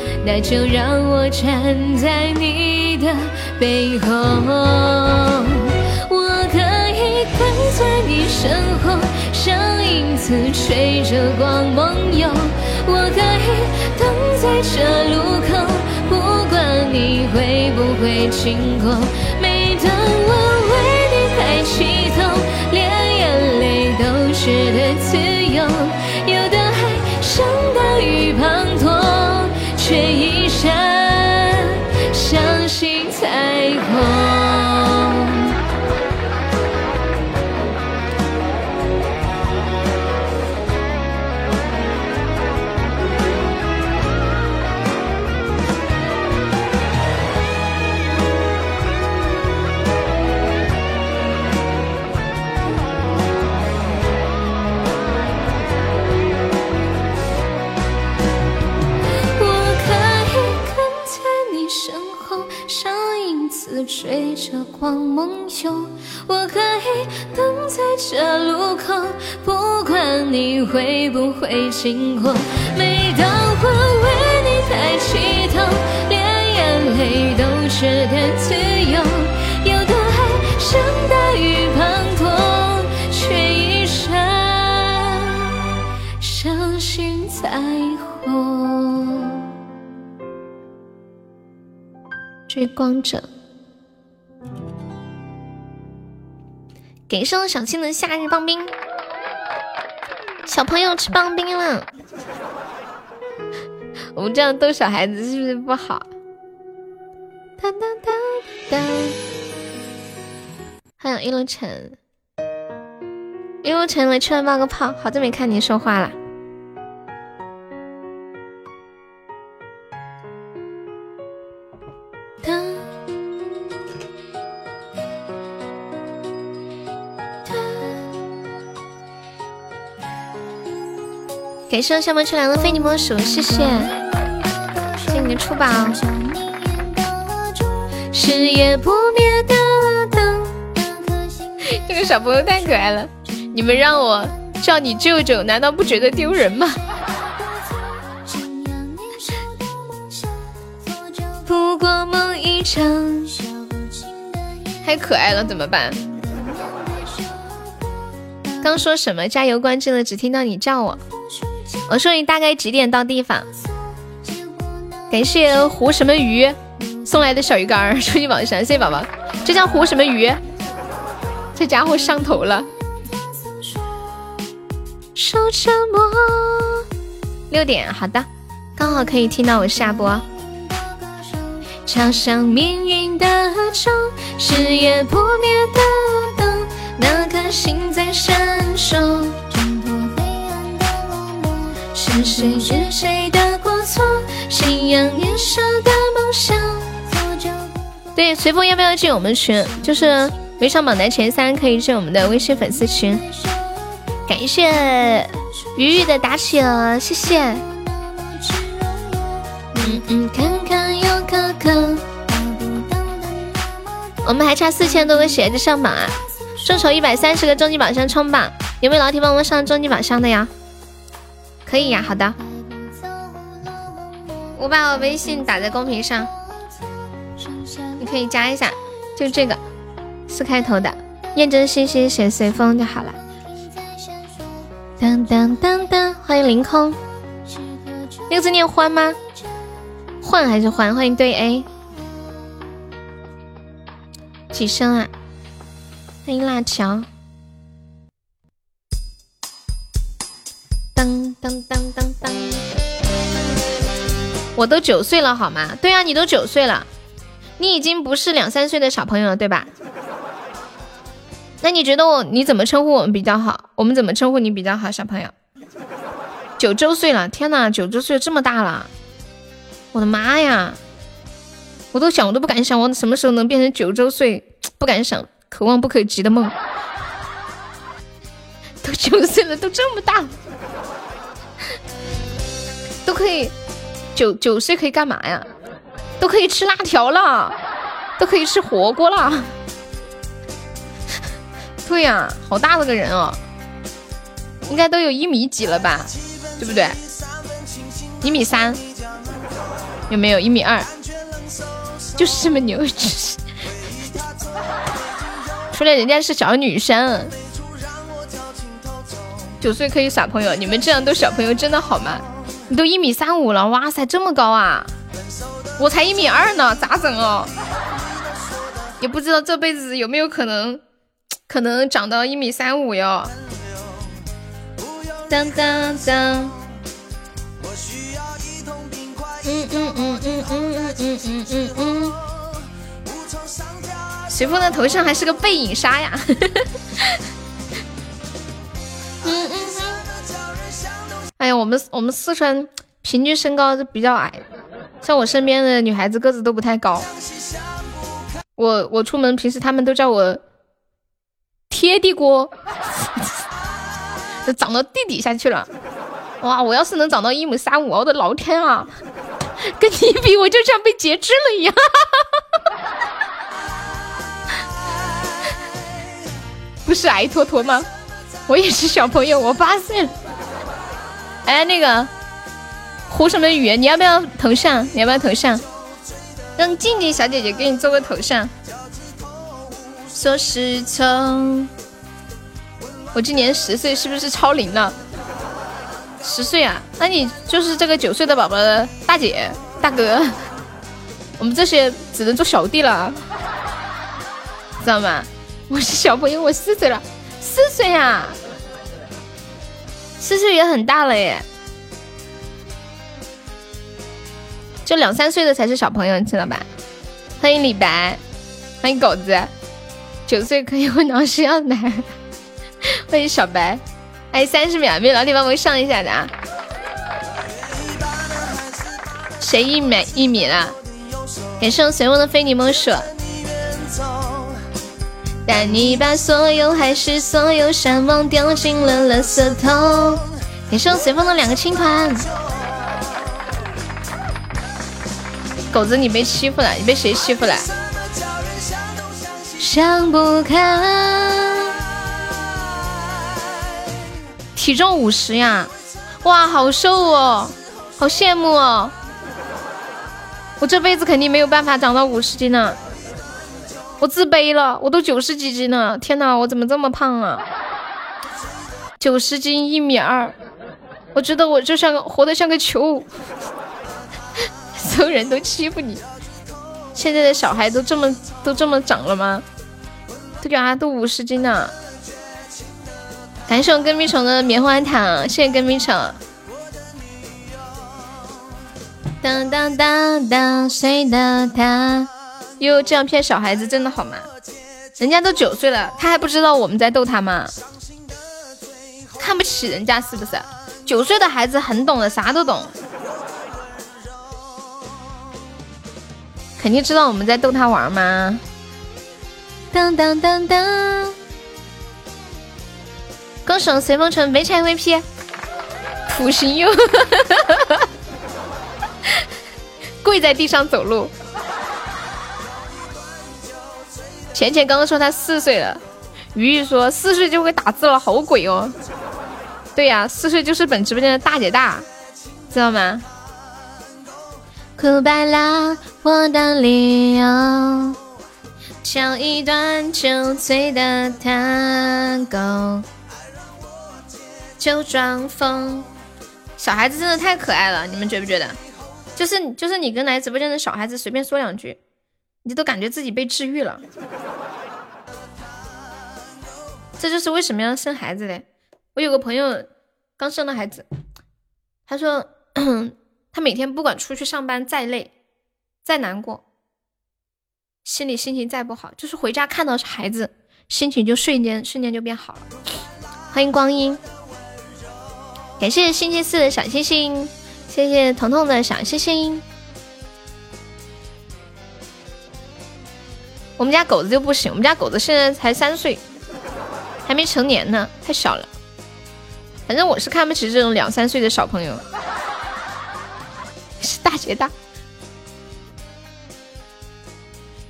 那就让我站在你的背后。我可以跟在你身后，像影子追着光梦游。我可以等在这路口，不管你会不会经过。每当我为你抬起头，连眼泪都觉得自由。有的追着光梦游，我可以等在这路口，不管你会不会经过。每当我为你抬起头，连眼泪都觉得自由。有的爱像大雨滂沱，却一闪相信彩虹。追光者。给上小青的夏日棒冰，小朋友吃棒冰了。我们这样逗小孩子是不是不好？哒哒哒哒。欢迎一路尘，一路尘来吃完冒个泡，好久没看你说话了。感谢小门出来的非你莫属，谢谢，谢谢你的出宝。是夜不灭的灯。这个小朋友太可爱了，你们让我叫你舅舅，难道不觉得丢人吗？不过梦一场。太可爱了，怎么办？刚说什么？加油关机了，只听到你叫我。我说你大概几点到地方？感谢胡什么鱼送来的小鱼干，初级榜上，谢谢宝宝。这叫胡什么鱼？这家伙上头了。六点，好的，刚好可以听到我下播。敲响命运的钟，是夜不灭的灯，那颗心在闪烁。是谁是谁的过错？信仰年少的梦想。对，随风要不要进我们群？就是没上榜的前三可以进我们的微信粉丝群。感谢鱼鱼的打起了，谢谢。嗯嗯，看看又可可。我们还差四千多个鞋子上榜啊！众筹一百三十个终极宝箱冲榜，有没有老铁帮我上终极宝箱的呀？可以呀，好的，我把我微信打在公屏上，你可以加一下，就这个四开头的，验证信息写随风就好了。当当当当，欢迎凌空，那个字念欢吗？换还是欢？欢迎对 A，几声啊？欢迎辣条。当当当当！我都九岁了，好吗？对啊，你都九岁了，你已经不是两三岁的小朋友了，对吧？那你觉得我你怎么称呼我们比较好？我们怎么称呼你比较好，小朋友？九周岁了，天哪，九周岁这么大了，我的妈呀！我都想，我都不敢想，我什么时候能变成九周岁？不敢想，可望不可及的梦。都九岁了，都这么大。都可以九九岁可以干嘛呀？都可以吃辣条了，都可以吃火锅了。对呀，好大的个人哦，应该都有一米几了吧？对不对？一米三，有没有一米二？就是这么牛，除了人家是小女生，九岁可以耍朋友，你们这样都小朋友真的好吗？你都一米三五了，哇塞，这么高啊！我才一米二呢，咋整哦？也不知道这辈子有没有可能，可能长到一米三五哟。当当当。嗯嗯嗯嗯嗯嗯嗯嗯嗯。随风的头像还是个背影杀呀。嗯 嗯哎呀，我们我们四川平均身高都比较矮，像我身边的女孩子个子都不太高。我我出门平时他们都叫我贴地锅，都长到地底下去了。哇，我要是能长到一米三五，我的老天啊！跟你比，我就像被截肢了一样。不是矮坨坨吗？我也是小朋友，我八岁了。哎，那个胡什么雨？你要不要头像？你要不要头像？让静静小姐姐给你做个头像。说时从，我今年十岁，是不是超龄了？十岁啊，那你就是这个九岁的宝宝的大姐大哥，我们这些只能做小弟了，知道吗？我是小朋友，我四岁了，四岁呀，四岁也很大了耶，就两三岁的才是小朋友，你知道吧？欢迎李白，欢迎狗子，九岁可以问老师要奶，欢迎小白。还有三十秒，没有老铁帮忙上一下的啊！谁一米一米了？感谢我随风的非你莫属。但你把所有海誓所有山盟丢进了垃圾桶。感谢我随风的两个青团。狗子，你被欺负了？你被谁欺负了？想不开。体重五十呀，哇，好瘦哦，好羡慕哦！我这辈子肯定没有办法长到五十斤呢，我自卑了，我都九十几斤了，天哪，我怎么这么胖啊？九十斤一米二，我觉得我就像个活得像个球，所有人都欺负你。现在的小孩都这么都这么长了吗？对啊，都五十斤呢。感谢我跟屁虫的棉花糖，谢谢跟屁虫。当当当当，谁的他？哟，这样骗小孩子真的好吗？人家都九岁了，他还不知道我们在逗他吗？看不起人家是不是？九岁的孩子很懂的，啥都懂，肯定知道我们在逗他玩吗？当当当当。歌手随风城没拆 VP，土星哟，跪在地上走路。浅浅刚刚说他四岁了，鱼鱼说四岁就会打字了，好鬼哦。对呀，四岁就是本直播间的大姐大，知道吗？哭白了我的理由，像一段酒醉的探戈。就装疯，小孩子真的太可爱了，你们觉不觉得？就是就是你跟来直播间的小孩子随便说两句，你都感觉自己被治愈了。这就是为什么要生孩子嘞。我有个朋友刚生了孩子，他说他每天不管出去上班再累再难过，心里心情再不好，就是回家看到孩子，心情就瞬间瞬间就变好了。欢迎光阴。感谢星期四的小星星，谢谢彤彤的小星星。我们家狗子就不行，我们家狗子现在才三岁，还没成年呢，太小了。反正我是看不起这种两三岁的小朋友，是大姐大。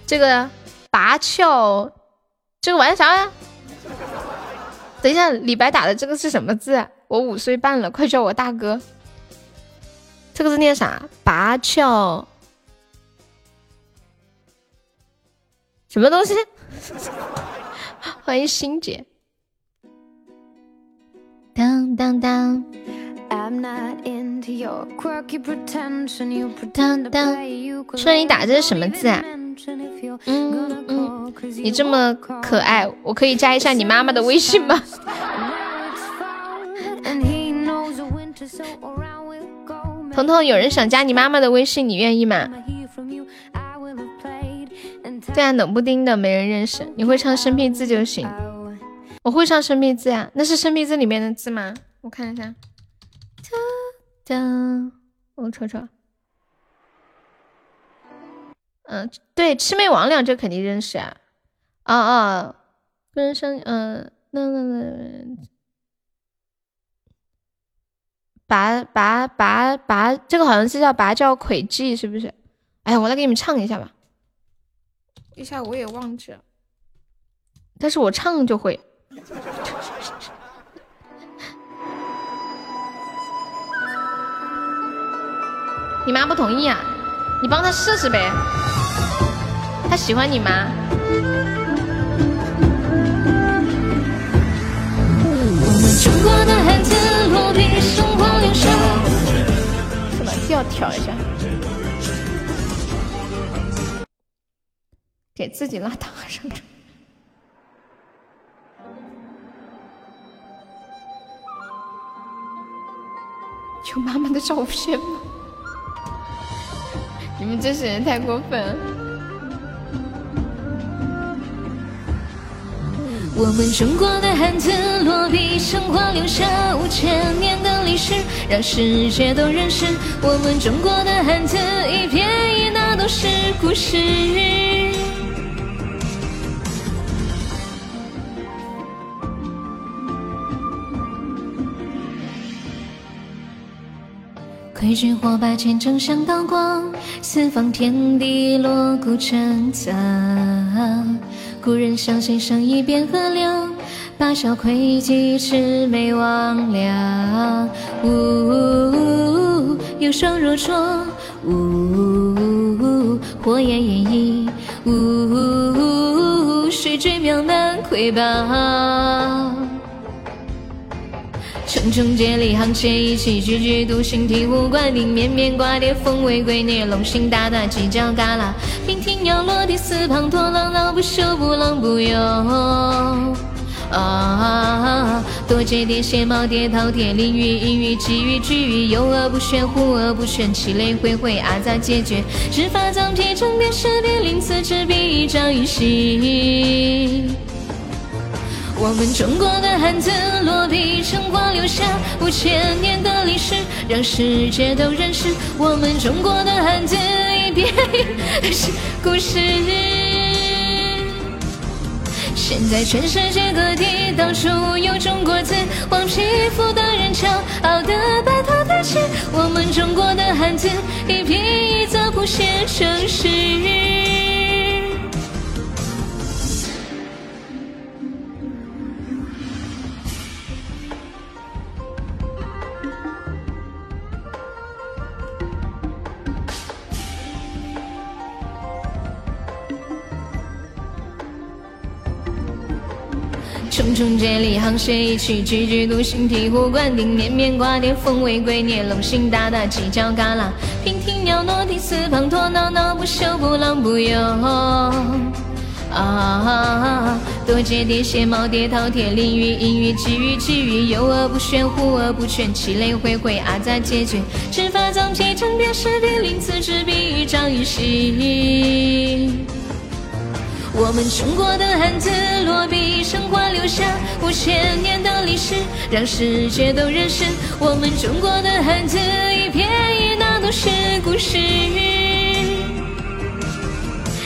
这个拔翘，这个玩啥呀？等一下，李白打的这个是什么字？我五岁半了，快叫我大哥。这个字念啥？拔翘什么东西？欢迎欣姐。当当当。当当。说你打这是什么字啊？嗯嗯。你这么可爱我可以加一下你妈妈的微信吗？彤彤有人想加你妈妈的微信你愿意吗？对啊冷不丁的没人认识。你会唱生僻字就行。我会唱生僻字呀那是生僻字里面的字吗？我看一下。当我瞅瞅。嗯对魑魅魍魉这肯定认识啊。啊啊跟声嗯那那那拔拔拔拔这个好像是叫拔叫魁技是不是？哎我来给你们唱一下吧。一下我也忘记了。但是我唱就会。你妈不同意啊？你帮她试试呗。他喜欢你吗我们中国的汉落生把调调一下。给自己拉倒，上。有妈妈的照片吗？你们这些人太过分！我们中国的汉字，落笔生花，留下五千年的历史，让世界都认识我们中国的汉字，一撇一捺都是故事。挥军火把，千丈像刀光，四方天地锣鼓震响。故人相携上一边河流，八酒窥尽魑魅魍魉。呜，有双若错，呜，火焰掩映，呜，谁追渺难窥豹。茕茕孑立沆瀣一气，踽踽独行醍醐灌顶，绵绵瓜瓞风未归孽，龙行大大犄角旮旯，娉婷要落地四旁拖浪，老不休不浪不忧。啊，多借点邪猫蝶饕餮，淋雨阴雨鲫鱼鲫鱼，有恶不宣，呼恶不宣，其雷恢恢，阿扎解决，日发脏体成蝶，蛇蝶鳞，此之必一朝一夕。我们中国的汉字，落笔成画，留下五千年的历史，让世界都认识。我们中国的汉字，一笔一，是故事。现在全世界各地，到处有中国字，黄皮肤的人，骄傲的白头的写。我们中国的汉字，一笔一仄谱写成诗。众皆利，沆瀣一气，踽踽独行。醍醐灌顶，绵绵瓜瓞，风味诡孽。龙行虎走，犄角旮旯，娉婷袅娜，涕四方。沱恼恼，不休不浪，不忧。多谢蝶，谢妈，蝶饕餮，鲤鱼，阴雨，鲫鱼，鲫鱼，诱而，不眩而，不全其类，回回。阿ざ皆绝，持法藏戒，成天师，地灵，此志必与朝夕。我们中国的汉字，落笔生花，留下五千年的历史，让世界都认识。我们中国的汉字，一撇一捺都是故事。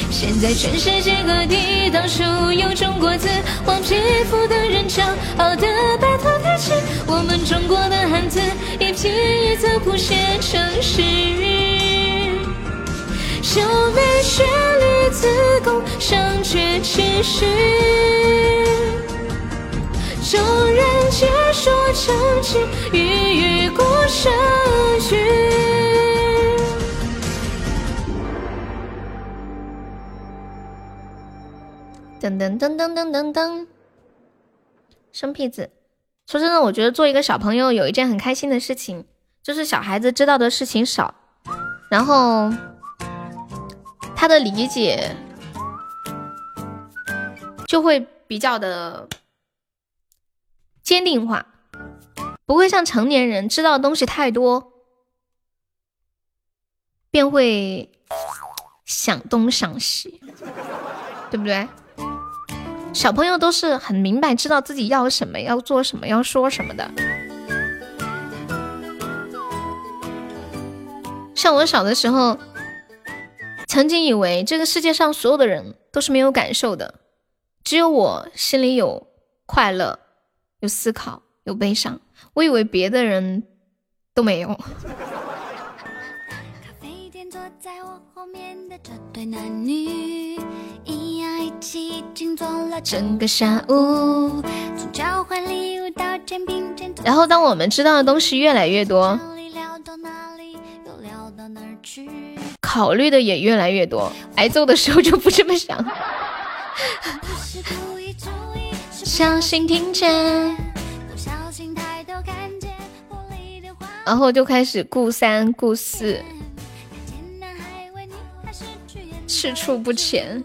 现在全世界各地到处有中国字，黄皮肤的人骄傲地摆头挺胸。我们中国的汉字，一撇一捺谱写成诗。就为旋律子宫，尚缺情绪。众人皆说成痴，欲语过声去。噔噔噔噔噔噔噔。生僻字。说真的，我觉得做一个小朋友有一件很开心的事情，就是小孩子知道的事情少，然后。他的理解就会比较的坚定化，不会像成年人知道的东西太多，便会想东想西，对不对？小朋友都是很明白，知道自己要什么，要做什么，要说什么的。像我小的时候，曾经以为这个世界上所有的人都是没有感受的，只有我心里有快乐、有思考、有悲伤。我以为别的人都没有。整个下午。然后，当我们知道的东西越来越多，考虑的也越来越多，挨揍的时候就不这么想。小心听见，然后就开始顾三顾四。赤处不前，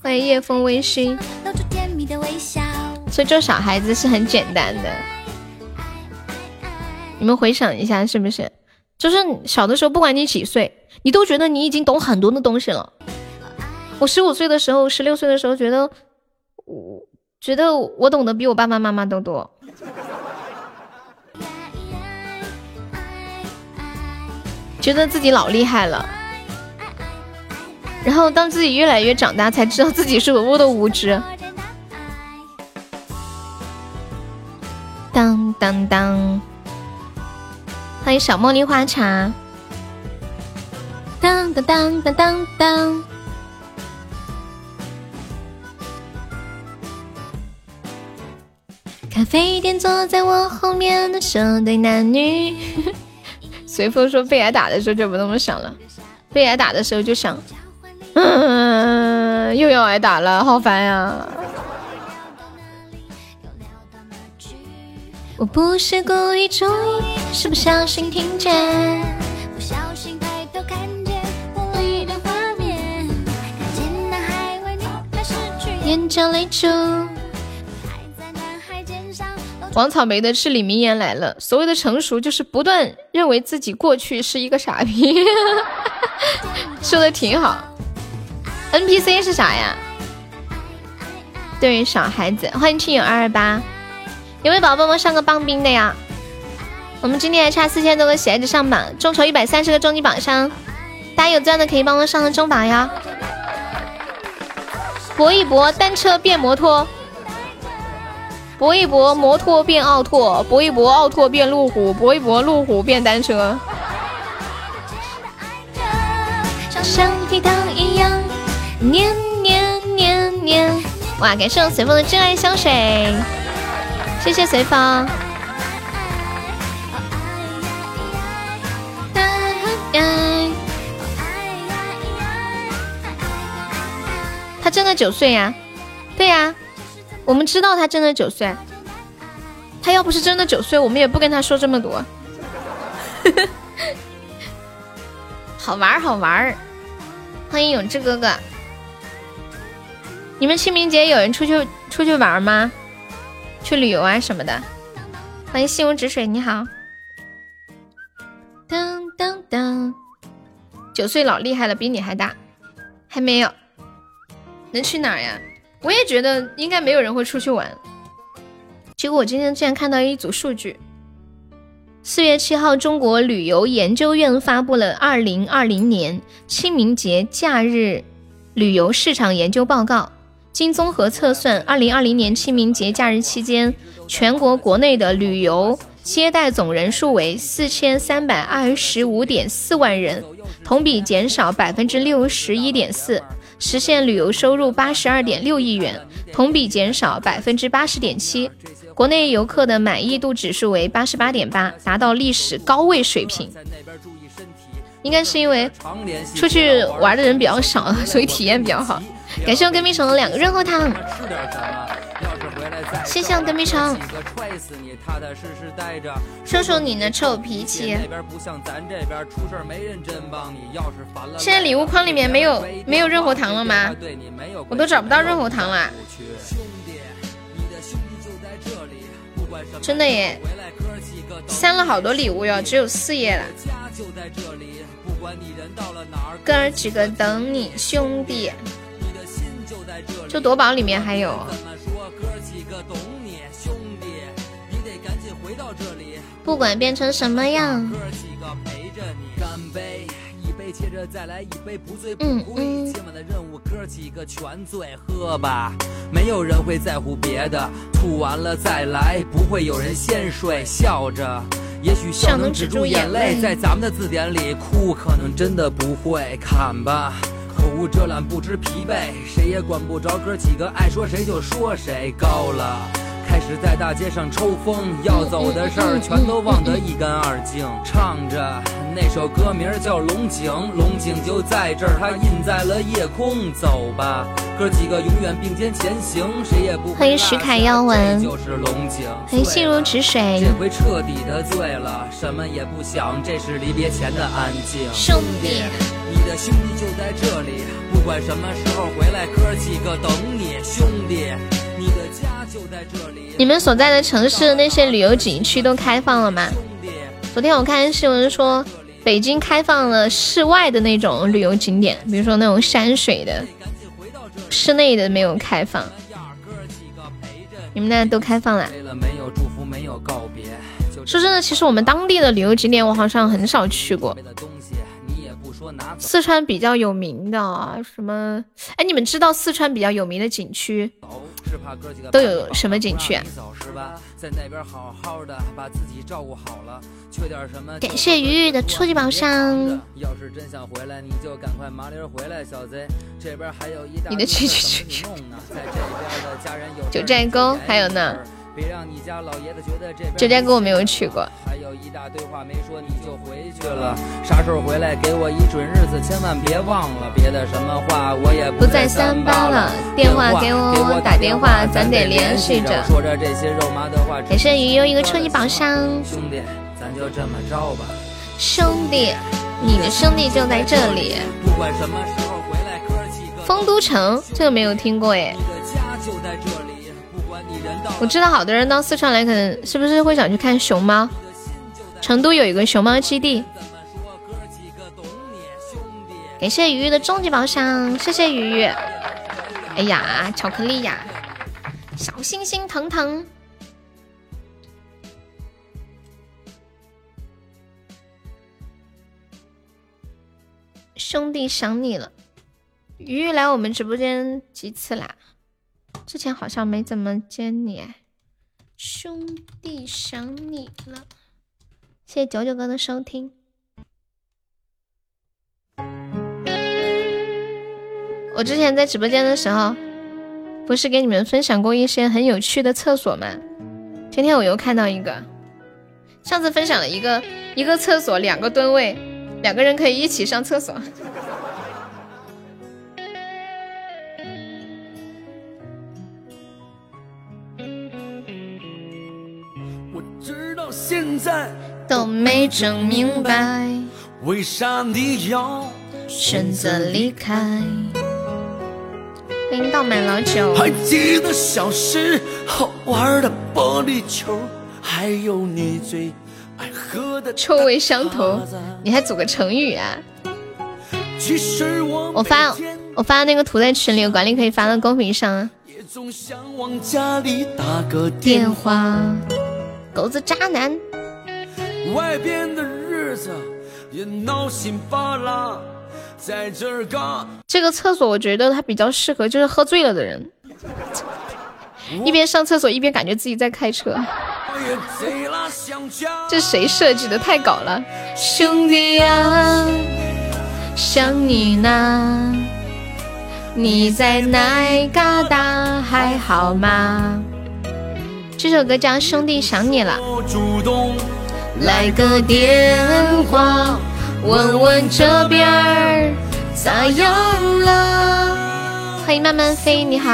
欢迎夜风微醺。所以做小孩子是很简单的，你们回想一下是不是？就是小的时候，不管你几岁，你都觉得你已经懂很多的东西了。我十五岁的时候，十六岁的时候，觉得我觉得我懂得比我爸爸妈妈都多，觉得自己老厉害了。然后当自己越来越长大，才知道自己是多么的无知。当当当，欢迎小茉莉花茶。当当当当当当。咖啡店坐在我后面的这对男女。随风说被挨打的时候就不那么想了，被挨打的时候就想。嗯，又要挨打了，好烦呀！我不是故意注意，是不小心听见，不小心眼角泪珠。王草莓的至理名言来了：所谓的成熟，就是不断认为自己过去是一个傻逼。说的挺好。NPC 是啥呀？对，小孩子，欢迎亲友二二八，有没有宝宝帮忙上个棒冰的呀？我们今天还差四千多个喜爱值上榜，众筹一百三十个终极榜上，大家有钻的可以帮忙上个中榜呀！搏一搏，单车变摩托；搏一搏，摩托变奥拓；搏一搏，奥拓变路虎；搏一搏，路虎变单车。哇！感谢我随风的真爱香水，谢谢随风。他真的九岁呀？对呀，我们知道他真的九岁。他要不是真的九岁，我们也不跟他说这么多。好玩好玩欢迎永志哥哥。你们清明节有人出去出去玩吗？去旅游啊什么的？欢迎心如止水，你好。当当当，九岁老厉害了，比你还大，还没有，能去哪儿呀？我也觉得应该没有人会出去玩。结果我今天竟然看到一组数据，四月七号，中国旅游研究院发布了二零二零年清明节假日旅游市场研究报告。经综合测算，二零二零年清明节假日期间，全国国内的旅游接待总人数为四千三百二十五点四万人，同比减少百分之六十一点四，实现旅游收入八十二点六亿元，同比减少百分之八十点七。国内游客的满意度指数为八十八点八，达到历史高位水平。应该是因为出去玩的人比较少，所以体验比较好。感谢我跟屁虫的两个润喉糖，谢谢我跟屁虫。说说你的臭脾气。现在礼物框里面没有没有润喉糖了吗？我都找不到润喉糖了。真的耶，删了好多礼物哟，只有四页了。哥儿几个等你，兄弟。就夺宝里面还有。不管变成什么样。嗯嗯。今晚的任务，哥几个全醉，喝吧，没有人会在乎别的，吐完了再来，不会有人先睡，笑着。也许笑能止住眼泪，在咱们的字典里，哭可能真的不会。看吧，口无遮拦，不知疲惫，谁也管不着哥几个爱说谁就说谁。高了，开始在大街上抽风，要走的事儿全都忘得一干二净。唱着那首歌名叫《龙井》，龙井就在这儿，它印在了夜空。走吧。哥几个永远并肩前行，谁也不欢迎石凯耀文，欢迎心如止水。这回彻底的醉了，什么也不想，这是离别前的安静。兄弟，你的兄弟就在这里，不管什么时候回来，哥几个等你。兄弟，你的家就在这里。你们所在的城市那些旅游景区都开放了吗？昨天我看新闻说，北京开放了室外的那种旅游景点，比如说那种山水的。室内的没有开放，你们那都开放了。说真的，其实我们当地的旅游景点我好像很少去过。四川比较有名的什么？哎，你们知道四川比较有名的景区都有什么景区啊？感谢鱼鱼的初级宝箱。你的去去去去。九寨沟还有呢。九寨沟我没有去过。还有一大堆话没说你就回去了，啥时候回来给我一准日子，千万别忘了。别的什么话我也不再三八了，电话给我打电话，咱得联系着。说着这些肉麻的话。感谢鱼又一个超级宝箱。兄弟，咱就这么着吧。兄弟，你的兄弟就在这里。不管什么时候回来，哥几个。丰都城这个没有听过哎。我知道好多人到四川来，可能是不是会想去看熊猫？成都有一个熊猫基地。感谢鱼鱼的终极宝箱，谢谢鱼鱼。哎呀，巧克力呀，小心心疼疼。兄弟想你了，鱼鱼来我们直播间几次啦？之前好像没怎么见你，兄弟想你了，谢谢九九哥的收听。我之前在直播间的时候，不是给你们分享过一些很有趣的厕所吗？今天我又看到一个，上次分享了一个一个厕所两个蹲位，两个人可以一起上厕所。现在都没整明白，为啥你要选择离开？欢迎倒满老酒。还记得小时候玩的玻璃球，还有你最爱喝的臭味相投。你还组个成语啊？我发我发那个图在群里，管理可以发到公屏上啊。电话。狗子渣男，外边的日子也闹心巴拉，在这儿干。这个厕所我觉得它比较适合就是喝醉了的人，一边上厕所一边感觉自己在开车。这谁设计的？太搞了！兄弟呀，想你呢，你在哪嘎达？还好吗？这首歌叫《兄弟想你了》，来个电话，问问这边儿咋样了？欢迎慢慢飞，你好。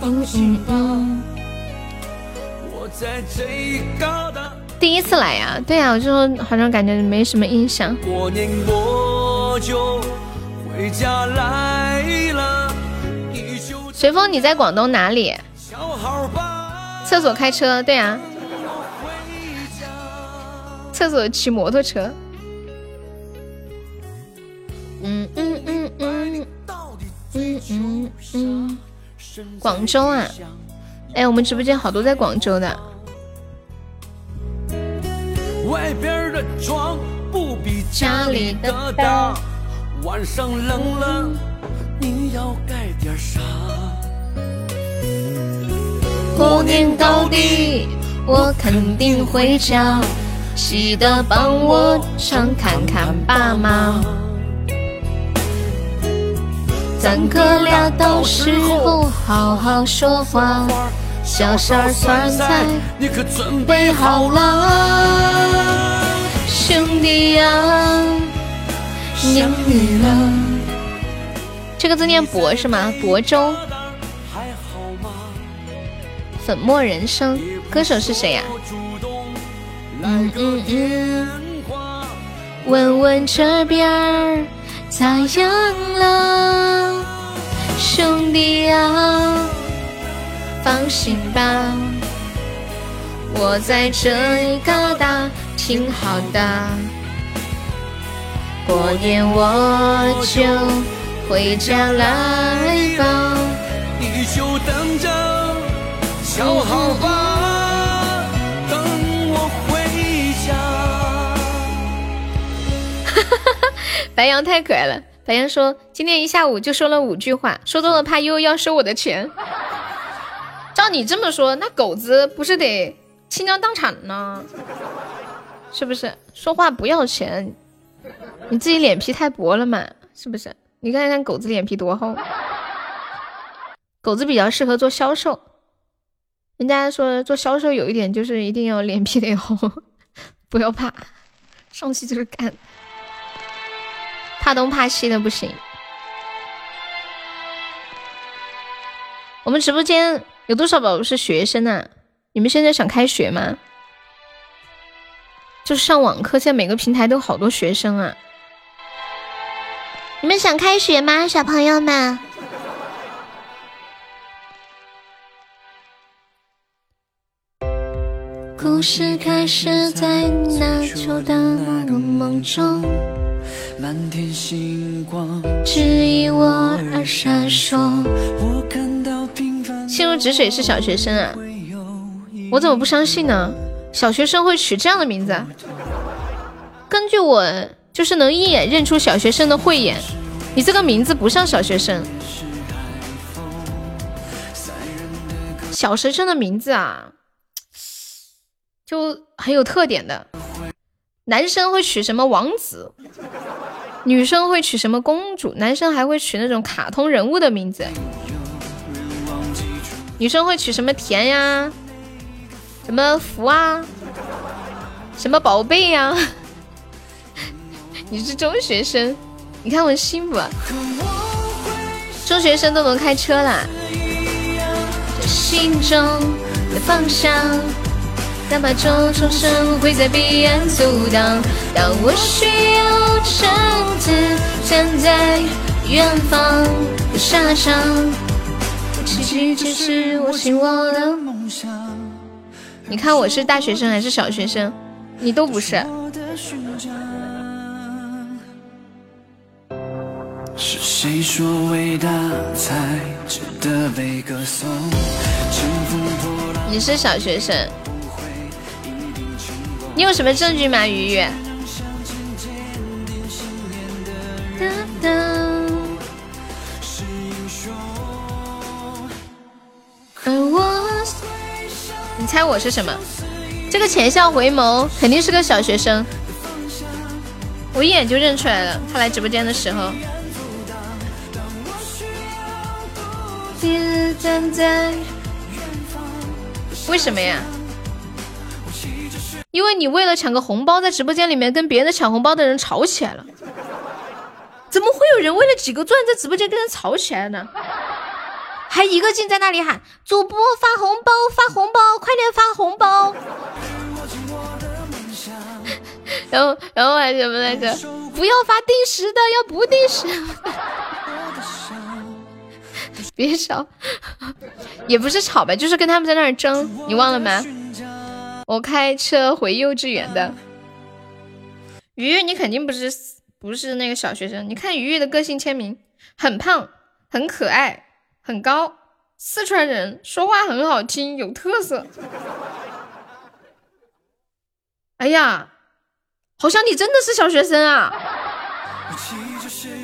嗯嗯嗯。第一次来呀？对呀，我就好像感觉没什么印象。随风，你在广东哪里？厕所开车，对呀。厕所骑摩托车。嗯嗯嗯嗯嗯嗯嗯。广州啊？哎，我们直播间好多在广州的。外边的床不比家里的大，晚上冷了你要盖点啥？过年到底我肯定回家，记得帮我常看看爸妈。咱哥俩到时候好好说话。小馅酸菜，你可准备好了？兄弟呀，念你了。这个字念博是吗？亳州。粉墨人生，歌手是谁呀？嗯嗯嗯。问问这边儿咋样了？兄弟啊。放心吧，我在这一疙瘩挺好的。过年我就回家来吧，你就等着瞧好吧，等我回家。哈哈哈哈白羊太可爱了，白羊说今天一下午就说了五句话，说多了怕悠悠要收我的钱。照你这么说，那狗子不是得倾家荡产呢？是不是？说话不要钱，你自己脸皮太薄了嘛？是不是？你看看狗子脸皮多厚，狗子比较适合做销售。人家说做销售有一点就是一定要脸皮得厚，不要怕，上去就是干，怕东怕西的不行。我们直播间。有多少宝宝是学生啊？你们现在想开学吗？就是上网课，现在每个平台都好多学生啊。你们想开学吗，小朋友们？故事开始在那秋的梦中，满天星光指引我而闪烁。我看到平心如止水是小学生啊？我怎么不相信呢？小学生会取这样的名字？根据我就是能一眼认出小学生的慧眼，你这个名字不像小学生。小学生的名字啊，就很有特点的。男生会取什么王子，女生会取什么公主，男生还会取那种卡通人物的名字。女生会取什么甜呀，什么福啊，什么宝贝呀？你是中学生，你看我幸福，中学生都能开车啦。心中的方向，哪怕种种生会在彼岸阻挡。当我需要橙子，站在远方的沙场。你看我是大学生还是小学生？你都不是。你是小学生，你有什么证据吗？鱼鱼。你猜我是什么？这个浅笑回眸肯定是个小学生，我一眼就认出来了。他来直播间的时候，为什么呀？因为你为了抢个红包，在直播间里面跟别的抢红包的人吵起来了。怎么会有人为了几个钻在直播间跟人吵起来呢？还一个劲在那里喊主播发红包发红包，快点发红包。然后然后还什么来着？不要发定时的，要不定时。别吵，也不是吵吧，就是跟他们在那儿争，你忘了吗？我开车回幼稚园的。鱼鱼，你肯定不是不是那个小学生。你看鱼鱼的个性签名，很胖，很可爱，很高，四川人，说话很好听，有特色。哎呀，好像你真的是小学生啊！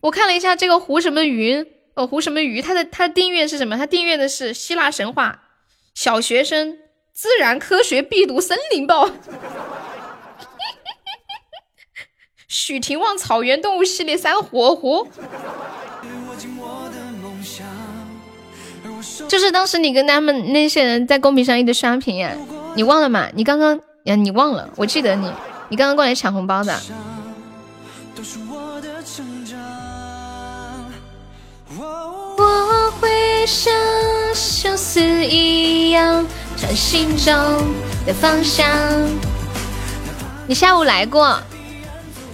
我看了一下这个胡什么云。哦，胡什么鱼？他的他的订阅是什么？他订阅的是希腊神话、小学生、自然科学必读、森林报、许廷旺草原动物系列三活活。就是当时你跟他们那些人在公屏上一直刷屏呀，你忘了吗？你刚刚呀，你忘了？我记得你，你刚刚过来抢红包的。我会像相思一样心中的方向。你下午来过？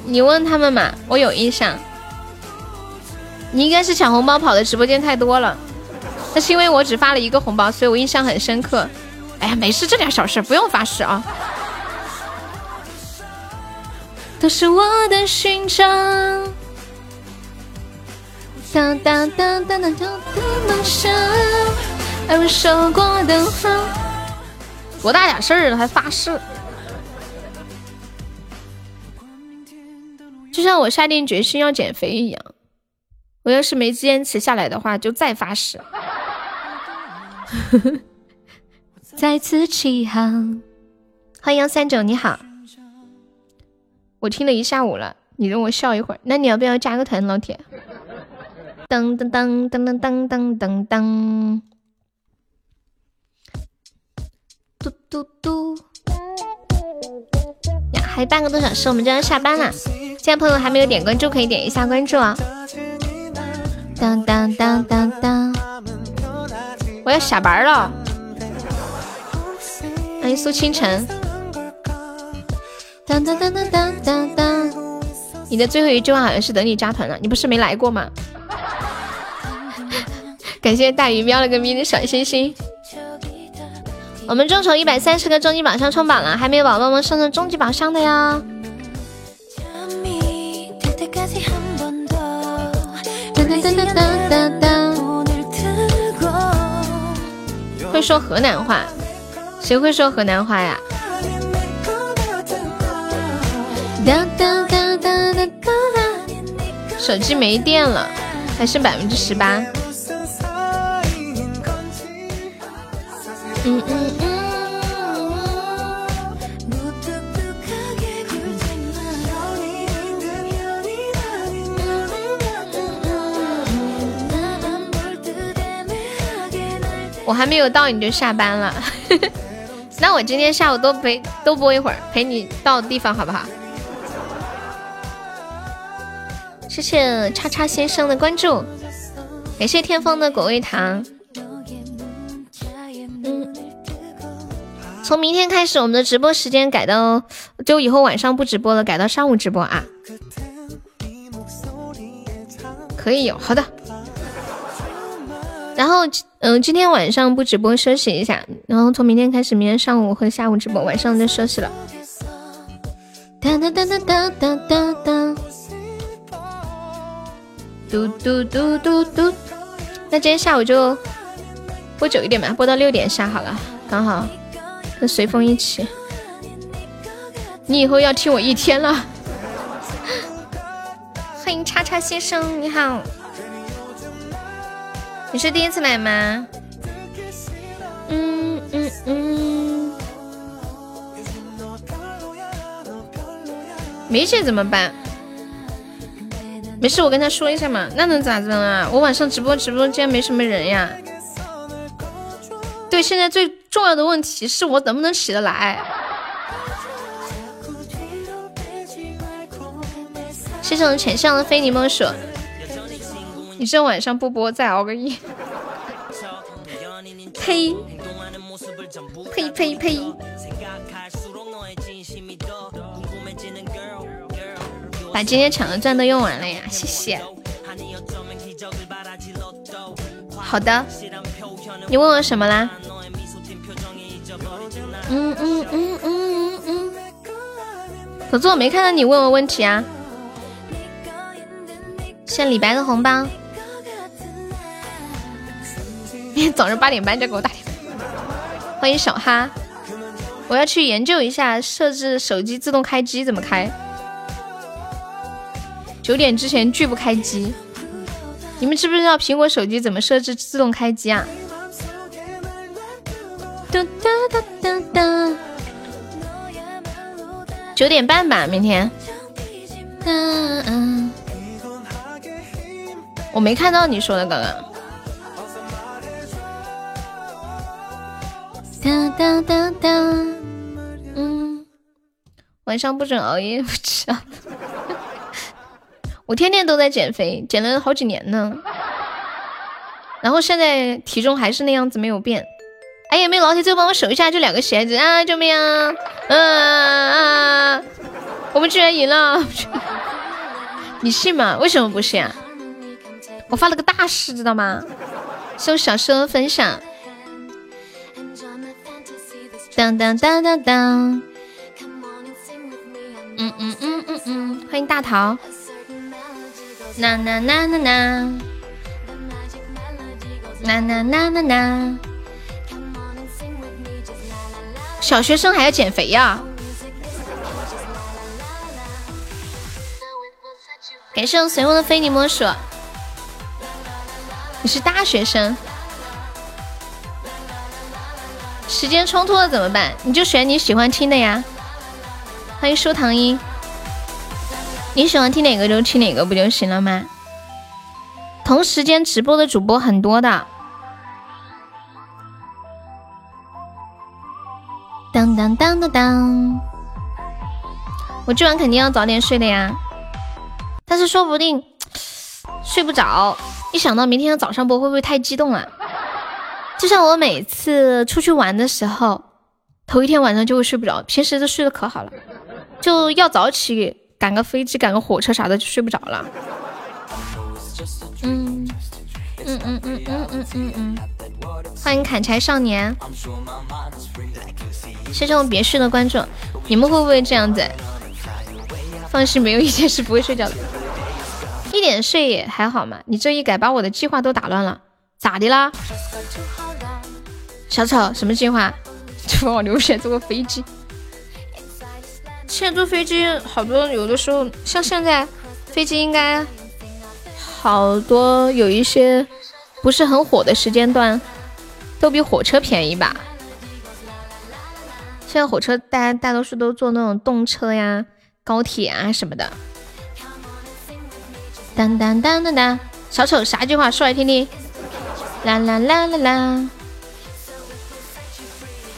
你问他们嘛，我有印象。你应该是抢红包跑的直播间太多了。那是因为我只发了一个红包，所以我印象很深刻。哎呀，没事，这点小事不用发誓啊。都是我的勋章。当当当当当当梦想，爱我说过的话。多大点事儿了还发誓？就像我下定决心要减肥一样，我要是没坚持下来的话，就再发誓。再次起航。欢迎幺三九，你好。我听了一下午了，你让我笑一会儿，那你要不要加个团，老铁？噔噔噔噔噔噔噔噔噔，嘟嘟嘟呀！还半个多小时，我们就要下班了。现在朋友还没有点关注，可以点一下关注啊！当当当当当，我要下班了。欢迎苏清晨。当当当当当当，你的最后一句话好像是等你加团了，你不是没来过吗？感谢大鱼喵了个咪的小心心。我们众筹一百三十个终极宝箱冲榜了，还没有宝宝们上的终极宝箱的呀。会说河南话？谁会说河南话呀？手机没电了，还剩百分之十八。嗯嗯我还没有到你就下班了，那我今天下午多陪多播一会儿，陪你到地方好不好？谢谢叉叉先生的关注，感谢天风的果味糖。从明天开始，我们的直播时间改到，就以后晚上不直播了，改到上午直播啊。可以有，好的。然后，嗯，今天晚上不直播，休息一下。然后从明天开始，明天上午和下午直播，晚上就休息了。当当当当当当当当，嘟嘟嘟嘟嘟。那今天下午就播久一点吧，播到六点下好了，刚好。跟随风一起，你以后要听我一天了。欢迎叉叉先生，你好，你是第一次来吗？嗯嗯嗯。没睡怎么办？没事，我跟他说一下嘛。那能咋子啊？我晚上直播直播间没什么人呀。对，现在最重要的问题是我能不能起得来。谢谢我们浅笑的非你莫属。你这晚上不播，再熬个夜。呸！呸呸呸！把今天抢的钻都用完了呀，谢谢。好的，你问我什么啦？嗯嗯嗯嗯嗯嗯。可是我没看到你问我问题啊。谢李白的红包。明 天早上八点半就给我打电话。欢迎小哈，我要去研究一下设置手机自动开机怎么开。九点之前拒不开机。你们知不知道苹果手机怎么设置自动开机啊？哒哒哒哒哒。九点半吧，明天。嗯嗯。我没看到你说的刚刚。哒哒哒哒。嗯。晚上不准熬夜，不吃啊。我天天都在减肥，减了好几年呢，然后现在体重还是那样子没有变。哎呀，没有老铁，最后帮我守一下，就两个鞋子啊！救命啊！嗯啊！我们居然赢了，你信吗？为什么不信啊？我发了个大誓，知道吗？送小生分享。当当当当当。嗯嗯嗯嗯嗯，欢迎大桃。呐呐呐呐呐，呐呐呐呐呐。小学生还要减肥呀？感谢我随风的非你莫属。你是大学生，时间冲突了怎么办？你就选你喜欢听的呀。欢迎舒糖音。你喜欢听哪个就听哪个不就行了吗？同时间直播的主播很多的。当当当当当！我今晚肯定要早点睡的呀，但是说不定睡不着。一想到明天早上播，会不会太激动了？就像我每次出去玩的时候，头一天晚上就会睡不着，平时都睡得可好了，就要早起。赶个飞机，赶个火车啥的就睡不着了。嗯嗯嗯嗯嗯嗯嗯嗯，欢迎砍柴少年，谢谢我别墅的关注。你们会不会这样子？放心，没有一件是不会睡觉的。一点睡也还好嘛。你这一改，把我的计划都打乱了，咋的啦？小丑，什么计划？就帮我流血坐个飞机。现在坐飞机好多，有的时候像现在飞机应该好多有一些不是很火的时间段，都比火车便宜吧？现在火车大家大多数都坐那种动车呀、高铁啊什么的。当当当当当，小丑啥句话说来听听？啦啦啦啦啦。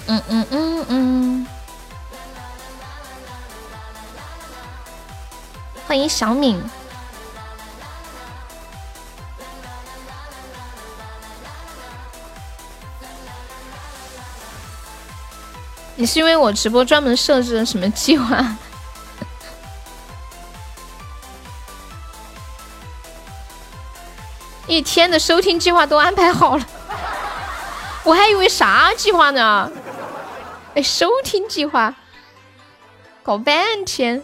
嗯嗯嗯嗯。欢迎小敏，你是因为我直播专门设置了什么计划？一天的收听计划都安排好了，我还以为啥计划呢？哎，收听计划，搞半天。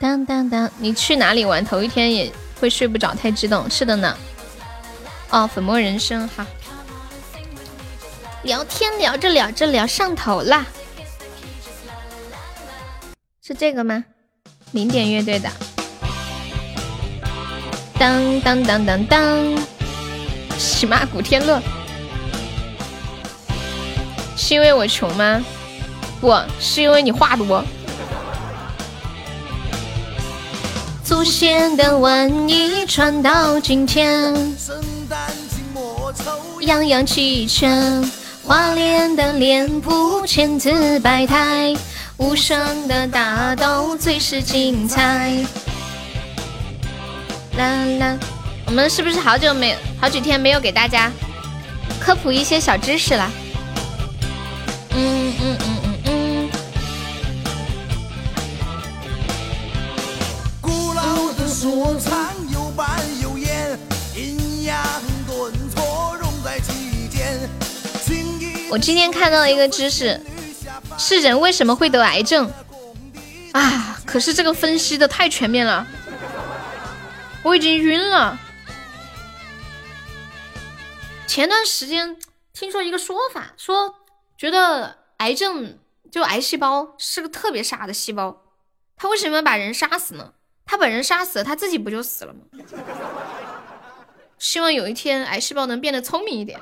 当当当！你去哪里玩？头一天也会睡不着，太激动。是的呢。哦，粉墨人生哈。聊天聊着聊着聊上头啦。是这个吗？零点乐队的。当当当当当。喜马古天乐。是因为我穷吗？不是因为你话多。祖先的瘟疫传到今天。样样齐全。花脸的脸谱，千姿百态，无声的打斗最是精彩。啦啦，我们是不是好久没好几天没有给大家科普一些小知识了？嗯嗯嗯嗯嗯。古老的说唱有板有眼，阴阳顿挫融在其间。我今天看到一个知识，是人为什么会得癌症？啊，可是这个分析的太全面了。我已经晕了。前段时间听说一个说法，说觉得癌症就癌细胞是个特别傻的细胞，它为什么要把人杀死呢？它把人杀死了，它自己不就死了吗？希望有一天癌细胞能变得聪明一点。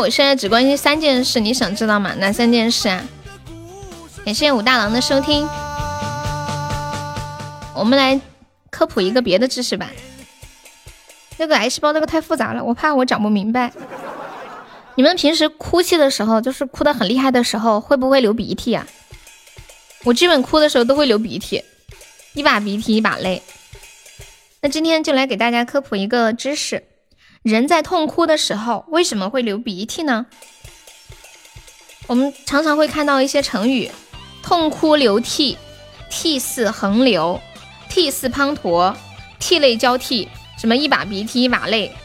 我现在只关心三件事，你想知道吗？哪三件事啊？感谢武大郎的收听。我们来科普一个别的知识吧。那个癌细胞那个太复杂了，我怕我讲不明白。你们平时哭泣的时候，就是哭的很厉害的时候，会不会流鼻涕啊？我基本哭的时候都会流鼻涕，一把鼻涕一把泪。那今天就来给大家科普一个知识：人在痛哭的时候为什么会流鼻涕呢？我们常常会看到一些成语，痛哭流涕、涕泗横流、涕泗滂沱、涕泪交替，什么一把鼻涕一把泪。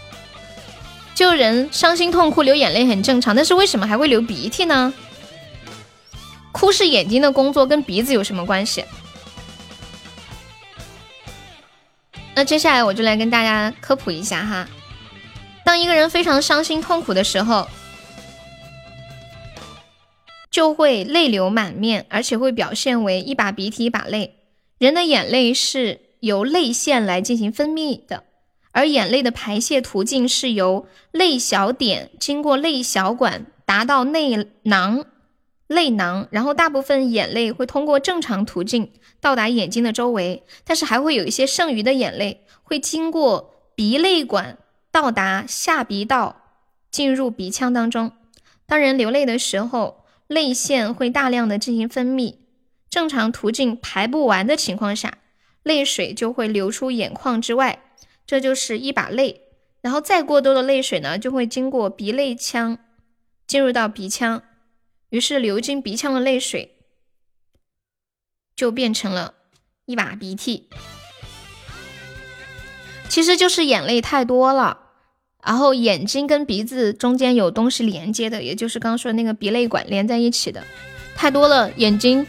就人伤心痛哭流眼泪很正常，但是为什么还会流鼻涕呢？哭是眼睛的工作，跟鼻子有什么关系？那接下来我就来跟大家科普一下哈，当一个人非常伤心痛苦的时候，就会泪流满面，而且会表现为一把鼻涕一把泪。人的眼泪是由泪腺来进行分泌的，而眼泪的排泄途径是由泪小点经过泪小管达到内囊。泪囊，然后大部分眼泪会通过正常途径到达眼睛的周围，但是还会有一些剩余的眼泪会经过鼻泪管到达下鼻道，进入鼻腔当中。当人流泪的时候，泪腺会大量的进行分泌，正常途径排不完的情况下，泪水就会流出眼眶之外，这就是一把泪。然后再过多的泪水呢，就会经过鼻泪腔进入到鼻腔。于是流经鼻腔的泪水就变成了一把鼻涕，其实就是眼泪太多了，然后眼睛跟鼻子中间有东西连接的，也就是刚刚说的那个鼻泪管连在一起的，太多了，眼睛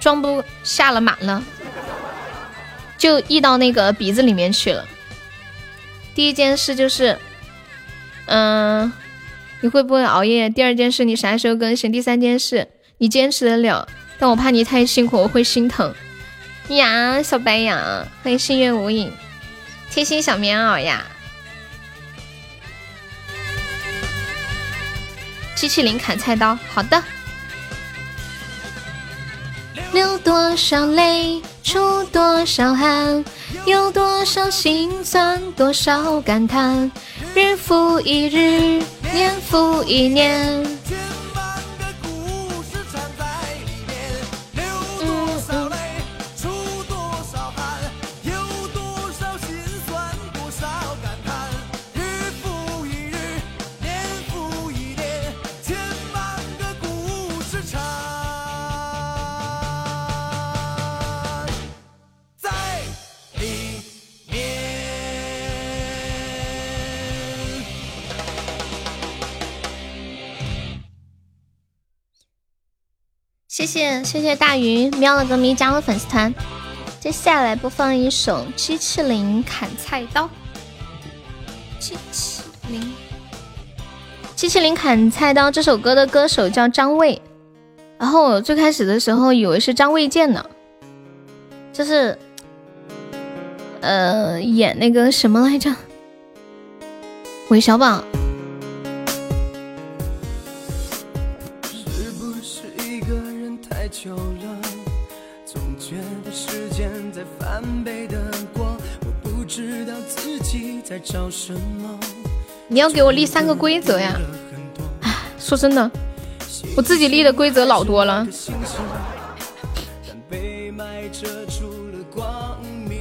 装不下了满了，就溢到那个鼻子里面去了。第一件事就是，嗯。你会不会熬夜？第二件事，你啥时候更新？第三件事，你坚持得了？但我怕你太辛苦，我会心疼呀。小白羊，欢迎心月无影，贴心小棉袄呀。机器灵砍菜刀，好的。流多少泪，出多少汗，有多少心酸，多少感叹，日复一日。年复一年。谢谢谢谢大鱼喵了个咪加入粉丝团，接下来播放一首《机器灵砍菜刀》。机器灵，机器灵砍菜刀这首歌的歌手叫张卫，然后我最开始的时候以为是张卫健呢，就是呃演那个什么来着，韦小宝。你要给我立三个规则呀！哎，说真的，我自己立的规则老多了。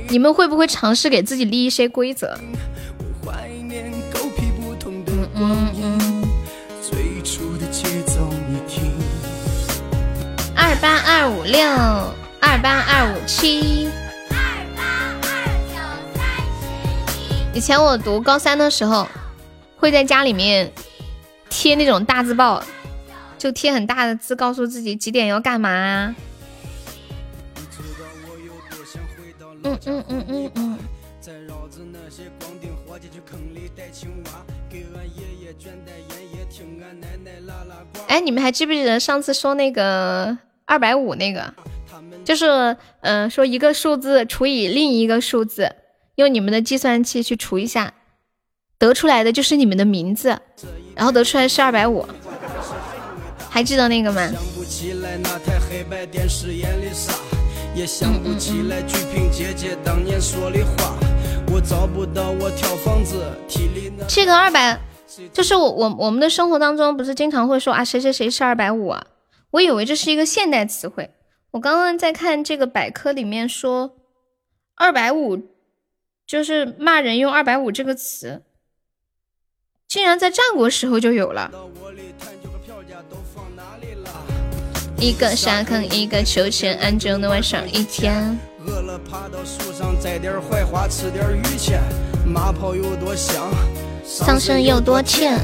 你们会不会尝试给自己立一些规则？嗯嗯嗯。八二五六，二八二五七。以前我读高三的时候，会在家里面贴那种大字报，就贴很大的字，告诉自己几点要干嘛。嗯嗯嗯嗯嗯。哎，你们还记不记得上次说那个二百五那个？就是嗯，说一个数字除以另一个数字。用你们的计算器去除一下，得出来的就是你们的名字，然后得出来是二百五，还记得那个吗？这个二百，就是我我我们的生活当中不是经常会说啊谁谁谁是二百五啊？我以为这是一个现代词汇，我刚刚在看这个百科里面说二百五。就是骂人用二百五这个词，竟然在战国时候就有了。一个沙坑，一个秋千，安静的玩上一天。饿了爬到树上摘点槐花，吃点榆钱。马跑有多香，桑葚有多甜。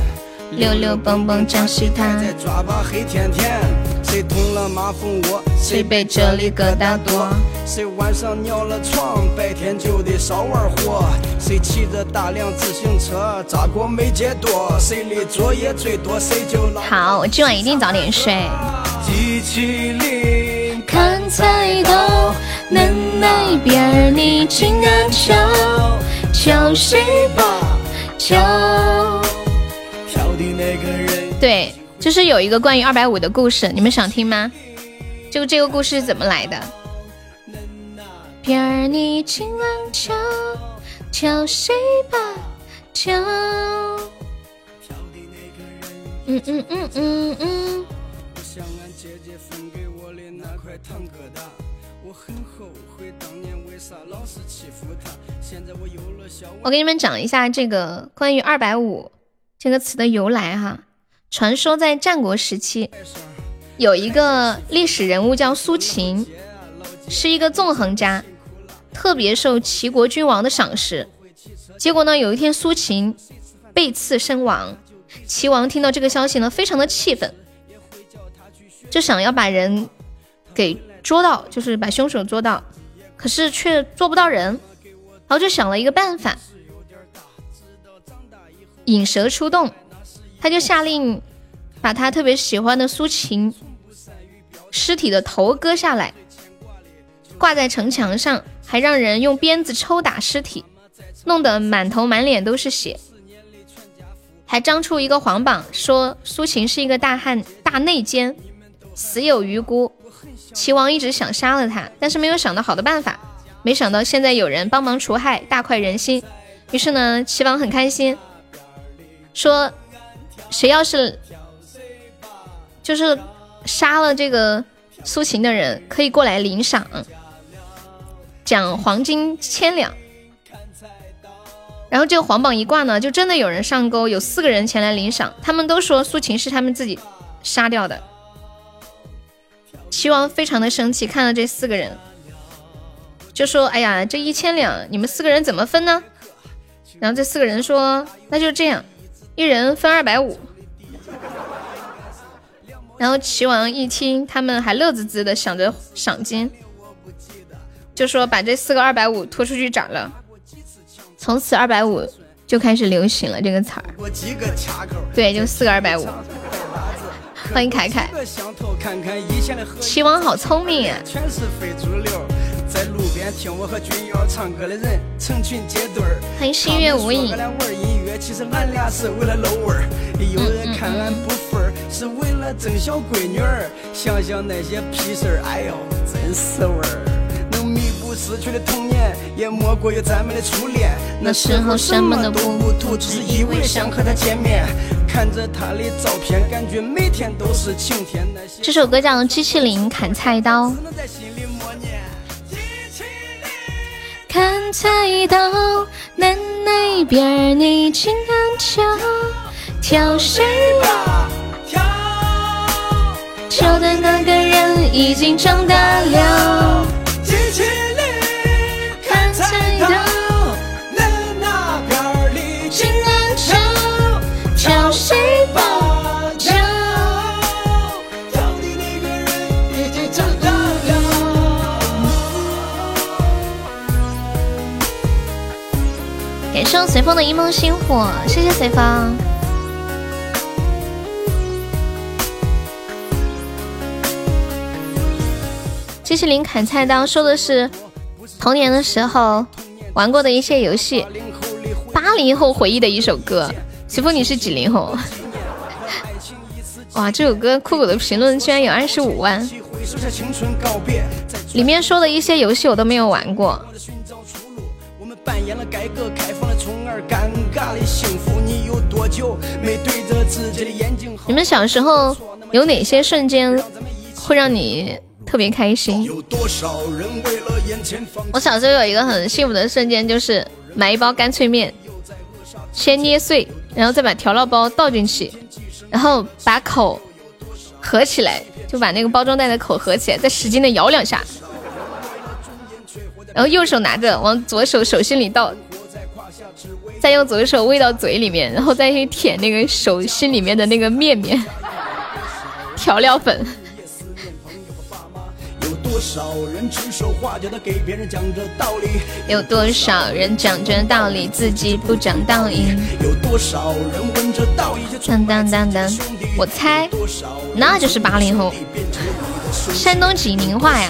溜溜蹦蹦张西滩。再抓把黑甜甜。谁捅了马蜂窝？谁被这里疙瘩多？谁晚上尿了床？白天就得少玩火。谁骑着大辆自行车？扎过没戒多？谁的作业最多？谁就老。好，我今晚一定早点睡。机器灵，看菜刀，嫩那边你静安瞧，瞧谁吧，瞧。对。就是有一个关于二百五的故事，你们想听吗？就这个故事怎么来的？边儿你今晚瞧瞧谁吧瞧。嗯嗯嗯嗯嗯。我给你们讲一下这个关于二百五这个词的由来哈。传说在战国时期，有一个历史人物叫苏秦，是一个纵横家，特别受齐国君王的赏识。结果呢，有一天苏秦被刺身亡，齐王听到这个消息呢，非常的气愤，就想要把人给捉到，就是把凶手捉到，可是却捉不到人，然后就想了一个办法，引蛇出洞。他就下令把他特别喜欢的苏秦尸体的头割下来，挂在城墙上，还让人用鞭子抽打尸体，弄得满头满脸都是血，还张出一个皇榜，说苏秦是一个大汉、大内奸，死有余辜。齐王一直想杀了他，但是没有想到好的办法，没想到现在有人帮忙除害，大快人心。于是呢，齐王很开心，说。谁要是就是杀了这个苏秦的人，可以过来领赏，奖黄金千两。然后这个皇榜一挂呢，就真的有人上钩，有四个人前来领赏，他们都说苏秦是他们自己杀掉的。齐王非常的生气，看到这四个人，就说：“哎呀，这一千两，你们四个人怎么分呢？”然后这四个人说：“那就这样。”一人分二百五，然后齐王一听，他们还乐滋滋的想着赏金，就说把这四个二百五拖出去斩了。从此二百五就开始流行了这个词儿。对，就四个二百五。欢迎凯凯。齐王好聪明啊！听我和君瑶唱歌的人成群结队儿。欢迎心月无影。玩音乐，其实俺俩是为了露味儿。有人看俺不忿儿，是为了争小闺女儿。想想那些屁事儿，哎呦，真是味儿。能弥补失去的童年，也莫过于咱们的初恋。那时候什么都不图，只以为想和她见面。看着她的照片，感觉每天都是晴天。这首歌叫《机器灵砍菜刀》。砍菜刀，南那边你静安桥，跳谁吧？跳，跳的那个人已经长大了。随风的一梦星火，谢谢随风。机器灵砍菜刀说的是童年的时候玩过的一些游戏，八零后回忆的一首歌。随风，你是几零后？哇，这首歌酷狗的评论居然有二十五万，里面说的一些游戏我都没有玩过。扮演了改革开放的虫儿，尴尬的幸福。你有多久没对着自己的眼睛？你们小时候有哪些瞬间会让你特别开心？我小时候有一个很幸福的瞬间，就是买一包干脆面，先捏碎，然后再把调料包倒进去，然后把口合起来，就把那个包装袋的口合起来，再使劲的摇两下。然后右手拿着，往左手手心里倒，再用左手喂到嘴里面，然后再去舔那个手心里面的那个面面调料粉。有多少人指手画脚的给别人讲着道理？有多少人讲着道理自己不讲道理？有多少人闻着道义当当当当，我猜那就是八零后，山东济宁话呀。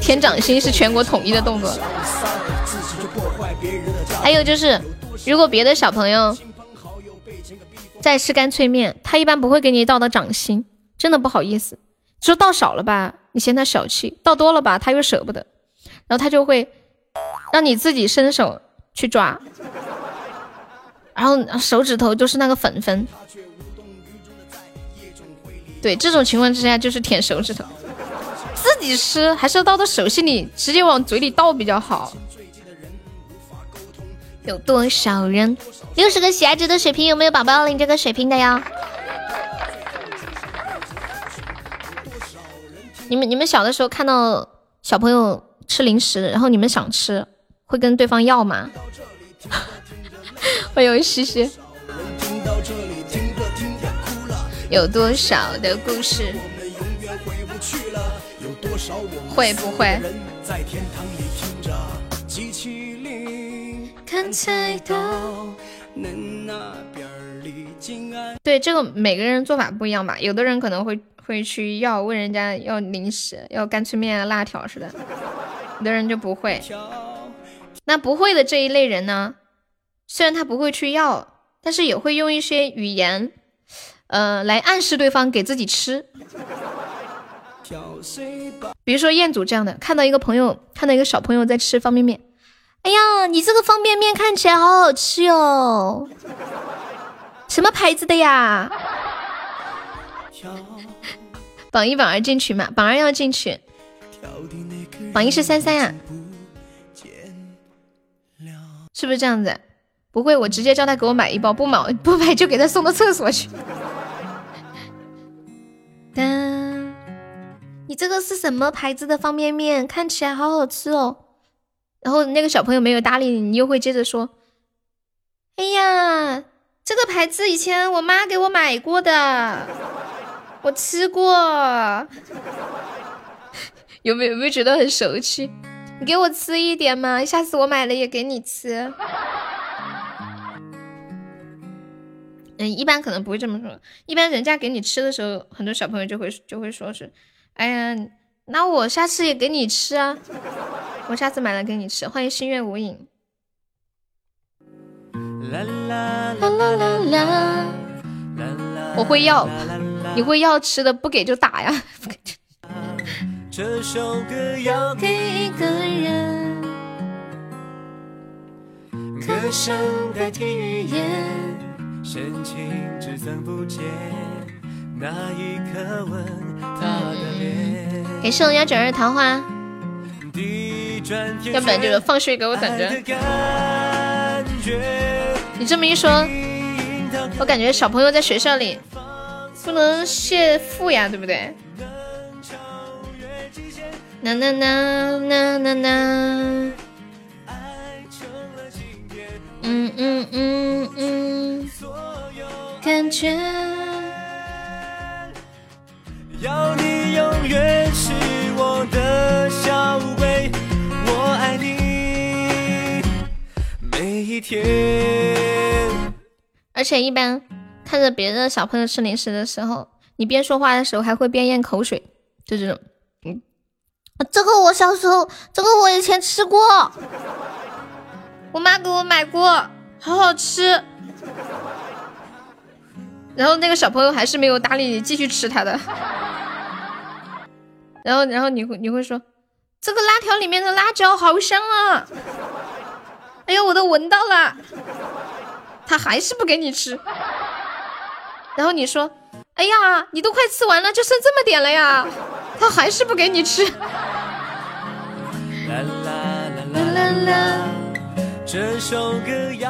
舔掌心是全国统一的动作。还有就是，如果别的小朋友在吃干脆面，他一般不会给你倒到掌心，真的不好意思。说倒少了吧，你嫌他小气；倒多了吧，他又舍不得，然后他就会让你自己伸手去抓，然后手指头就是那个粉粉。对，这种情况之下就是舔手指头。自己吃还是要倒到手心里，直接往嘴里倒比较好。有多少人？六十个喜爱值的水瓶，有没有宝宝领这个水瓶的呀？你们你们小的时候看到小朋友吃零食，然后你们想吃，会跟对方要吗？欢迎西西。有多少的故事？会不会？对这个每个人做法不一样吧，有的人可能会会去要问人家要零食，要干脆面啊、辣条似的，有的人就不会。那不会的这一类人呢，虽然他不会去要，但是也会用一些语言，呃，来暗示对方给自己吃。比如说彦祖这样的，看到一个朋友，看到一个小朋友在吃方便面，哎呀，你这个方便面看起来好好吃哟，什么牌子的呀？榜一榜二进群嘛，榜二要进群，榜一是三三呀，是不是这样子？不会，我直接叫他给我买一包，不买不买就给他送到厕所去。当，你这个是什么牌子的方便面？看起来好好吃哦。然后那个小朋友没有搭理你，你又会接着说：“哎呀，这个牌子以前我妈给我买过的，我吃过。”有没有没有觉得很熟悉？你给我吃一点嘛，下次我买了也给你吃。嗯，一般可能不会这么说，一般人家给你吃的时候，很多小朋友就会就会说是，哎呀，那我下次也给你吃啊，我下次买了给你吃。欢迎心愿无影。啦啦啦啦啦，我会要，你会要吃的，不给就打呀。这首歌要给一个人，歌声代替语言，深情只增不减，那一刻吻他的脸。感谢我幺九二桃花，要不然就是放水给我等着。你这么一说，我感觉小朋友在学校里不能谢父呀，对不对？呐呐呐呐呐呐，嗯嗯嗯嗯，感觉。要你永远是我的小乌龟，我爱你每一天。而且一般看着别的小朋友吃零食的时候，你边说话的时候还会边咽口水，就这种。这个我小时候，这个我以前吃过，我妈给我买过，好好吃。然后那个小朋友还是没有搭理你，继续吃他的。然后，然后你会你会说，这个辣条里面的辣椒好香啊！哎呦，我都闻到了。他还是不给你吃。然后你说，哎呀，你都快吃完了，就剩这么点了呀。他还是不给你吃。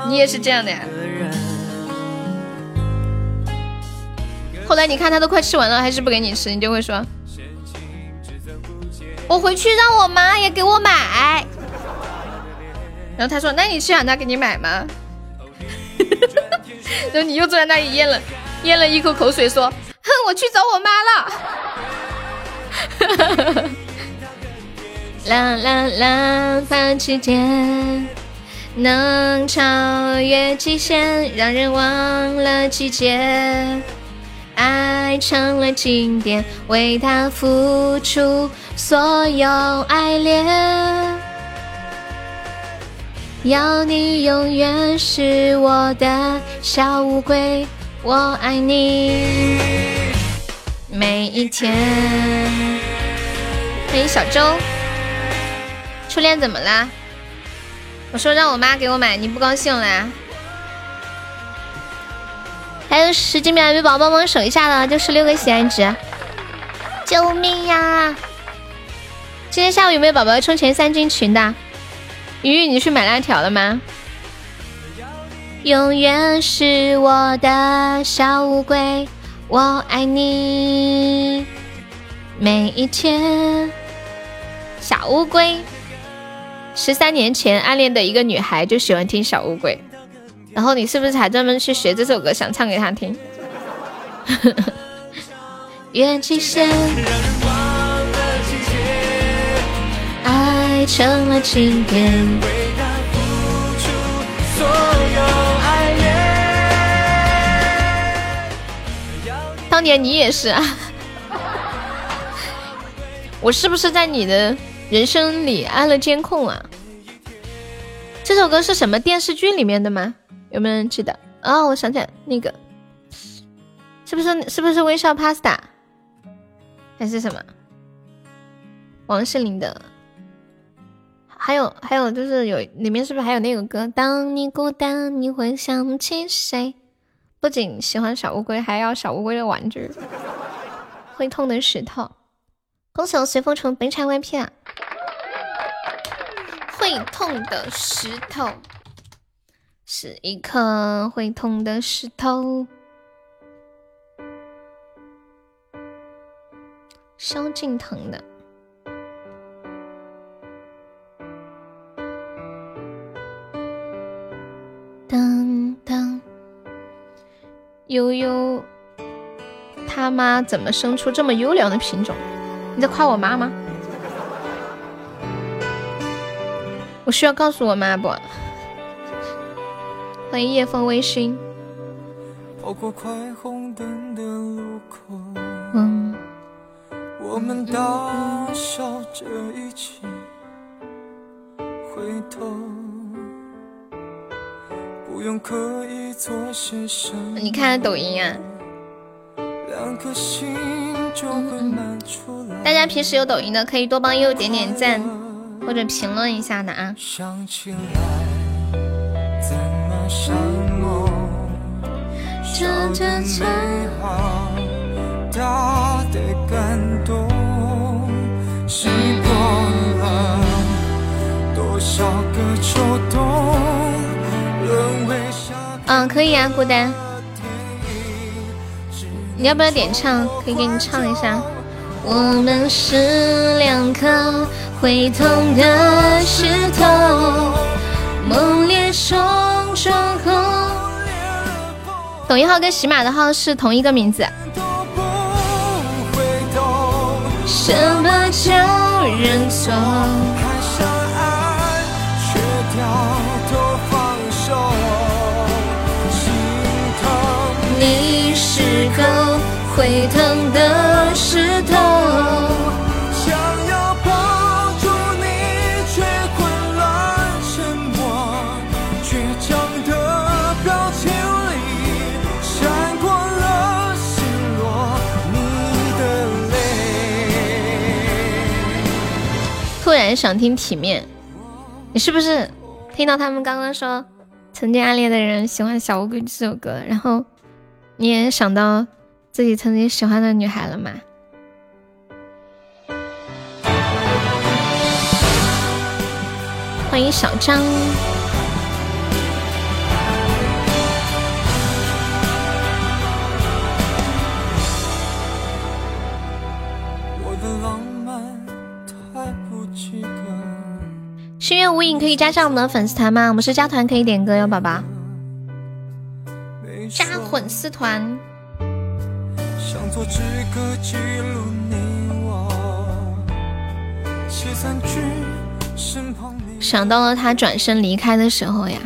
你也是这样的呀？后来你看他都快吃完了，还是不给你吃，你就会说：“我回去让我妈也给我买。”然后他说：“那你去让他给你买吗？” 然后你又坐在那里咽了咽了一口口水，说：“哼，我去找我妈了。”啦啦啦！把时间能超越极限，让人忘了季节。爱成了经典，为他付出所有爱恋。要你永远是我的小乌龟，我爱你。每一天，欢迎小周。初恋怎么啦？我说让我妈给我买，你不高兴了？还有十几秒，有宝宝帮忙守一下了，就十六个喜爱值。救命呀！今天下午有没有宝宝冲前三进群的？鱼鱼，你去买辣条了吗？永远是我的小乌龟。我爱你每一天，小乌龟。十三年前暗恋的一个女孩就喜欢听小乌龟，然后你是不是才专门去学这首歌，想唱给他听？愿极限，爱成了经典。当年你也是啊，我是不是在你的人生里安了监控啊？这首歌是什么电视剧里面的吗？有没有人记得？哦，我想起来，那个是不是是不是微笑 Pasta 还是什么？王心凌的，还有还有就是有里面是不是还有那个歌？当你孤单，你会想起谁？不仅喜欢小乌龟，还要小乌龟的玩具。会痛的石头，恭喜我随风虫本场 VIP 啊！会痛的石头，是一颗会痛的石头。萧敬腾的。当当，悠悠，他妈怎么生出这么优良的品种？你在夸我妈吗？我需要告诉我妈不？欢迎夜风微醺。嗯。我们大笑着一起回头。你看抖音啊？大家平时有抖音的，可以多帮悠悠点点赞或者评论一下的啊。嗯，可以啊，孤单，你要不要点唱？可以给你唱一下。我们是两颗会痛的石头，猛烈说。抖音号跟喜马的号是同一个名字。什么叫认错？你是个会疼的石头。突然想听体面，你是不是听到他们刚刚说曾经暗恋的人喜欢小乌龟这首歌，然后？你也想到自己曾经喜欢的女孩了吗？欢迎小张。心愿无影可以加上我们的粉丝团吗？我们是加团可以点歌哟，宝宝。加粉丝团。想到了他转身离开的时候呀，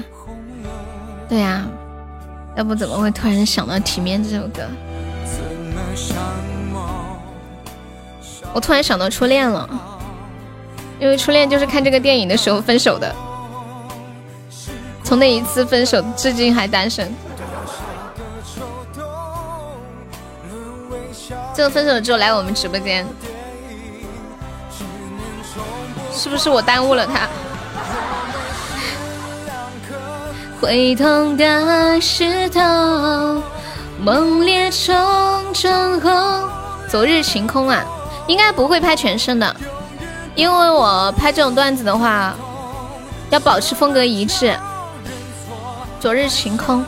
对呀，要不怎么会突然想到《体面》这首歌？我突然想到初恋了，因为初恋就是看这个电影的时候分手的，从那一次分手至今还单身。这个分手之后来我们直播间，是不是我耽误了他？会痛的石头，猛烈冲撞后，昨日晴空啊，应该不会拍全身的，因为我拍这种段子的话，要保持风格一致。昨日晴空。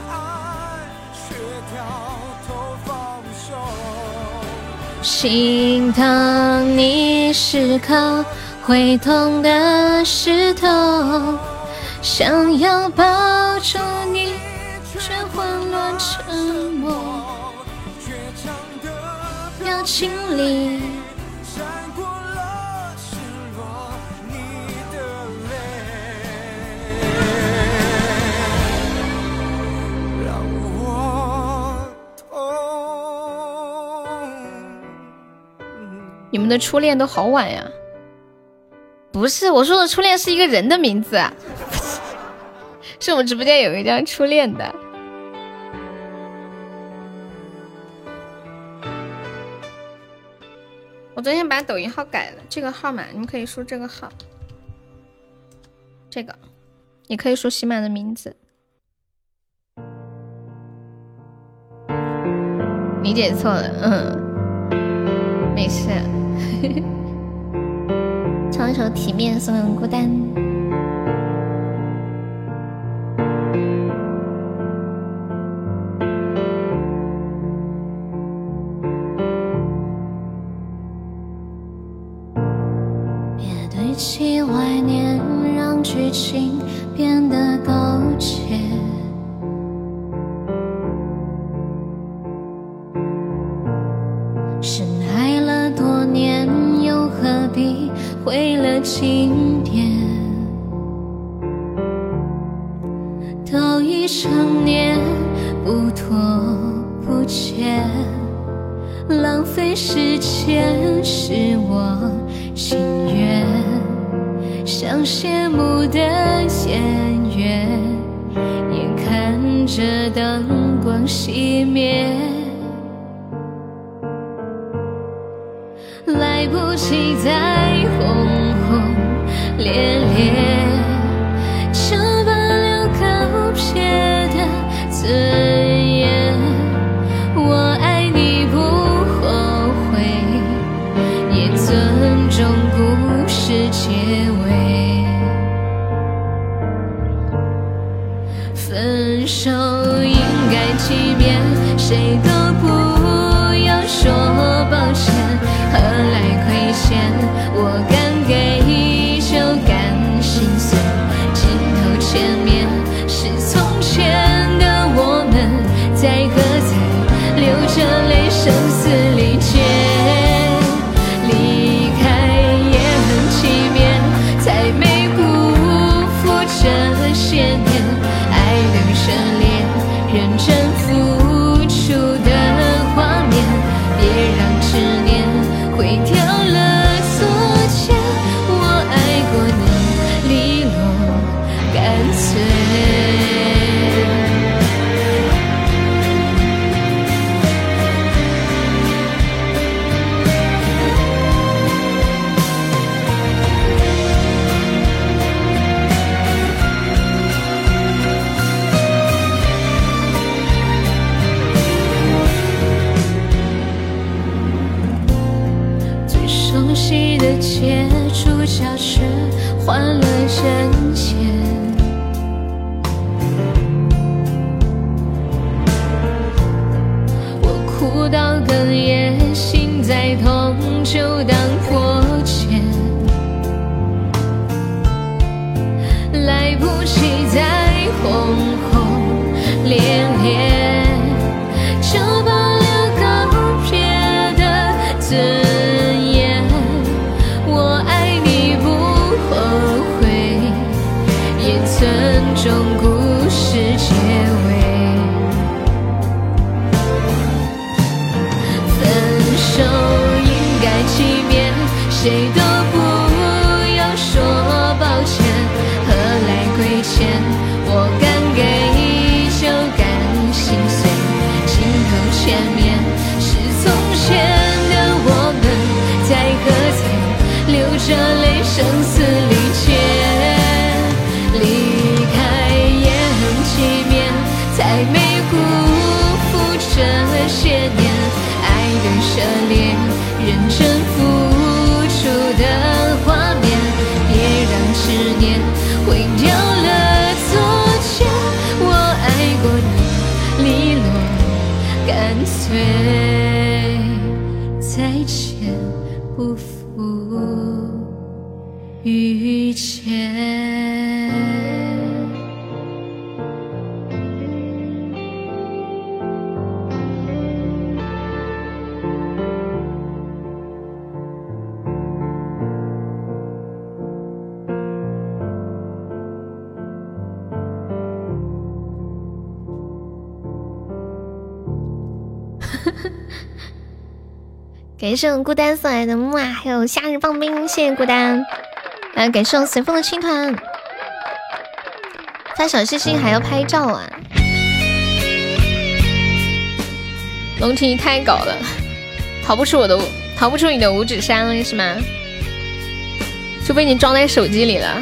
心疼你是颗会痛的石头，想要抱住你，却混乱沉默。表情里你们的初恋都好晚呀？不是，我说的初恋是一个人的名字，是我们直播间有一个叫初恋的。我昨天把抖音号改了，这个号码你们可以输这个号，这个也可以说喜马的名字。理解错了，嗯，没事。唱一首《体面》，送孤单。别对其怀念，让剧情变得苟且。经典都已成年不拖不欠浪费时间是我情愿。像谢幕的演员眼看着灯光熄灭。来不及再感谢我孤单送来的木啊，还有夏日棒冰，谢谢孤单。还感谢我随风的青团，发小星星还要拍照啊。龙婷太搞了，逃不出我的，逃不出你的五指山了是吗？就被你装在手机里了。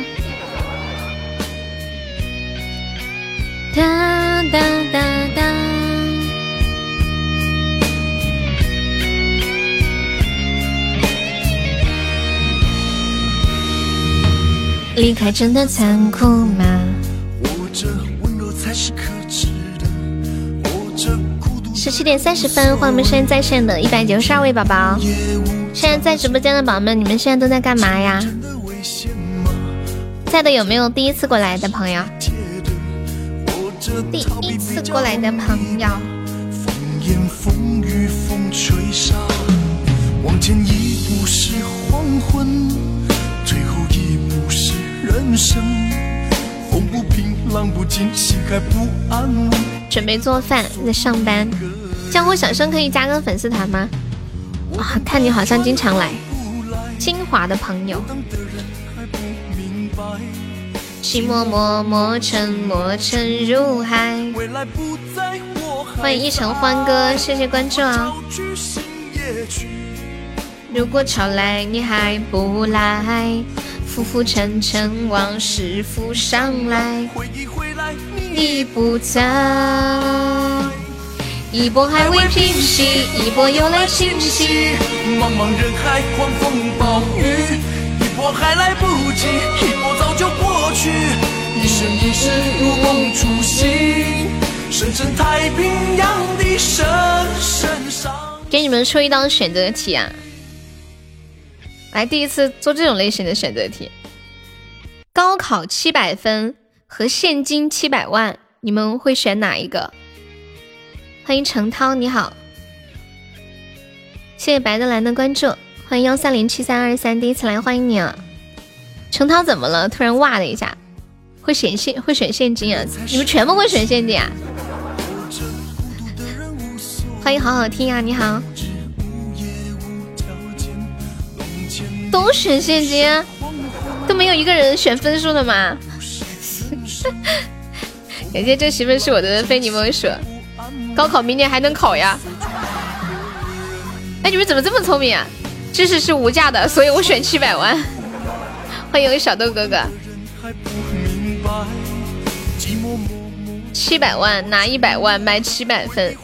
哒哒哒哒。离开真的残酷吗？温柔才是可耻的。孤独。十七点三十分，欢迎我们在在线的一百九十二位宝宝。现在在直播间的宝宝们，你们现在都在干嘛呀？在的有没有第一次过来的朋友？第一次过来的朋友。风言风语风吹沙，往前一步是黄昏。生。风不平，浪不静，心还不安稳。准备做饭，在上班。江湖小生可以加个粉丝团吗？啊，看你好像经常来。金华的朋友。寂寞默默沉，默沉入海。欢迎一城欢歌，谢谢关注啊。如果潮来你还不来，浮浮沉沉往事浮上来。回忆回来你不在，一波还未平息，一波又来侵袭。茫茫人海，狂风暴雨，一波还来不及，一波早就过去。一生一世如梦初醒，深深太平洋的深深伤。给你们出一道选择题啊！来，第一次做这种类型的选择题。高考七百分和现金七百万，你们会选哪一个？欢迎程涛，你好，谢谢白的蓝的关注，欢迎幺三零七三二三，第一次来，欢迎你啊！程涛怎么了？突然哇的一下，会选现会选现金啊？你们全部会选现金啊？欢迎好好听啊，你好。都选现金，都没有一个人选分数的吗？感谢这媳妇是我的非你莫属。高考明年还能考呀？哎，你们怎么这么聪明啊？知识是无价的，所以我选七百万。欢迎小豆哥哥。七百万拿一百万买七百分，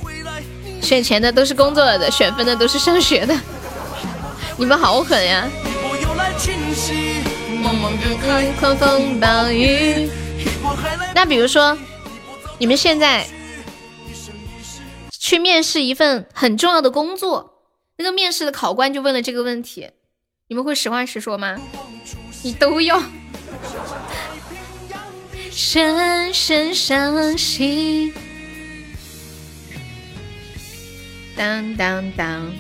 选钱的都是工作了的，选分的都是上学的。你们好狠呀！狂风暴雨那比如说，你们现在去面试一份很重要的工作，那个面试的考官就问了这个问题，你们会实话实说吗？你都要。深深伤心。当当当。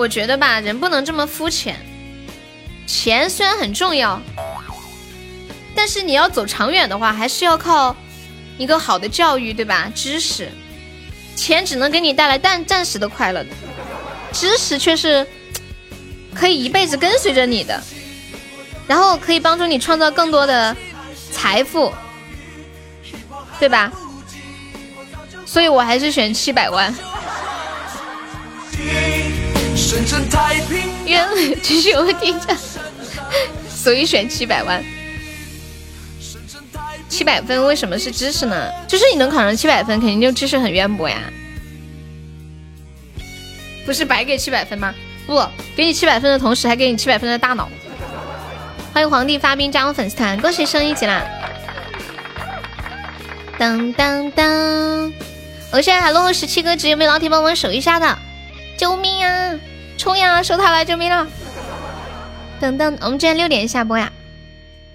我觉得吧，人不能这么肤浅。钱虽然很重要，但是你要走长远的话，还是要靠一个好的教育，对吧？知识，钱只能给你带来暂暂时的快乐，知识却是可以一辈子跟随着你的，然后可以帮助你创造更多的财富，对吧？所以我还是选七百万。原来只是我听着，所以选七百万。七百分为什么是知识呢？就是你能考上七百分，肯定就知识很渊博呀。不是白给七百分吗？不，给你七百分的同时，还给你七百分的大脑。欢迎皇帝发兵加入粉丝团，恭喜升一级啦！当当当，我现在还落后十七个值，有没有老铁帮忙守一下的？救命啊！冲呀！守塔了，救命了！等等，我们今天六点下播呀。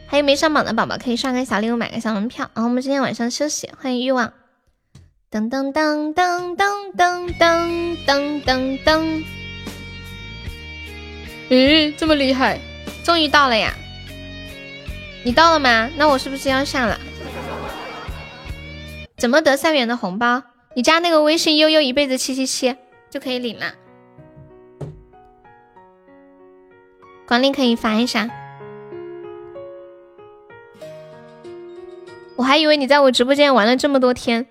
还有没上榜的宝宝可以刷个小礼物，买个小门票。然后我们今天晚上休息。欢迎欲望。噔噔噔噔噔噔噔噔噔噔。咦，这么厉害！终于到了呀！你到了吗？那我是不是要下了？怎么得三元的红包？你加那个微信悠悠一辈子七七七就可以领了。管理可以发一下，我还以为你在我直播间玩了这么多天，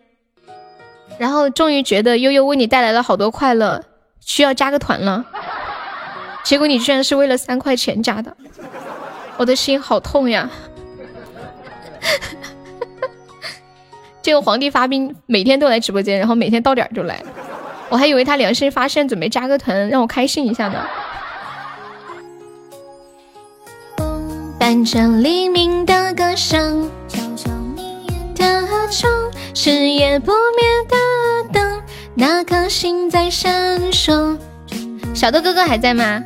然后终于觉得悠悠为你带来了好多快乐，需要加个团了，结果你居然是为了三块钱加的，我的心好痛呀！这个皇帝发兵每天都来直播间，然后每天到点就来，我还以为他良心发现，准备加个团让我开心一下呢。伴着黎明的歌声，的钟，是夜不灭的灯，那颗星在闪烁。小豆哥哥还在吗？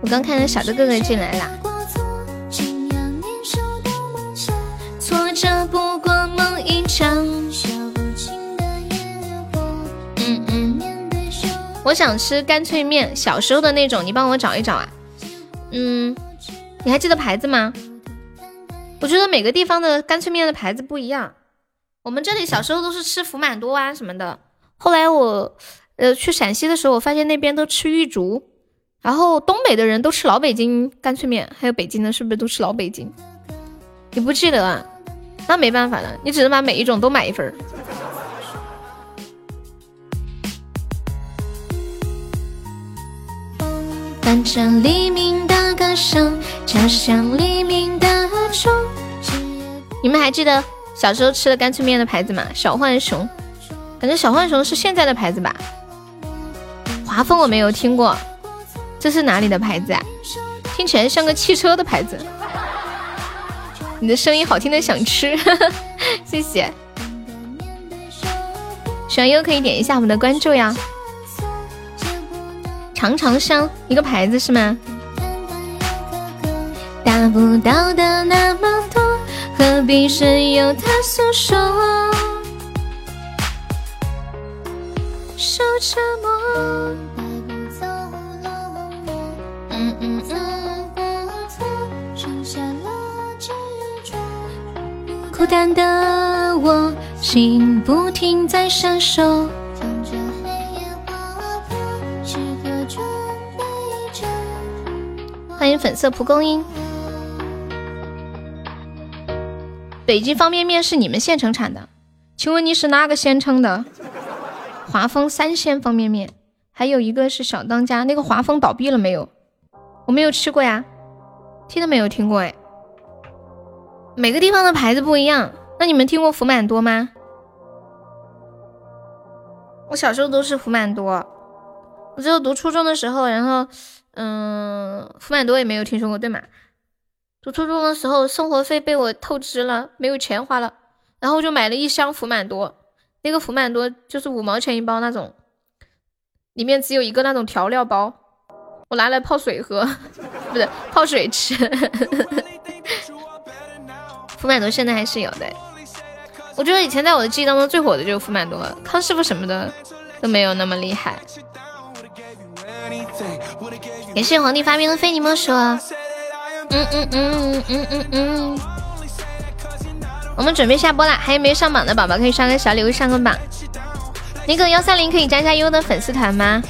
我刚看到小豆哥哥进来啦。挫折不过梦一场。嗯嗯。我想吃干脆面，小时候的那种，你帮我找一找啊。嗯，你还记得牌子吗？我觉得每个地方的干脆面的牌子不一样。我们这里小时候都是吃福满多啊什么的。后来我，呃，去陕西的时候，我发现那边都吃玉竹，然后东北的人都吃老北京干脆面，还有北京的，是不是都吃老北京？你不记得啊？那没办法了，你只能把每一种都买一份儿。伴着黎明的歌声，敲响黎明的钟。你们还记得小时候吃的干脆面的牌子吗？小浣熊。感觉小浣熊是现在的牌子吧？华丰我没有听过，这是哪里的牌子啊？听起来像个汽车的牌子。你的声音好听的想吃，谢谢。喜欢优可以点一下我们的关注呀。长长香一个牌子是吗？达不到的那么多，何必深由他诉说？受折磨。嗯嗯嗯。孤单的我，心不停在闪烁。欢迎粉色蒲公英。北京方便面是你们县城产的？请问你是哪个县城的？华丰三鲜方便面，还有一个是小当家。那个华丰倒闭了没有？我没有吃过呀，听都没有听过哎。每个地方的牌子不一样，那你们听过福满多吗？我小时候都是福满多，我只有读初中的时候，然后嗯，福满多也没有听说过，对吗？读初中的时候，生活费被我透支了，没有钱花了，然后我就买了一箱福满多。那个福满多就是五毛钱一包那种，里面只有一个那种调料包，我拿来泡水喝，不是泡水吃。福满多现在还是有的，我觉得以前在我的记忆当中最火的就是福满多，康师傅什么的都没有那么厉害。感谢皇帝发明的非你莫属。嗯嗯嗯嗯嗯嗯。我们准备下播啦，还有没有上榜的宝宝可以刷个小礼物上个榜。那个幺三零可以加加优的粉丝团吗？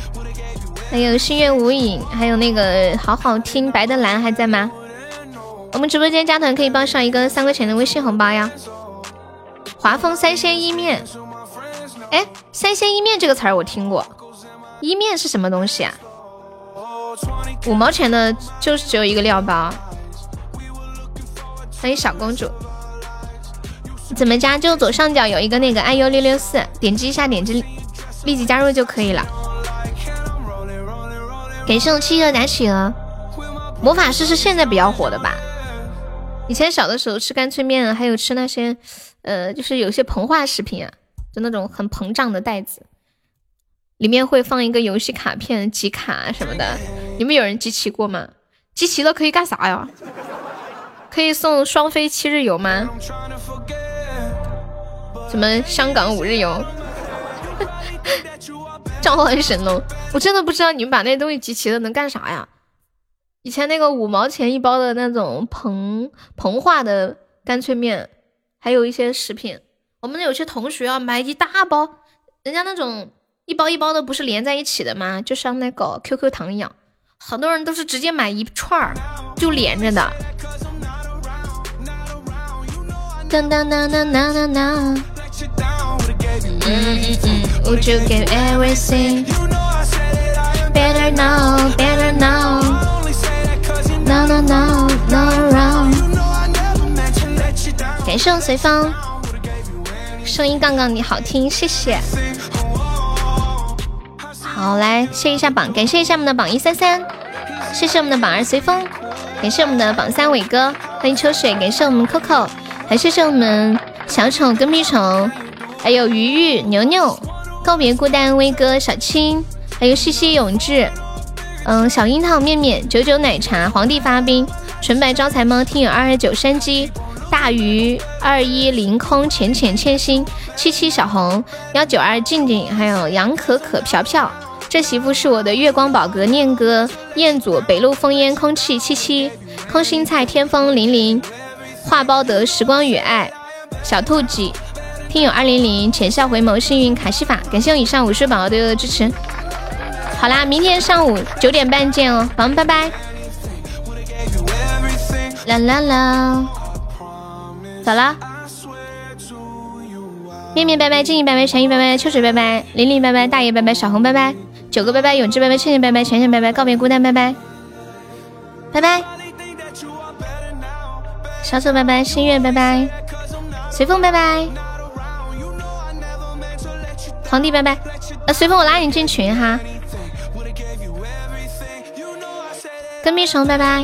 还有心愿无影，还有那个好好听白的蓝还在吗？我们直播间加团可以报上一个三块钱的微信红包呀。华丰三鲜意面，哎，三鲜意面这个词儿我听过，意面是什么东西啊？五毛钱的就是只有一个料包。欢迎小公主。怎么加？就左上角有一个那个 iu 六六四，点击一下，点击立即加入就可以了。感谢我七哥打企鹅，魔法师是现在比较火的吧？以前小的时候吃干脆面，还有吃那些，呃，就是有些膨化食品啊，就那种很膨胀的袋子，里面会放一个游戏卡片集卡什么的。你们有人集齐过吗？集齐了可以干啥呀？可以送双飞七日游吗？什么香港五日游？召唤神龙！我真的不知道你们把那东西集齐了能干啥呀？以前那个五毛钱一包的那种膨膨化的干脆面，还有一些食品，我们有些同学啊买一大包，人家那种一包一包的不是连在一起的吗？就像那个 QQ 糖一样，很多人都是直接买一串儿就连着的。当当当当当当当。Would you give everything? Better now, better now. No, no, no, no around. 感谢我随风，声音杠杠你好听，谢谢。好，来谢一下榜，感谢一下我们的榜一三三，谢谢我们的榜二随风，感谢我们的榜三伟哥，欢迎秋水，感谢我们 Coco，还谢谢我们小丑跟屁虫。还有鱼鱼、牛牛、告别孤单，威哥，小青，还有西西永志，嗯，小樱桃面面，九九奶茶，皇帝发兵，纯白招财猫，听友二二九山鸡，大鱼二一凌空，浅浅千心，七七小红，幺九二静静，还有杨可可飘飘，这媳妇是我的月光宝格念哥，彦祖北路烽烟空气七七，空心菜天风零零，画包得时光与爱，小兔几。听友二零零浅笑回眸幸运卡西法，感谢我以上五十宝宝对我的支持。好啦，明天上午九点半见哦，宝宝们拜拜。啦啦啦，走了。面面拜拜，静怡拜拜，禅意拜拜，秋水拜拜，玲玲拜拜，大爷拜拜，小红拜拜，九个拜拜，永志拜拜，倩倩拜拜，浅浅拜拜，告别孤单拜拜，拜拜。小丑拜拜，心愿拜拜，随风拜拜。皇帝拜拜，呃，随风我拉你进群哈。跟屁虫拜拜。